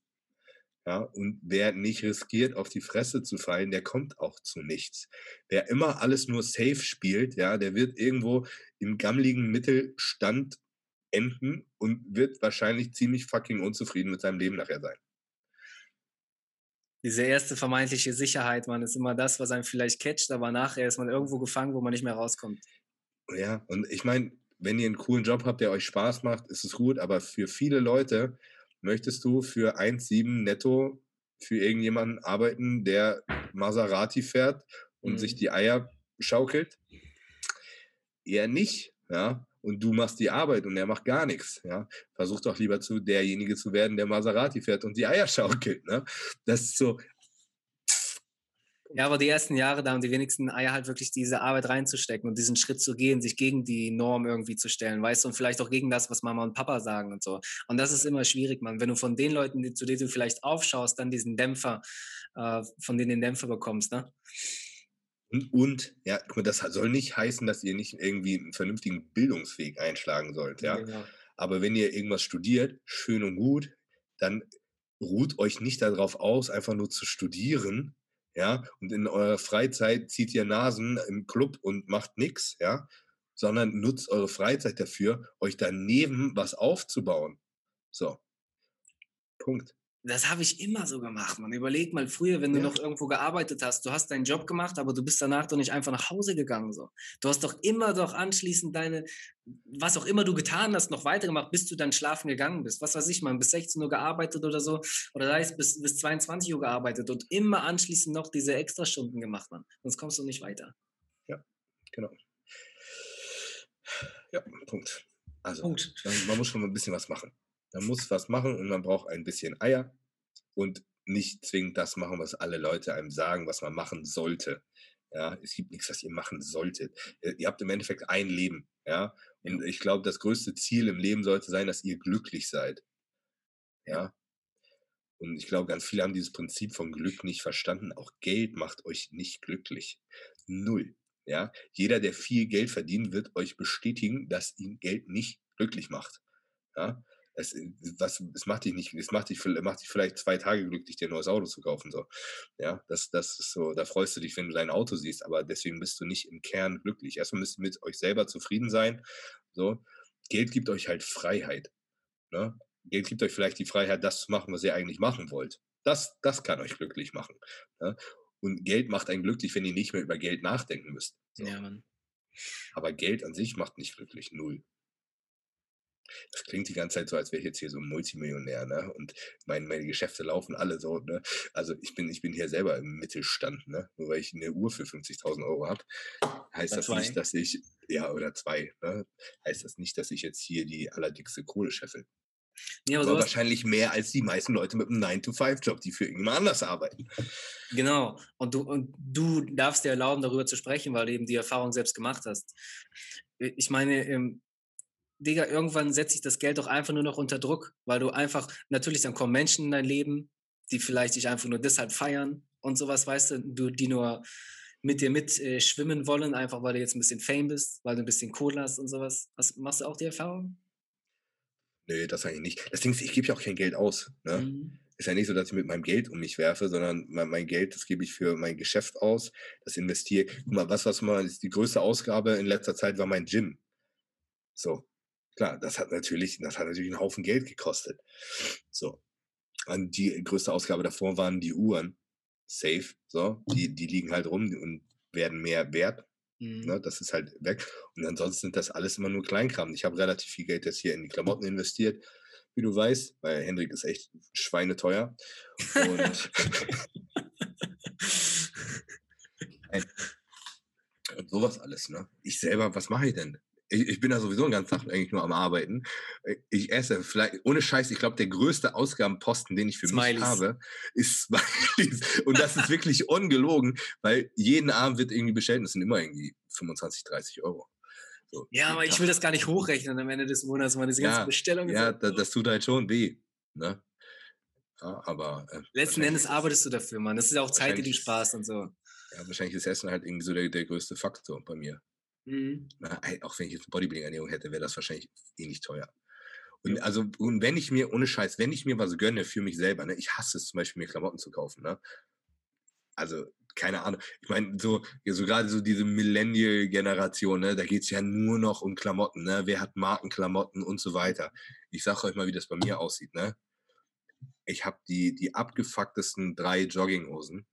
Ja, und wer nicht riskiert, auf die Fresse zu fallen, der kommt auch zu nichts. Wer immer alles nur safe spielt, ja, der wird irgendwo im gammligen Mittelstand enden und wird wahrscheinlich ziemlich fucking unzufrieden mit seinem Leben nachher sein. Diese erste vermeintliche Sicherheit, man, ist immer das, was einem vielleicht catcht, aber nachher ist man irgendwo gefangen, wo man nicht mehr rauskommt. Ja, und ich meine, wenn ihr einen coolen Job habt, der euch Spaß macht, ist es gut, aber für viele Leute möchtest du für 1,7 netto für irgendjemanden arbeiten, der Maserati fährt und mhm. sich die Eier schaukelt? Eher nicht, ja und du machst die Arbeit und er macht gar nichts. Ja? Versuch doch lieber zu derjenige zu werden, der Maserati fährt und die Eier schaukelt. Ne? Das ist so. Ja, aber die ersten Jahre, da haben die wenigsten Eier halt wirklich diese Arbeit reinzustecken und diesen Schritt zu gehen, sich gegen die Norm irgendwie zu stellen, weißt du, und vielleicht auch gegen das, was Mama und Papa sagen und so. Und das ist immer schwierig, man. Wenn du von den Leuten, zu denen du vielleicht aufschaust, dann diesen Dämpfer, äh, von denen den Dämpfer bekommst, ne? Und, und, ja, das soll nicht heißen, dass ihr nicht irgendwie einen vernünftigen Bildungsweg einschlagen sollt, ja. Genau. Aber wenn ihr irgendwas studiert, schön und gut, dann ruht euch nicht darauf aus, einfach nur zu studieren, ja, und in eurer Freizeit zieht ihr Nasen im Club und macht nichts, ja, sondern nutzt eure Freizeit dafür, euch daneben was aufzubauen. So. Punkt. Das habe ich immer so gemacht, man. Überleg mal früher, wenn du ja. noch irgendwo gearbeitet hast, du hast deinen Job gemacht, aber du bist danach doch nicht einfach nach Hause gegangen. So. Du hast doch immer doch anschließend deine, was auch immer du getan hast, noch weitergemacht, bis du dann schlafen gegangen bist. Was weiß ich, man, bis 16 Uhr gearbeitet oder so. Oder da ist bis, bis 22 Uhr gearbeitet und immer anschließend noch diese Extrastunden gemacht, man. Sonst kommst du nicht weiter. Ja, genau. Ja, Punkt. Also, Punkt. man muss schon ein bisschen was machen. Man muss was machen und man braucht ein bisschen Eier und nicht zwingend das machen, was alle Leute einem sagen, was man machen sollte. Ja, es gibt nichts, was ihr machen solltet. Äh, ihr habt im Endeffekt ein Leben, ja. Und ich glaube, das größte Ziel im Leben sollte sein, dass ihr glücklich seid. Ja. Und ich glaube, ganz viele haben dieses Prinzip von Glück nicht verstanden. Auch Geld macht euch nicht glücklich. Null. Ja. Jeder, der viel Geld verdient, wird euch bestätigen, dass ihn Geld nicht glücklich macht. Ja. Es, was, es macht dich nicht, es macht dich, macht dich vielleicht zwei Tage glücklich, dir ein neues Auto zu kaufen. So. Ja, das, das ist so, da freust du dich, wenn du dein Auto siehst, aber deswegen bist du nicht im Kern glücklich. Erstmal müsst ihr mit euch selber zufrieden sein. So. Geld gibt euch halt Freiheit. Ne? Geld gibt euch vielleicht die Freiheit, das zu machen, was ihr eigentlich machen wollt. Das, das kann euch glücklich machen. Ne? Und Geld macht einen glücklich, wenn ihr nicht mehr über Geld nachdenken müsst. So. Ja, Mann. Aber Geld an sich macht nicht glücklich. Null. Das klingt die ganze Zeit so, als wäre ich jetzt hier so ein Multimillionär, ne? Und mein, meine Geschäfte laufen alle so, ne? Also ich bin, ich bin hier selber im Mittelstand, ne? Nur weil ich eine Uhr für 50.000 Euro habe, heißt das zwei. nicht, dass ich, ja, oder zwei, ne? Heißt das nicht, dass ich jetzt hier die allerdickste Kohle scheffel. Ja, aber, aber wahrscheinlich mehr als die meisten Leute mit einem 9-to-5-Job, die für irgendjemand anders arbeiten. Genau. Und du, und du darfst dir erlauben, darüber zu sprechen, weil du eben die Erfahrung selbst gemacht hast. Ich meine, ähm, Digga, irgendwann setzt sich das Geld doch einfach nur noch unter Druck, weil du einfach, natürlich dann kommen Menschen in dein Leben, die vielleicht dich einfach nur deshalb feiern und sowas, weißt du, du die nur mit dir mit äh, schwimmen wollen, einfach weil du jetzt ein bisschen Fame bist, weil du ein bisschen Kohle hast und sowas. Was, machst du auch die Erfahrung? Nö, das eigentlich nicht. Das Ding ist, ich gebe ja auch kein Geld aus. Ne? Mhm. Ist ja nicht so, dass ich mit meinem Geld um mich werfe, sondern mein, mein Geld, das gebe ich für mein Geschäft aus, das investiere. Guck mal, was, was mal die größte Ausgabe in letzter Zeit war mein Gym. So, Klar, das hat natürlich, das hat natürlich einen Haufen Geld gekostet. So. Und die größte Ausgabe davor waren die Uhren. Safe. So. Die, die liegen halt rum und werden mehr wert. Mhm. Ne, das ist halt weg. Und ansonsten sind das alles immer nur Kleinkram. Ich habe relativ viel Geld jetzt hier in die Klamotten investiert, wie du weißt, weil Hendrik ist echt schweineteuer. Und, und sowas alles, ne? Ich selber, was mache ich denn? Ich, ich bin da sowieso den ganzen Tag eigentlich nur am Arbeiten. Äh, ich esse vielleicht, ohne Scheiß, ich glaube, der größte Ausgabenposten, den ich für Smileys. mich habe, ist Smileys. Und das ist wirklich ungelogen, weil jeden Abend wird irgendwie bestellt und das sind immer irgendwie 25, 30 Euro. So, ja, aber ich will das gar nicht hochrechnen am Ende des Monats, meine diese ganze ja, Bestellung. Ja, das, das, tut halt schon weh. Ne? Ja, aber. Äh, Letzten Endes arbeitest du dafür, Mann. Das ist ja auch Zeit, die du sparst und so. Ja, wahrscheinlich ist Essen halt irgendwie so der, der größte Faktor bei mir. Mhm. Na, auch wenn ich jetzt eine Bodybuilding-Ernährung hätte, wäre das wahrscheinlich ähnlich teuer. Und ja. also, und wenn ich mir, ohne Scheiß, wenn ich mir was gönne für mich selber, ne, ich hasse es zum Beispiel, mir Klamotten zu kaufen, ne? Also, keine Ahnung. Ich meine, so, so gerade so diese Millennial-Generation, ne, da geht es ja nur noch um Klamotten, ne? Wer hat Markenklamotten und so weiter. Ich sage euch mal, wie das bei mir aussieht, ne? Ich habe die, die abgefucktesten drei Jogginghosen,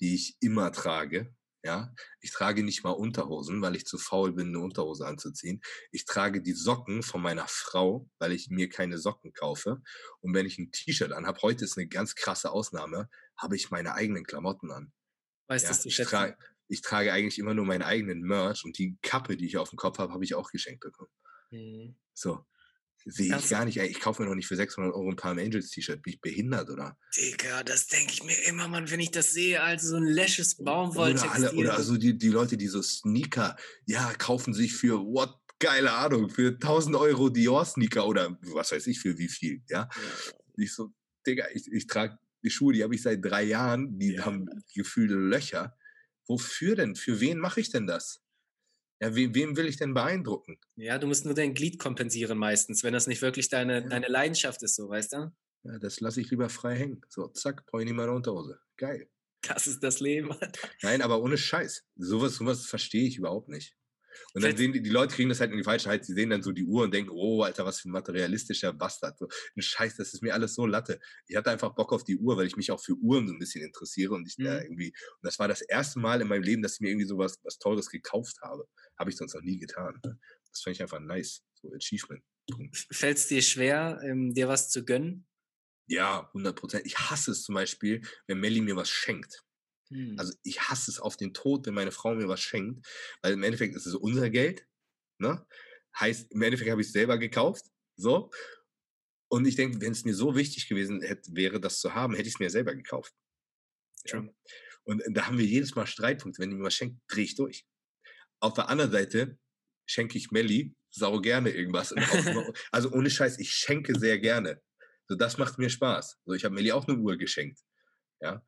die ich immer trage. Ja, ich trage nicht mal Unterhosen, weil ich zu faul bin, eine Unterhose anzuziehen. Ich trage die Socken von meiner Frau, weil ich mir keine Socken kaufe. Und wenn ich ein T-Shirt anhabe, heute ist eine ganz krasse Ausnahme, habe ich meine eigenen Klamotten an. Weißt ja, du, ich, trage, ich trage eigentlich immer nur meinen eigenen Merch und die Kappe, die ich auf dem Kopf habe, habe ich auch geschenkt bekommen. Mhm. So. Sehe ich gar nicht, ey. Ich kaufe mir noch nicht für 600 Euro ein Palm Angels T-Shirt. Bin ich behindert, oder? Digga, das denke ich mir immer, Mann, wenn ich das sehe, als so ein läsches Baumwolltextil. Oder, alle, oder also die, die Leute, die so Sneaker, ja, kaufen sich für, what, geile Ahnung, für 1000 Euro Dior-Sneaker oder was weiß ich für wie viel, ja. ja. Ich so, Digga, ich, ich trage die Schuhe, die habe ich seit drei Jahren, die ja. haben gefühlte Löcher. Wofür denn? Für wen mache ich denn das? Ja, we, wem will ich denn beeindrucken? Ja, du musst nur dein Glied kompensieren meistens, wenn das nicht wirklich deine, ja. deine Leidenschaft ist, so, weißt du? Ja, das lasse ich lieber frei hängen. So, zack, brauche ich nicht meine Unterhose. Geil. Das ist das Leben. Nein, aber ohne Scheiß. Sowas, sowas verstehe ich überhaupt nicht. Und dann sehen die, die Leute kriegen das halt in die falsche Zeit. Sie sehen dann so die Uhr und denken, oh, Alter, was für ein materialistischer Bastard. So, ein Scheiß, das ist mir alles so Latte. Ich hatte einfach Bock auf die Uhr, weil ich mich auch für Uhren so ein bisschen interessiere und ich mhm. da irgendwie, und das war das erste Mal in meinem Leben, dass ich mir irgendwie so was, was Teures gekauft habe. Habe ich sonst noch nie getan. Das fand ich einfach nice. So Achievement. Fällt es dir schwer, ähm, dir was zu gönnen? Ja, 100 Prozent. Ich hasse es zum Beispiel, wenn Melly mir was schenkt. Hm. Also ich hasse es auf den Tod, wenn meine Frau mir was schenkt, weil im Endeffekt ist es unser Geld. Ne? Heißt, im Endeffekt habe ich es selber gekauft. So. Und ich denke, wenn es mir so wichtig gewesen hätte, wäre, das zu haben, hätte ich es mir selber gekauft. Ja. Und da haben wir jedes Mal Streitpunkte. Wenn die mir was schenkt, drehe ich durch. Auf der anderen Seite schenke ich Melli sau gerne irgendwas. also ohne Scheiß, ich schenke sehr gerne. So, das macht mir Spaß. So, ich habe Melli auch eine Uhr geschenkt. Ja.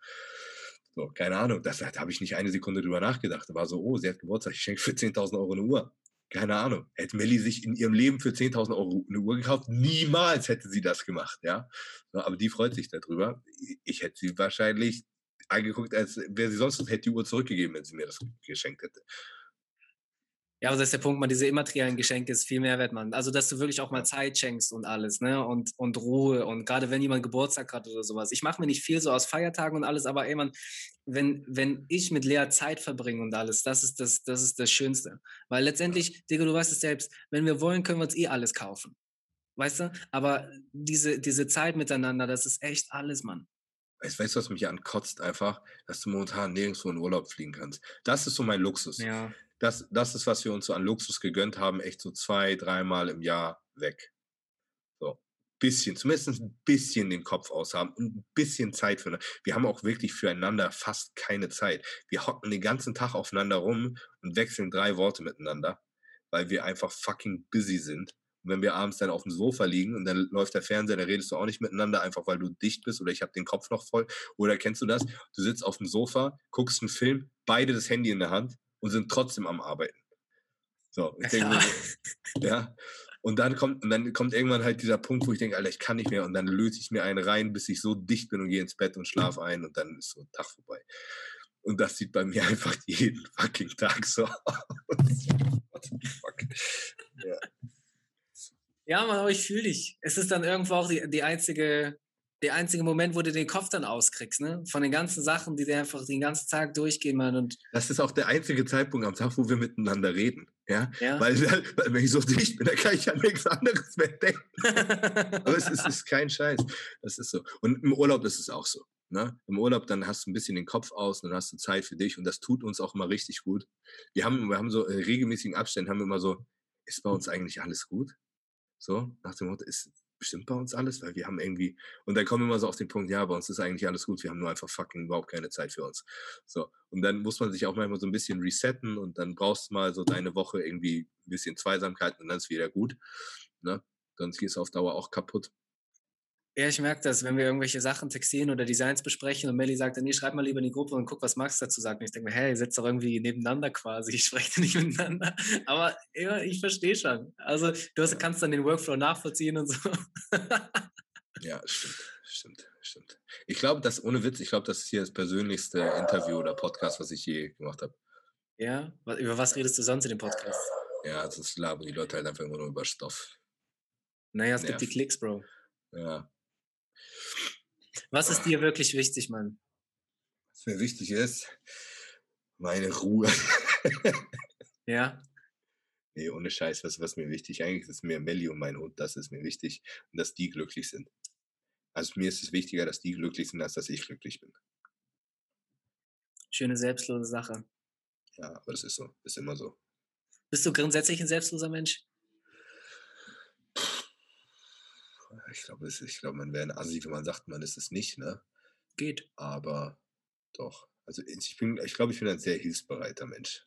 So, keine Ahnung, das, da habe ich nicht eine Sekunde drüber nachgedacht. Da war so, oh, sie hat Geburtstag, ich schenke für 10.000 Euro eine Uhr. keine Ahnung, hätte Melli sich in ihrem Leben für 10.000 Euro eine Uhr gekauft, niemals hätte sie das gemacht, ja. Aber die freut sich darüber. Ich hätte sie wahrscheinlich angeguckt, als wäre sie sonst, hätte die Uhr zurückgegeben, wenn sie mir das geschenkt hätte. Ja, aber das ist der Punkt, man, diese immateriellen Geschenke ist viel mehr wert, man. Also, dass du wirklich auch mal Zeit schenkst und alles, ne? Und, und Ruhe. Und gerade wenn jemand Geburtstag hat oder sowas. Ich mache mir nicht viel so aus Feiertagen und alles, aber ey, man, wenn, wenn ich mit Lea Zeit verbringe und alles, das ist das, das ist das Schönste. Weil letztendlich, Digga, du weißt es selbst, wenn wir wollen, können wir uns eh alles kaufen. Weißt du? Aber diese, diese Zeit miteinander, das ist echt alles, Mann. Weißt du, was mich ankotzt einfach, dass du momentan nirgendwo in Urlaub fliegen kannst. Das ist so mein Luxus. Ja das, das ist, was wir uns so an Luxus gegönnt haben, echt so zwei, dreimal im Jahr weg. So, bisschen, zumindest ein bisschen den Kopf aus haben und ein bisschen Zeit für. Wir haben auch wirklich füreinander fast keine Zeit. Wir hocken den ganzen Tag aufeinander rum und wechseln drei Worte miteinander, weil wir einfach fucking busy sind. Und wenn wir abends dann auf dem Sofa liegen und dann läuft der Fernseher, dann redest du auch nicht miteinander, einfach weil du dicht bist oder ich habe den Kopf noch voll. Oder kennst du das? Du sitzt auf dem Sofa, guckst einen Film, beide das Handy in der Hand und sind trotzdem am Arbeiten. So, ich denke, ja. ja. Und dann kommt, und dann kommt irgendwann halt dieser Punkt, wo ich denke, Alter, ich kann nicht mehr. Und dann löse ich mir einen rein, bis ich so dicht bin und gehe ins Bett und schlafe ein und dann ist so ein Tag vorbei. Und das sieht bei mir einfach jeden fucking Tag so aus. What the fuck? Ja. Ja, man, aber ich fühle dich. Es ist dann irgendwo auch die, die einzige der einzige Moment, wo du den Kopf dann auskriegst, ne? Von den ganzen Sachen, die dir einfach den ganzen Tag durchgehen, Mann. Und das ist auch der einzige Zeitpunkt am Tag, wo wir miteinander reden. Ja? ja. Weil, weil, wenn ich so dicht bin, dann kann ich an nichts anderes mehr denken. Aber es ist, es ist kein Scheiß. Das ist so. Und im Urlaub ist es auch so. Ne? Im Urlaub, dann hast du ein bisschen den Kopf aus, dann hast du Zeit für dich und das tut uns auch immer richtig gut. Wir haben, wir haben so äh, regelmäßigen Abständen, haben wir immer so, ist bei uns eigentlich alles gut? So, nach dem Motto, ist, bestimmt bei uns alles, weil wir haben irgendwie, und dann kommen wir immer so auf den Punkt, ja, bei uns ist eigentlich alles gut, wir haben nur einfach fucking überhaupt keine Zeit für uns. So. Und dann muss man sich auch manchmal so ein bisschen resetten und dann brauchst du mal so deine Woche irgendwie ein bisschen Zweisamkeit und dann ist wieder gut. Ne? Sonst gehst du auf Dauer auch kaputt. Ja, ich merke das, wenn wir irgendwelche Sachen textieren oder Designs besprechen und Melly sagt, nee, schreib mal lieber in die Gruppe und guck, was Max dazu sagt. Und ich denke mir, hey, ihr sitzt doch irgendwie nebeneinander quasi, ich spreche nicht miteinander. Aber ja, ich verstehe schon. Also du hast, kannst dann den Workflow nachvollziehen und so. ja, stimmt, stimmt, stimmt. Ich glaube, das ohne Witz, ich glaube, das ist hier das persönlichste Interview oder Podcast, was ich je gemacht habe. Ja, über was redest du sonst in dem Podcast? Ja, sonst labern die Leute halt einfach immer nur über Stoff. Naja, es Nerv. gibt die Klicks, Bro. Ja, was ist dir wirklich wichtig, Mann? Was mir wichtig ist, meine Ruhe. ja. Nee, ohne Scheiß, was, was mir wichtig eigentlich ist, mir Melli und mein Hund, das ist mir wichtig. Und dass die glücklich sind. Also mir ist es wichtiger, dass die glücklich sind, als dass ich glücklich bin. Schöne selbstlose Sache. Ja, aber das ist so, ist immer so. Bist du grundsätzlich ein selbstloser Mensch? Ich glaube, ich glaube, man wäre ein Assi, wenn man sagt, man ist es nicht, ne? Geht. Aber doch. Also ich bin, ich glaube, ich bin ein sehr hilfsbereiter Mensch.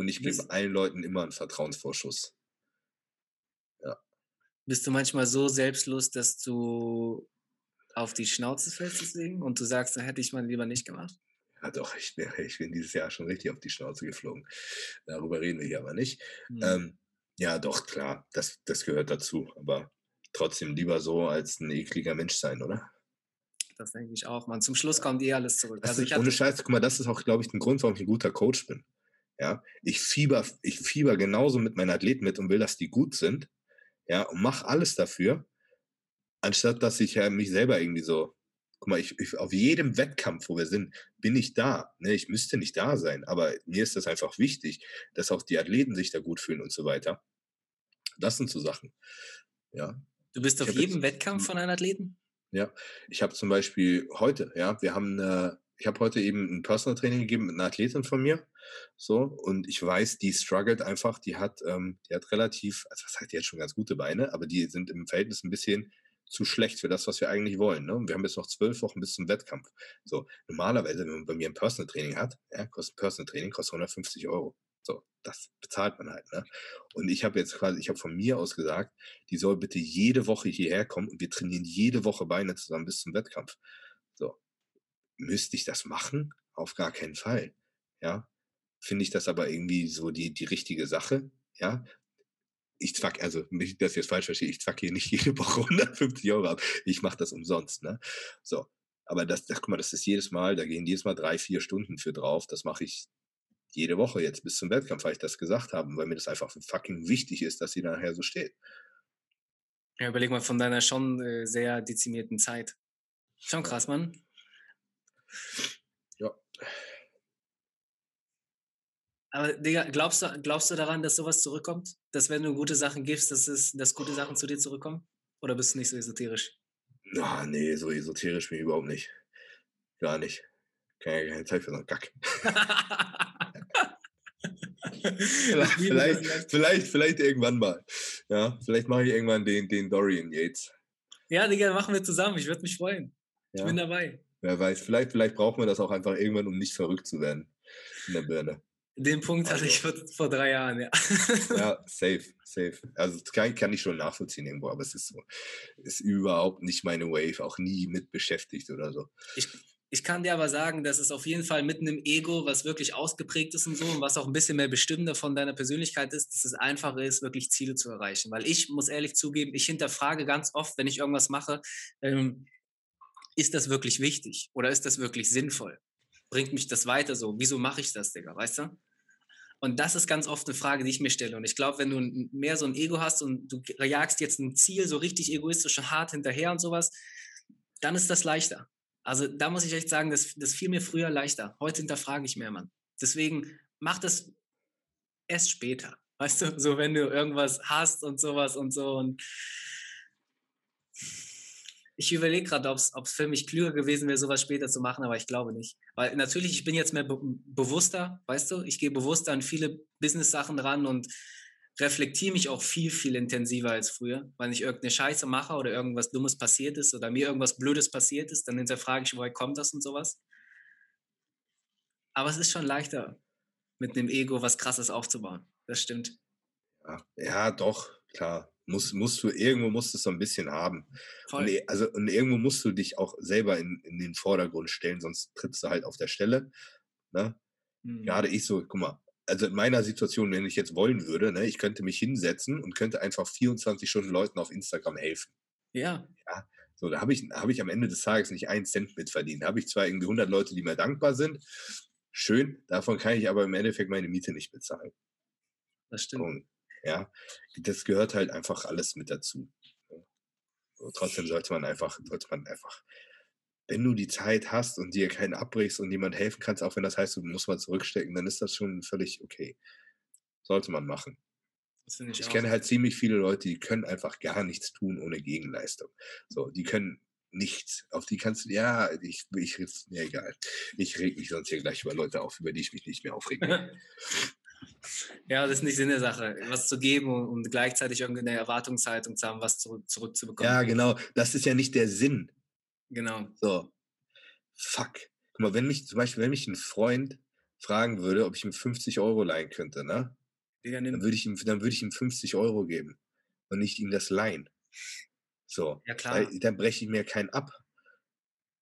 Und ich gebe allen Leuten immer einen Vertrauensvorschuss. Ja. Bist du manchmal so selbstlos, dass du auf die Schnauze fällst deswegen und du sagst, da hätte ich mal lieber nicht gemacht? Ja, doch, ich bin, ich bin dieses Jahr schon richtig auf die Schnauze geflogen. Darüber reden wir hier aber nicht. Hm. Ähm, ja, doch, klar, das, das gehört dazu. Aber trotzdem lieber so als ein ekliger Mensch sein, oder? Das denke ich auch, man. Zum Schluss kommt eh alles zurück. Also ich ohne Scheiß, guck mal, das ist auch, glaube ich, ein Grund, warum ich ein guter Coach bin. Ja, ich fieber, ich fieber genauso mit meinen Athleten mit und will, dass die gut sind. Ja, und mach alles dafür, anstatt dass ich ja mich selber irgendwie so, guck mal, ich, ich, auf jedem Wettkampf, wo wir sind, bin ich da. Ne? Ich müsste nicht da sein, aber mir ist das einfach wichtig, dass auch die Athleten sich da gut fühlen und so weiter. Das sind so Sachen. Ja. Du bist auf jedem jetzt, Wettkampf von einem Athleten? Ja, ich habe zum Beispiel heute, ja, wir haben eine, ich habe heute eben ein Personal Training gegeben mit einer Athletin von mir, so und ich weiß, die struggelt einfach, die hat, ähm, die hat relativ, also was heißt die hat schon ganz gute Beine, aber die sind im Verhältnis ein bisschen zu schlecht für das, was wir eigentlich wollen. Ne? Wir haben jetzt noch zwölf Wochen bis zum Wettkampf. So normalerweise, wenn man bei mir ein Personal Training hat, ja, kostet ein Personal Training kostet 150 Euro. So, das bezahlt man halt. Ne? Und ich habe jetzt quasi, ich habe von mir aus gesagt, die soll bitte jede Woche hierher kommen und wir trainieren jede Woche Beine zusammen bis zum Wettkampf. So, müsste ich das machen? Auf gar keinen Fall. Ja, finde ich das aber irgendwie so die, die richtige Sache. Ja, ich zwack, also nicht, dass ich jetzt falsch verstehe, ich zwack hier nicht jede Woche 150 Euro ab. Ich mache das umsonst, ne? So. Aber das, das, guck mal, das ist jedes Mal, da gehen jedes Mal drei, vier Stunden für drauf. Das mache ich jede Woche jetzt bis zum Wettkampf, weil ich das gesagt habe, weil mir das einfach fucking wichtig ist, dass sie nachher so steht. Ja, überleg mal von deiner schon äh, sehr dezimierten Zeit. Schon krass, Mann. Aber Digga, glaubst du, glaubst du daran, dass sowas zurückkommt? Dass wenn du gute Sachen gibst, dass, es, dass gute Sachen zu dir zurückkommen? Oder bist du nicht so esoterisch? Ah, nee, so esoterisch bin ich überhaupt nicht. Gar nicht. Keine, keine Zeit für so einen Gack. vielleicht, vielleicht, vielleicht irgendwann mal. Ja, vielleicht mache ich irgendwann den, den Dorian Yates. Ja, Digga, machen wir zusammen. Ich würde mich freuen. Ja. Ich bin dabei. Wer weiß, vielleicht, vielleicht braucht man das auch einfach irgendwann, um nicht verrückt zu werden in der Birne. Den Punkt also, hatte ich vor, vor, drei Jahren, ja. Ja, safe, safe. Also das kann, kann ich schon nachvollziehen irgendwo, aber es ist so, ist überhaupt nicht meine Wave, auch nie mit beschäftigt oder so. Ich, ich kann dir aber sagen, dass es auf jeden Fall mitten im Ego, was wirklich ausgeprägt ist und so, und was auch ein bisschen mehr bestimmender von deiner Persönlichkeit ist, dass es einfacher ist, wirklich Ziele zu erreichen. Weil ich muss ehrlich zugeben, ich hinterfrage ganz oft, wenn ich irgendwas mache, ähm, ist das wirklich wichtig oder ist das wirklich sinnvoll? Bringt mich das weiter so? Wieso mache ich das, Digga, weißt du? Und das ist ganz oft eine Frage, die ich mir stelle. Und ich glaube, wenn du mehr so ein Ego hast und du jagst jetzt ein Ziel so richtig egoistisch und hart hinterher und sowas, dann ist das leichter. Also da muss ich echt sagen, das, das fiel mir früher leichter. Heute hinterfrage ich mehr, Mann. Deswegen mach das erst später. Weißt du, so wenn du irgendwas hast und sowas und so. Und ich überlege gerade, ob es für mich klüger gewesen wäre, sowas später zu machen, aber ich glaube nicht. Weil natürlich, ich bin jetzt mehr be bewusster, weißt du, ich gehe bewusster an viele Business-Sachen ran und reflektiere mich auch viel, viel intensiver als früher. Wenn ich irgendeine Scheiße mache oder irgendwas Dummes passiert ist oder mir irgendwas Blödes passiert ist, dann hinterfrage ich, woher kommt das und sowas. Aber es ist schon leichter, mit einem Ego was Krasses aufzubauen. Das stimmt. Ja, ja doch, klar. Muss, musst du, irgendwo musst du es so ein bisschen haben. Und, e, also, und irgendwo musst du dich auch selber in, in den Vordergrund stellen, sonst trittst du halt auf der Stelle. Ne? Mhm. Gerade ich so, guck mal, also in meiner Situation, wenn ich jetzt wollen würde, ne, ich könnte mich hinsetzen und könnte einfach 24 Stunden Leuten auf Instagram helfen. Ja. Ja. So, da habe ich, hab ich am Ende des Tages nicht einen Cent mitverdient. Da habe ich zwar irgendwie 100 Leute, die mir dankbar sind. Schön, davon kann ich aber im Endeffekt meine Miete nicht bezahlen. Das stimmt. Und, ja, das gehört halt einfach alles mit dazu. So, trotzdem sollte man einfach, sollte man einfach wenn du die Zeit hast und dir keinen abbrichst und jemand helfen kannst, auch wenn das heißt, du musst mal zurückstecken, dann ist das schon völlig okay. Sollte man machen. Ich, ich kenne halt ziemlich viele Leute, die können einfach gar nichts tun ohne Gegenleistung. So, die können nichts. Auf die kannst du, ja, ich, ich, mir egal. Ich reg mich sonst hier gleich über Leute auf, über die ich mich nicht mehr aufregen Ja, das ist nicht Sinn der Sache, was zu geben und, und gleichzeitig irgendeine Erwartungshaltung zu haben, was zurück, zurückzubekommen. Ja, genau. Das ist ja nicht der Sinn. Genau. So. Fuck. Guck mal, wenn mich zum Beispiel, wenn mich ein Freund fragen würde, ob ich ihm 50 Euro leihen könnte, ne? Digga, dann würde ich ihm, dann würde ich ihm 50 Euro geben und nicht ihm das leihen. So. Ja, klar. Weil, dann breche ich mir keinen ab.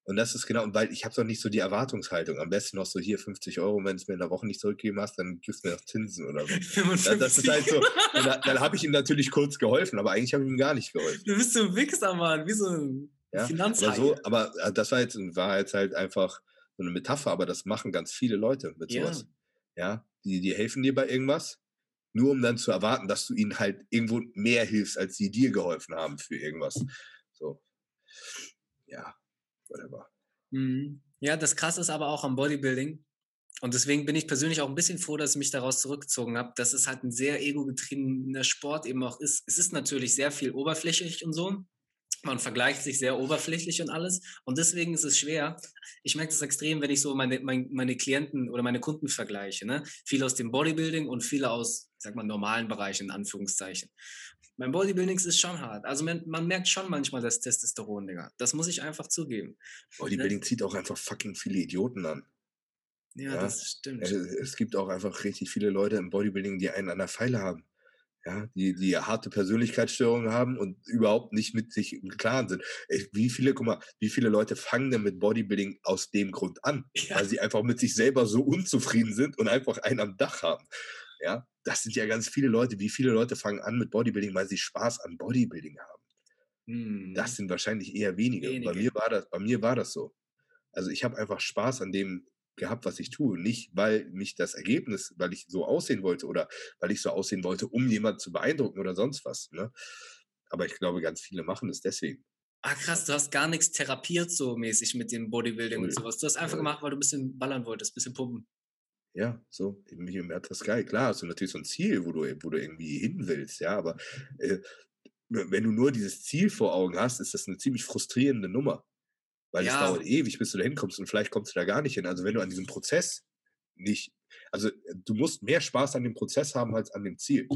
Und das ist genau, weil ich habe doch nicht so die Erwartungshaltung. Am besten noch so hier 50 Euro, wenn du es mir in der Woche nicht zurückgegeben hast, dann gibst du mir noch Zinsen oder so. 55. Das ist halt so. dann, dann habe ich ihm natürlich kurz geholfen, aber eigentlich habe ich ihm gar nicht geholfen. Du bist so ein Wichser, Mann. Wie so ein ja? Aber, so, aber äh, das war jetzt, war jetzt halt einfach so eine Metapher, aber das machen ganz viele Leute mit sowas. Ja, ja? Die, die helfen dir bei irgendwas, nur um dann zu erwarten, dass du ihnen halt irgendwo mehr hilfst, als sie dir geholfen haben für irgendwas. So. Ja, whatever. Mhm. Ja, das krasse ist aber auch am Bodybuilding. Und deswegen bin ich persönlich auch ein bisschen froh, dass ich mich daraus zurückgezogen habe, dass es halt ein sehr ego-getriebener Sport eben auch ist. Es ist natürlich sehr viel oberflächlich und so, man vergleicht sich sehr oberflächlich und alles. Und deswegen ist es schwer. Ich merke das extrem, wenn ich so meine, meine, meine Klienten oder meine Kunden vergleiche. Ne? Viele aus dem Bodybuilding und viele aus, ich sag mal, normalen Bereichen, in Anführungszeichen. Beim Bodybuilding ist schon hart. Also man, man, merkt schon manchmal das Testosteron, Digga. Das muss ich einfach zugeben. Bodybuilding zieht auch einfach fucking viele Idioten an. Ja, ja? das stimmt. Es, es gibt auch einfach richtig viele Leute im Bodybuilding, die einen an der Pfeile haben. ja, die, die harte Persönlichkeitsstörungen haben und überhaupt nicht mit sich im Klaren sind. Wie viele, guck mal, wie viele Leute fangen denn mit Bodybuilding aus dem Grund an? Ja. Weil sie einfach mit sich selber so unzufrieden sind und einfach einen am Dach haben. Ja, das sind ja ganz viele Leute. Wie viele Leute fangen an mit Bodybuilding, weil sie Spaß an Bodybuilding haben? Hm. Das sind wahrscheinlich eher wenige. wenige. Bei mir war das, bei mir war das so. Also ich habe einfach Spaß an dem gehabt, was ich tue. Nicht, weil mich das Ergebnis, weil ich so aussehen wollte oder weil ich so aussehen wollte, um jemanden zu beeindrucken oder sonst was. Ne? Aber ich glaube, ganz viele machen es deswegen. Ah, krass, du hast gar nichts therapiert so mäßig mit dem Bodybuilding cool. und sowas. Du hast einfach cool. gemacht, weil du ein bisschen ballern wolltest, ein bisschen pumpen. Ja, so, im das geil. Klar, hast du natürlich so ein Ziel, wo du, wo du irgendwie hin willst, ja, aber äh, wenn du nur dieses Ziel vor Augen hast, ist das eine ziemlich frustrierende Nummer. Weil ja. es dauert ewig, bis du da hinkommst und vielleicht kommst du da gar nicht hin. Also wenn du an diesem Prozess nicht, also du musst mehr Spaß an dem Prozess haben als an dem Ziel.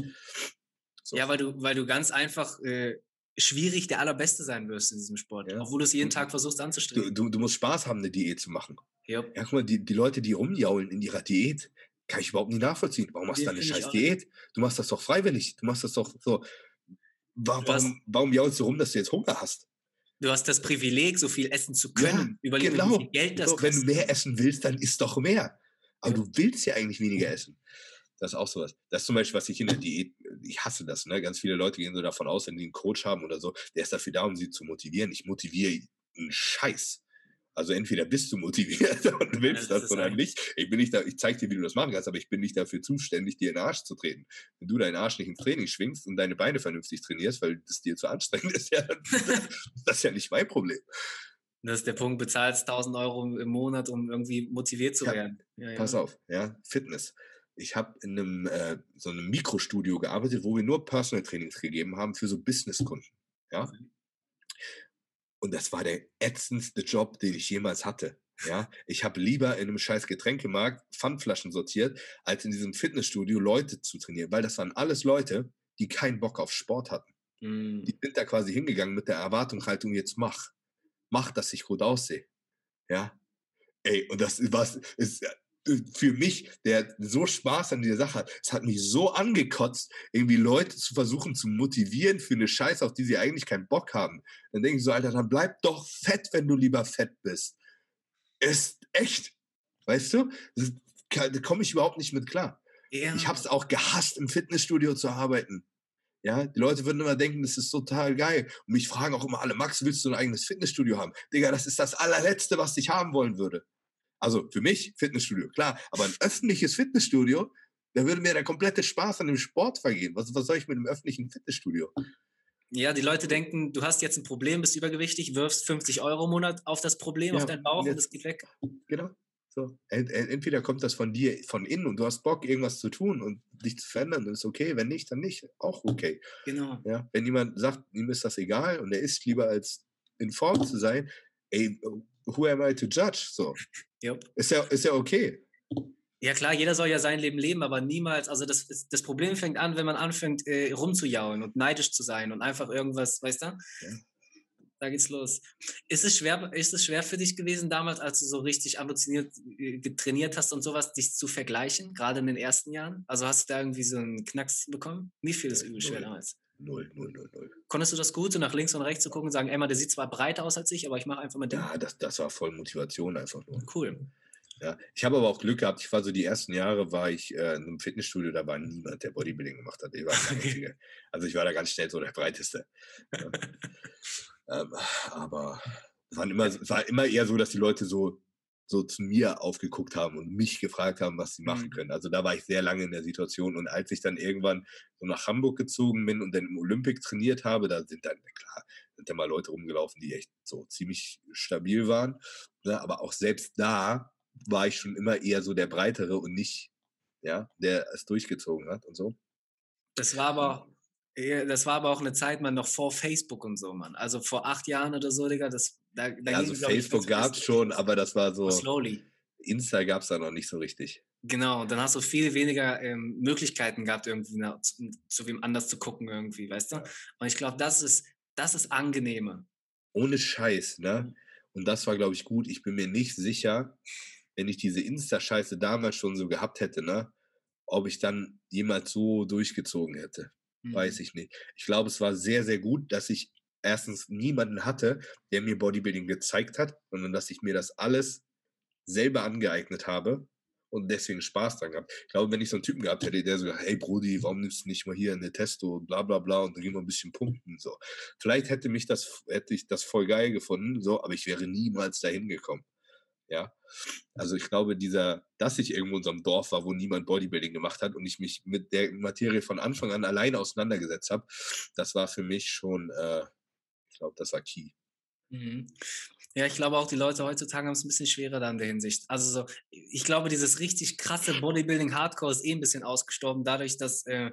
So. Ja, weil du, weil du ganz einfach äh, schwierig der Allerbeste sein wirst in diesem Sport, ja. obwohl du es jeden Tag versuchst anzustreben. Du, du, du, musst Spaß haben, eine Diät zu machen. Ja, ja guck mal, die, die Leute, die rumjaulen in ihrer Diät, kann ich überhaupt nicht nachvollziehen. Warum machst du eine scheiß Diät? Du machst das doch freiwillig. Du machst das doch so. Warum, warum jaulst du rum, dass du jetzt Hunger hast? Du hast das Privileg, so viel essen zu können. Ja, Überleg genau. wie viel Geld das so, Wenn du mehr essen willst, dann isst doch mehr. Aber ja. du willst ja eigentlich weniger essen. Das ist auch sowas. Das ist zum Beispiel, was ich in der Diät, ich hasse das, ne? Ganz viele Leute gehen so davon aus, wenn die einen Coach haben oder so, der ist dafür da, um sie zu motivieren. Ich motiviere einen Scheiß. Also entweder bist du motiviert und willst ja, das, das oder nicht. Ich bin nicht da, ich zeige dir, wie du das machen kannst, aber ich bin nicht dafür zuständig, dir in den Arsch zu treten. Wenn du deinen Arsch nicht im Training schwingst und deine Beine vernünftig trainierst, weil das dir zu anstrengend ist, ja, das ist ja nicht mein Problem. Das ist der Punkt, bezahlst 1000 Euro im Monat, um irgendwie motiviert zu werden. Ja, ja, pass auf, ja, Fitness. Ich habe in einem äh, so einem Mikrostudio gearbeitet, wo wir nur Personal Trainings gegeben haben für so Businesskunden. Ja. Und das war der ätzendste Job, den ich jemals hatte. Ja, ich habe lieber in einem scheiß Getränkemarkt Pfandflaschen sortiert, als in diesem Fitnessstudio Leute zu trainieren, weil das waren alles Leute, die keinen Bock auf Sport hatten. Mm. Die sind da quasi hingegangen mit der Erwartungshaltung, jetzt mach, mach, dass ich gut aussehe. Ja, ey, und das was ist für mich, der so Spaß an dieser Sache hat, es hat mich so angekotzt, irgendwie Leute zu versuchen zu motivieren für eine Scheiße, auf die sie eigentlich keinen Bock haben. Dann denke ich so, Alter, dann bleib doch fett, wenn du lieber fett bist. Ist echt. Weißt du? Da komme ich überhaupt nicht mit klar. Ja. Ich habe es auch gehasst, im Fitnessstudio zu arbeiten. Ja, die Leute würden immer denken, das ist total geil. Und mich fragen auch immer alle, Max, willst du ein eigenes Fitnessstudio haben? Digga, das ist das allerletzte, was ich haben wollen würde. Also für mich Fitnessstudio, klar. Aber ein öffentliches Fitnessstudio, da würde mir der komplette Spaß an dem Sport vergehen. Was, was soll ich mit einem öffentlichen Fitnessstudio? Ja, die Leute denken, du hast jetzt ein Problem, bist übergewichtig, wirfst 50 Euro im Monat auf das Problem, ja, auf deinen Bauch und es geht weg. Genau. So. Entweder kommt das von dir, von innen und du hast Bock, irgendwas zu tun und dich zu verändern, dann ist okay. Wenn nicht, dann nicht. Auch okay. Genau. Ja, wenn jemand sagt, ihm ist das egal und er isst lieber als in Form zu sein, ey, who am I to judge? So. Yep. Ist, ja, ist ja okay. Ja klar, jeder soll ja sein Leben leben, aber niemals, also das, das Problem fängt an, wenn man anfängt äh, rumzujaulen und neidisch zu sein und einfach irgendwas, weißt du? Ja. Da geht's los. Ist es, schwer, ist es schwer für dich gewesen damals, als du so richtig ambitioniert äh, trainiert hast und sowas, dich zu vergleichen, gerade in den ersten Jahren? Also hast du da irgendwie so einen Knacks bekommen? Wie viel ist übel schwer damals? Null, null, null, null. Konntest du das gut, so nach links und rechts zu gucken und sagen, Emma, der sieht zwar breiter aus als ich, aber ich mache einfach mit dem? Ja, das, das war voll Motivation einfach nur. Cool. Ja, ich habe aber auch Glück gehabt. Ich war so die ersten Jahre, war ich äh, in einem Fitnessstudio, da war niemand, der Bodybuilding gemacht hat. Ich okay. Also ich war da ganz schnell so der breiteste. Ja. ähm, aber es immer, war immer eher so, dass die Leute so so zu mir aufgeguckt haben und mich gefragt haben, was sie machen mhm. können. Also da war ich sehr lange in der Situation und als ich dann irgendwann so nach Hamburg gezogen bin und dann im Olympic trainiert habe, da sind dann, klar, sind dann mal Leute rumgelaufen, die echt so ziemlich stabil waren. Ne? Aber auch selbst da war ich schon immer eher so der Breitere und nicht, ja, der es durchgezogen hat und so. Das war aber das war aber auch eine Zeit, man, noch vor Facebook und so, man. Also vor acht Jahren oder so, Digga, das, da, da ja, also Facebook gab es schon, aber das war so. Slowly. Insta gab es da noch nicht so richtig. Genau, dann hast du viel weniger ähm, Möglichkeiten gehabt, irgendwie na, zu, zu, wem anders zu gucken, irgendwie, weißt du? Und ich glaube, das ist, das ist angenehmer. Ohne Scheiß, ne? Mhm. Und das war, glaube ich, gut. Ich bin mir nicht sicher, wenn ich diese Insta-Scheiße damals schon so gehabt hätte, ne? Ob ich dann jemals so durchgezogen hätte. Mhm. Weiß ich nicht. Ich glaube, es war sehr, sehr gut, dass ich erstens niemanden hatte, der mir Bodybuilding gezeigt hat, sondern dass ich mir das alles selber angeeignet habe und deswegen Spaß dran gehabt. Ich glaube, wenn ich so einen Typen gehabt hätte, der so, hey Brudi, warum nimmst du nicht mal hier eine Testo und bla bla bla und dann gehen wir ein bisschen punkten, so. Vielleicht hätte mich das, hätte ich das voll geil gefunden, so, aber ich wäre niemals dahin gekommen. Ja. Also ich glaube, dieser, dass ich irgendwo in so einem Dorf war, wo niemand Bodybuilding gemacht hat und ich mich mit der Materie von Anfang an allein auseinandergesetzt habe, das war für mich schon, äh, ich glaube, das war key. Mhm. Ja, ich glaube auch, die Leute heutzutage haben es ein bisschen schwerer da in der Hinsicht. Also so, ich glaube, dieses richtig krasse Bodybuilding Hardcore ist eh ein bisschen ausgestorben, dadurch, dass äh,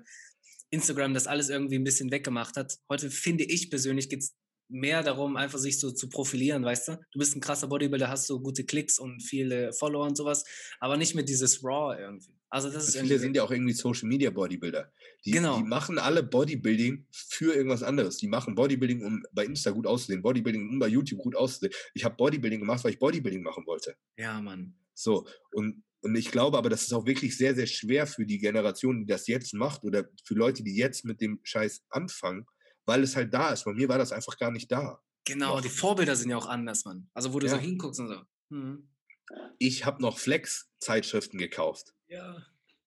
Instagram das alles irgendwie ein bisschen weggemacht hat. Heute finde ich persönlich geht es mehr darum, einfach sich so zu profilieren, weißt du? Du bist ein krasser Bodybuilder, hast so gute Klicks und viele Follower und sowas, aber nicht mit dieses Raw irgendwie. Also das ist Viele sind ja auch irgendwie Social Media Bodybuilder. Die, genau. die machen alle Bodybuilding für irgendwas anderes. Die machen Bodybuilding, um bei Insta gut auszusehen, Bodybuilding, um bei YouTube gut auszusehen. Ich habe Bodybuilding gemacht, weil ich Bodybuilding machen wollte. Ja, Mann. So, und, und ich glaube aber, das ist auch wirklich sehr, sehr schwer für die Generation, die das jetzt macht oder für Leute, die jetzt mit dem Scheiß anfangen, weil es halt da ist. Bei mir war das einfach gar nicht da. Genau, Doch. die Vorbilder sind ja auch anders, Mann. Also wo du ja. so hinguckst und so. Hm. Ich habe noch Flex-Zeitschriften gekauft. Ja.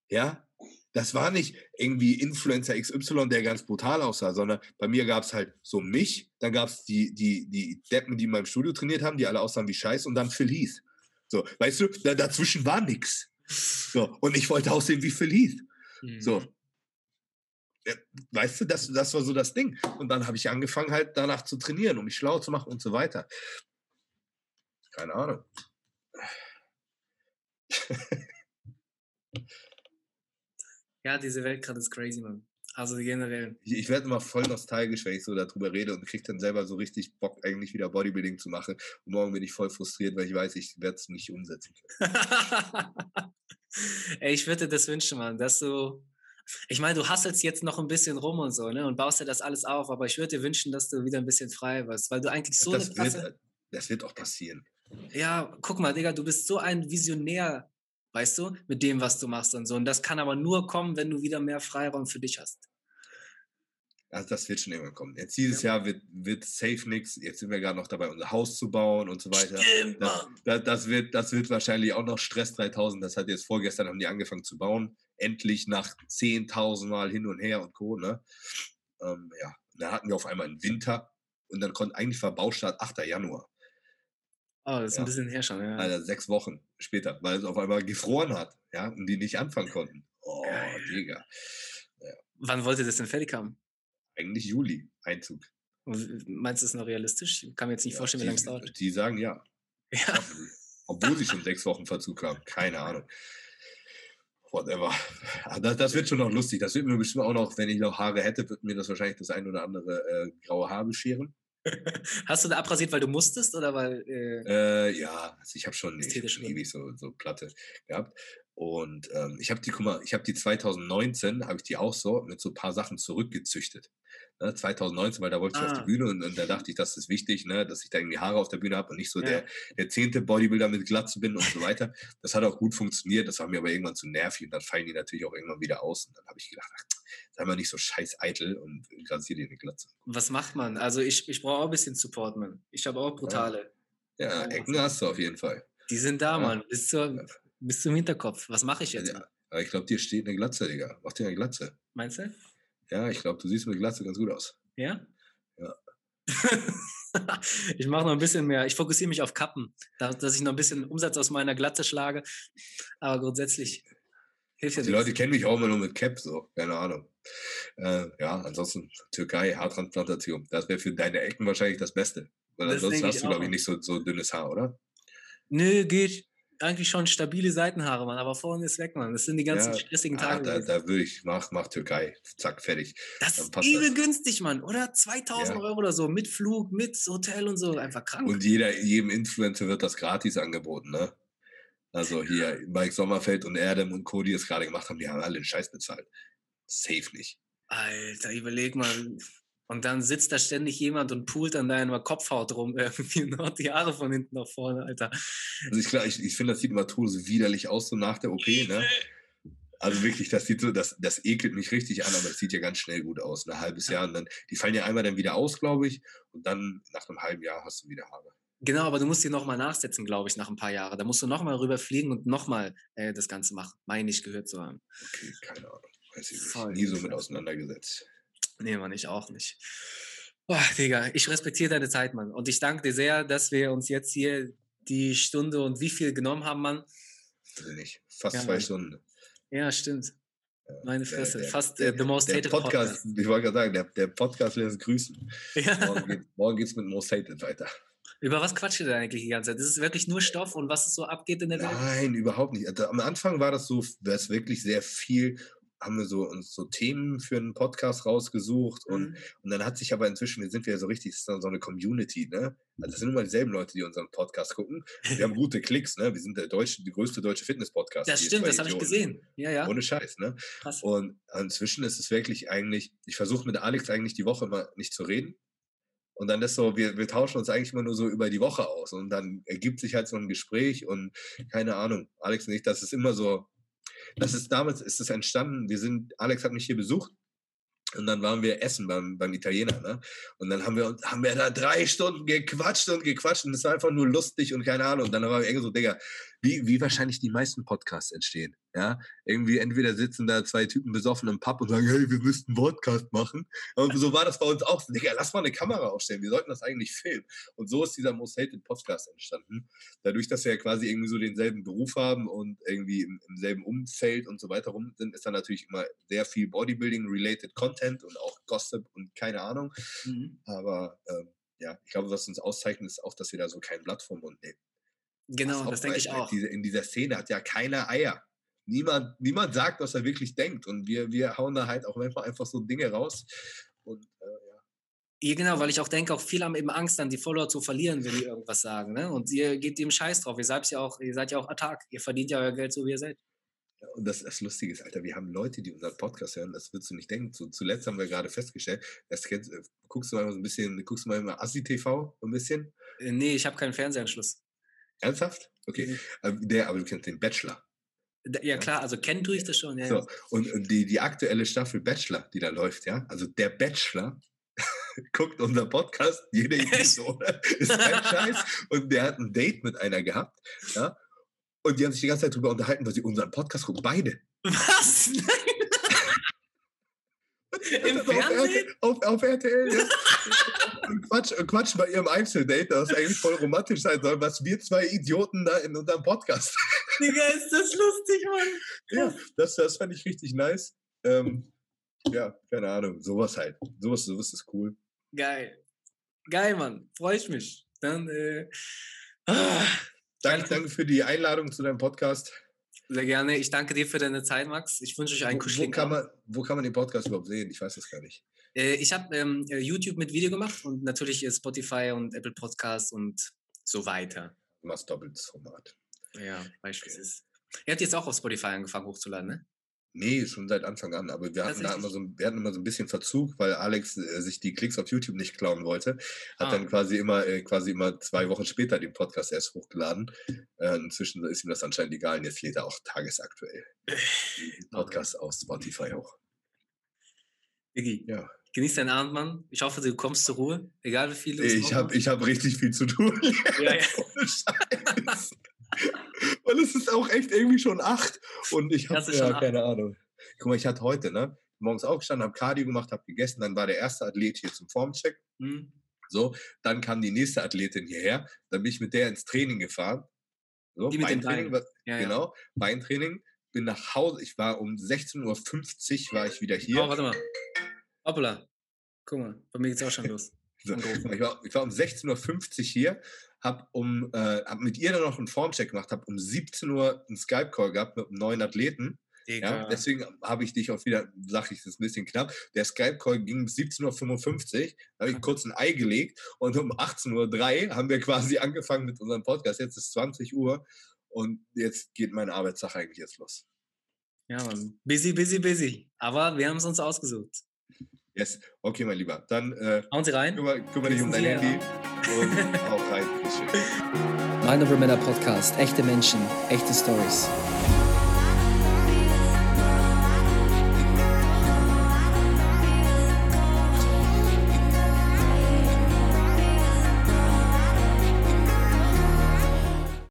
Ja, das war nicht irgendwie Influencer XY, der ganz brutal aussah, sondern bei mir gab es halt so mich, dann gab es die, die, die Deppen, die in meinem Studio trainiert haben, die alle aussahen wie Scheiß und dann Heath. So, weißt du, da, dazwischen war nichts. So, und ich wollte aussehen wie Heath. Mhm. So. Weißt du, das, das war so das Ding. Und dann habe ich angefangen, halt danach zu trainieren, um mich schlau zu machen und so weiter. Keine Ahnung. Ja, diese Welt gerade ist crazy, man. Also generell. Ich, ich werde immer voll nostalgisch, wenn ich so darüber rede und kriege dann selber so richtig Bock, eigentlich wieder Bodybuilding zu machen. Und morgen bin ich voll frustriert, weil ich weiß, ich werde es nicht umsetzen können. Ey, ich würde dir das wünschen, man, dass du. Ich meine, du hasselst jetzt noch ein bisschen rum und so, ne? Und baust dir das alles auf, aber ich würde dir wünschen, dass du wieder ein bisschen frei wirst, weil du eigentlich so das eine Wird, das wird auch passieren. Ja, guck mal, Digga, du bist so ein Visionär weißt du, mit dem, was du machst und so. Und das kann aber nur kommen, wenn du wieder mehr Freiraum für dich hast. Also das wird schon irgendwann kommen. Jetzt dieses ja. Jahr wird, wird safe nix. Jetzt sind wir gerade noch dabei, unser Haus zu bauen und so weiter. Stimmt, das, das, das, wird, das wird wahrscheinlich auch noch Stress 3000. Das hat jetzt vorgestern, haben die angefangen zu bauen. Endlich nach 10.000 Mal hin und her und Co. Ne? Ähm, ja, da hatten wir auf einmal einen Winter und dann konnte eigentlich war Baustart 8. Januar. Oh, das ist ja. ein bisschen her schon, ja. Alter, sechs Wochen später, weil es auf einmal gefroren hat, ja, und die nicht anfangen konnten. Oh, Digga. Ja. Wann wollte das denn fertig haben? Eigentlich Juli, Einzug. Meinst du, das ist noch realistisch? Ich kann mir jetzt nicht ja, vorstellen, wie lange es dauert. Die sagen ja. Ja. Obwohl sie schon sechs Wochen Verzug haben. Keine Ahnung. Whatever. Das, das, wird schon noch lustig. Das wird mir bestimmt auch noch, wenn ich noch Haare hätte, wird mir das wahrscheinlich das ein oder andere äh, graue Haar bescheren. Hast du da abrasiert, weil du musstest oder weil? Äh, äh, ja, also ich habe schon ewig so, so Platte gehabt. Und ähm, ich habe die, guck mal, ich habe die 2019, habe ich die auch so mit so ein paar Sachen zurückgezüchtet ne, 2019, weil da wollte ich ah. auf die ah. Bühne und, und, da dachte ich, das ist wichtig, ne, dass ich da irgendwie Haare auf der Bühne habe und nicht so ja. der, der zehnte Bodybuilder mit Glatze bin und so weiter. Das hat auch gut funktioniert, das war mir aber irgendwann zu nervig und dann fallen die natürlich auch irgendwann wieder aus. Und dann habe ich gedacht, ach, sei mal nicht so scheiß eitel und rasier dir eine Glatze. Was macht man? Also ich, ich brauche auch ein bisschen Support, man. Ich habe auch brutale. Ja, ja Ecken hast du auf jeden Fall. Die sind da, ja. Mann. Bis, zur, bis zum Hinterkopf. Was mache ich jetzt? Ja, aber ich glaube, dir steht eine Glatze, Digga. Mach dir eine Glatze. Meinst du? Ja, ich glaube, du siehst mit Glatze ganz gut aus. Ja? Ja. ich mache noch ein bisschen mehr. Ich fokussiere mich auf Kappen, dass ich noch ein bisschen Umsatz aus meiner Glatze schlage. Aber grundsätzlich hilft ja Die Leute kennen mich auch immer nur mit Cap, so, keine Ahnung. Äh, ja, ansonsten Türkei, Haartransplantation. Das wäre für deine Ecken wahrscheinlich das Beste. Weil das ansonsten hast du, glaube ich, nicht so, so dünnes Haar, oder? Nö, geht eigentlich schon stabile Seitenhaare, Mann, aber vorne ist weg, Mann. Das sind die ganzen ja, stressigen ah, Tage. Da, da würde ich, mach, mach Türkei, zack, fertig. Das ist übel günstig, Mann, oder? 2000 ja. Euro oder so, mit Flug, mit Hotel und so, einfach krank. Und jeder, jedem Influencer wird das gratis angeboten, ne? Also hier, Mike Sommerfeld und Erdem und Cody es gerade gemacht haben, die haben alle den Scheiß bezahlt. Safe nicht. Alter, überleg mal, und dann sitzt da ständig jemand und poolt an deiner Kopfhaut rum, irgendwie noch die Haare von hinten nach vorne, Alter. Also ich, ich, ich finde, das sieht immer so widerlich aus, so nach der OP, ne? Also wirklich, das sieht so, das, das ekelt mich richtig an, aber es sieht ja ganz schnell gut aus. Ein halbes Jahr und dann, die fallen ja einmal dann wieder aus, glaube ich. Und dann nach einem halben Jahr hast du wieder Haare. Genau, aber du musst dir nochmal nachsetzen, glaube ich, nach ein paar Jahren. Da musst du nochmal rüberfliegen und nochmal äh, das Ganze machen. Meine ich gehört zu haben. Okay, keine Ahnung. Weiß ich nicht. Nie so mit auseinandergesetzt. Nee, Mann, ich auch nicht. Boah, Digga, ich respektiere deine Zeit, Mann. Und ich danke dir sehr, dass wir uns jetzt hier die Stunde und wie viel genommen haben, Mann. Nicht. Fast ja, zwei Mann. Stunden. Ja, stimmt. Meine Fresse, der, fast der, äh, The Most Hated Podcast, Podcast. Ich wollte gerade sagen, der, der Podcast lässt grüßen. Ja. Morgen, geht, es mit Most Hated weiter. Über was quatscht ihr denn eigentlich die ganze Zeit? Das ist wirklich nur Stoff und was es so abgeht in der Welt? Nein, überhaupt nicht. Also, am Anfang war das so, es wirklich sehr viel haben wir so uns so Themen für einen Podcast rausgesucht und, mhm. und dann hat sich aber inzwischen, wir sind ja so richtig so eine Community, ne? Also das sind immer dieselben Leute, die unseren Podcast gucken. Wir haben gute Klicks, ne? Wir sind der deutsche, die größte deutsche Fitness-Podcast. Das stimmt, das habe ich gesehen. Ja, ja. Ohne Scheiß, ne? Krass. Und inzwischen ist es wirklich eigentlich, ich versuche mit Alex eigentlich die Woche immer nicht zu reden. Und dann ist so, wir, wir tauschen uns eigentlich immer nur so über die Woche aus. Und dann ergibt sich halt so ein Gespräch und keine Ahnung, Alex und ich, das ist immer so, das ist damals ist es entstanden. Wir sind, Alex hat mich hier besucht und dann waren wir essen beim, beim Italiener, ne? Und dann haben wir, haben wir da drei Stunden gequatscht und gequatscht und es war einfach nur lustig und keine Ahnung. Und dann war wir irgendwie so, Digga, wie, wie wahrscheinlich die meisten Podcasts entstehen. Ja, irgendwie entweder sitzen da zwei Typen besoffen im Pub und sagen, hey, wir müssten einen Podcast machen. Und so war das bei uns auch. Digga, lass mal eine Kamera aufstellen. Wir sollten das eigentlich filmen. Und so ist dieser Most Hated Podcast entstanden. Dadurch, dass wir ja quasi irgendwie so denselben Beruf haben und irgendwie im, im selben Umfeld und so weiter rum sind, ist da natürlich immer sehr viel Bodybuilding-related Content und auch Gossip und keine Ahnung. Mhm. Aber ähm, ja, ich glaube, was uns auszeichnet, ist auch, dass wir da so kein Blatt vom Mund nehmen. Genau, das denke ich auch. In dieser Szene hat ja keiner Eier niemand, niemand sagt, was er wirklich denkt. Und wir, wir hauen da halt auch manchmal einfach so Dinge raus. Und äh, ja. Ja, genau, weil ich auch denke, auch viele haben eben Angst, dann die Follower zu verlieren, wenn die irgendwas sagen. Ne? Und ihr geht dem Scheiß drauf. Ihr seid ja auch, ihr seid ja auch Attack. Ihr verdient ja euer Geld so, wie ihr seid. Ja, und das, das Lustige ist, Alter, wir haben Leute, die unseren Podcast hören, das würdest du nicht denken. So, zuletzt haben wir gerade festgestellt, das kennst, äh, guckst du mal so ein bisschen, guckst du mal immer Assi-TV ein bisschen? Äh, nee, ich habe keinen Fernsehanschluss. Ernsthaft? Okay. Mhm. Ähm, der, aber du kennst den Bachelor. Ja, klar, also kennen tue ich das schon. Ja, so, und, die, die aktuelle Staffel Bachelor, die da läuft, ja, also der Bachelor guckt unser Podcast, jede Episode ist kein Scheiß. Und der hat ein Date mit einer gehabt, ja. Und die haben sich die ganze Zeit darüber unterhalten, weil sie unseren Podcast gucken. Beide. Was? Nein. Im Fernsehen? Auf, auf, auf RTL, ja. Quatsch, und Quatsch bei ihrem Einzeldate, das eigentlich voll romantisch sein soll, was wir zwei Idioten da in unserem Podcast. Digga, ist das lustig, Mann. Ja, das, das fand ich richtig nice. Ähm, ja, keine Ahnung, sowas halt. Sowas, sowas ist cool. Geil. Geil, Mann. Freue ich mich. Dann, äh, ah, danke, danke für die Einladung zu deinem Podcast. Sehr gerne. Ich danke dir für deine Zeit, Max. Ich wünsche euch einen kuscheligen wo kann, man, wo kann man den Podcast überhaupt sehen? Ich weiß das gar nicht. Äh, ich habe ähm, äh, YouTube mit Video gemacht und natürlich Spotify und Apple Podcasts und so weiter. Du machst doppeltes Format. Ja, beispielsweise. Ihr habt jetzt auch auf Spotify angefangen hochzuladen, ne? Nee, schon seit Anfang an. Aber wir hatten da immer so, wir hatten immer so ein bisschen Verzug, weil Alex äh, sich die Klicks auf YouTube nicht klauen wollte. Hat ah. dann quasi immer, äh, quasi immer zwei Wochen später den Podcast erst hochgeladen. Äh, inzwischen ist ihm das anscheinend egal und jetzt lädt er auch tagesaktuell Podcast okay. auf Spotify hoch. Iggy, ja. genieß deinen Abend, Mann. Ich hoffe, du kommst zur Ruhe, egal wie viel du Ich habe hab richtig viel zu tun. Ja, ja. Weil es ist auch echt irgendwie schon acht und ich habe ja keine Ahnung. Guck mal, ich hatte heute, ne? Morgens aufgestanden, habe Cardio gemacht, habe gegessen, dann war der erste Athlet hier zum Formcheck. Mhm. So, dann kam die nächste Athletin hierher, dann bin ich mit der ins Training gefahren. So, die Beintraining, Bein. ja, genau, ja. Beintraining. Bin nach Hause, ich war um 16.50 Uhr war ich wieder hier. Oh, warte mal. Hoppla. Guck mal, bei mir geht's auch schon los. so, ich, war, ich war um 16.50 Uhr hier, habe um, äh, hab mit ihr dann noch einen Formcheck gemacht, habe um 17 Uhr einen Skype-Call gehabt mit einem neuen Athleten. Ja, deswegen habe ich dich auch wieder, sage ich, das ist ein bisschen knapp. Der Skype-Call ging bis 17.55 Uhr, da habe ich kurz ein Ei gelegt und um 18.03 Uhr haben wir quasi angefangen mit unserem Podcast. Jetzt ist 20 Uhr und jetzt geht meine Arbeitssache eigentlich jetzt los. Ja, Mann. Busy, busy, busy. Aber wir haben es uns ausgesucht. Yes, okay, mein Lieber. Dann äh, hauen Sie rein. Kümmere, kümmere dich um dein Handy und auch rein. Mind Over Matter Podcast. Echte Menschen, echte Stories.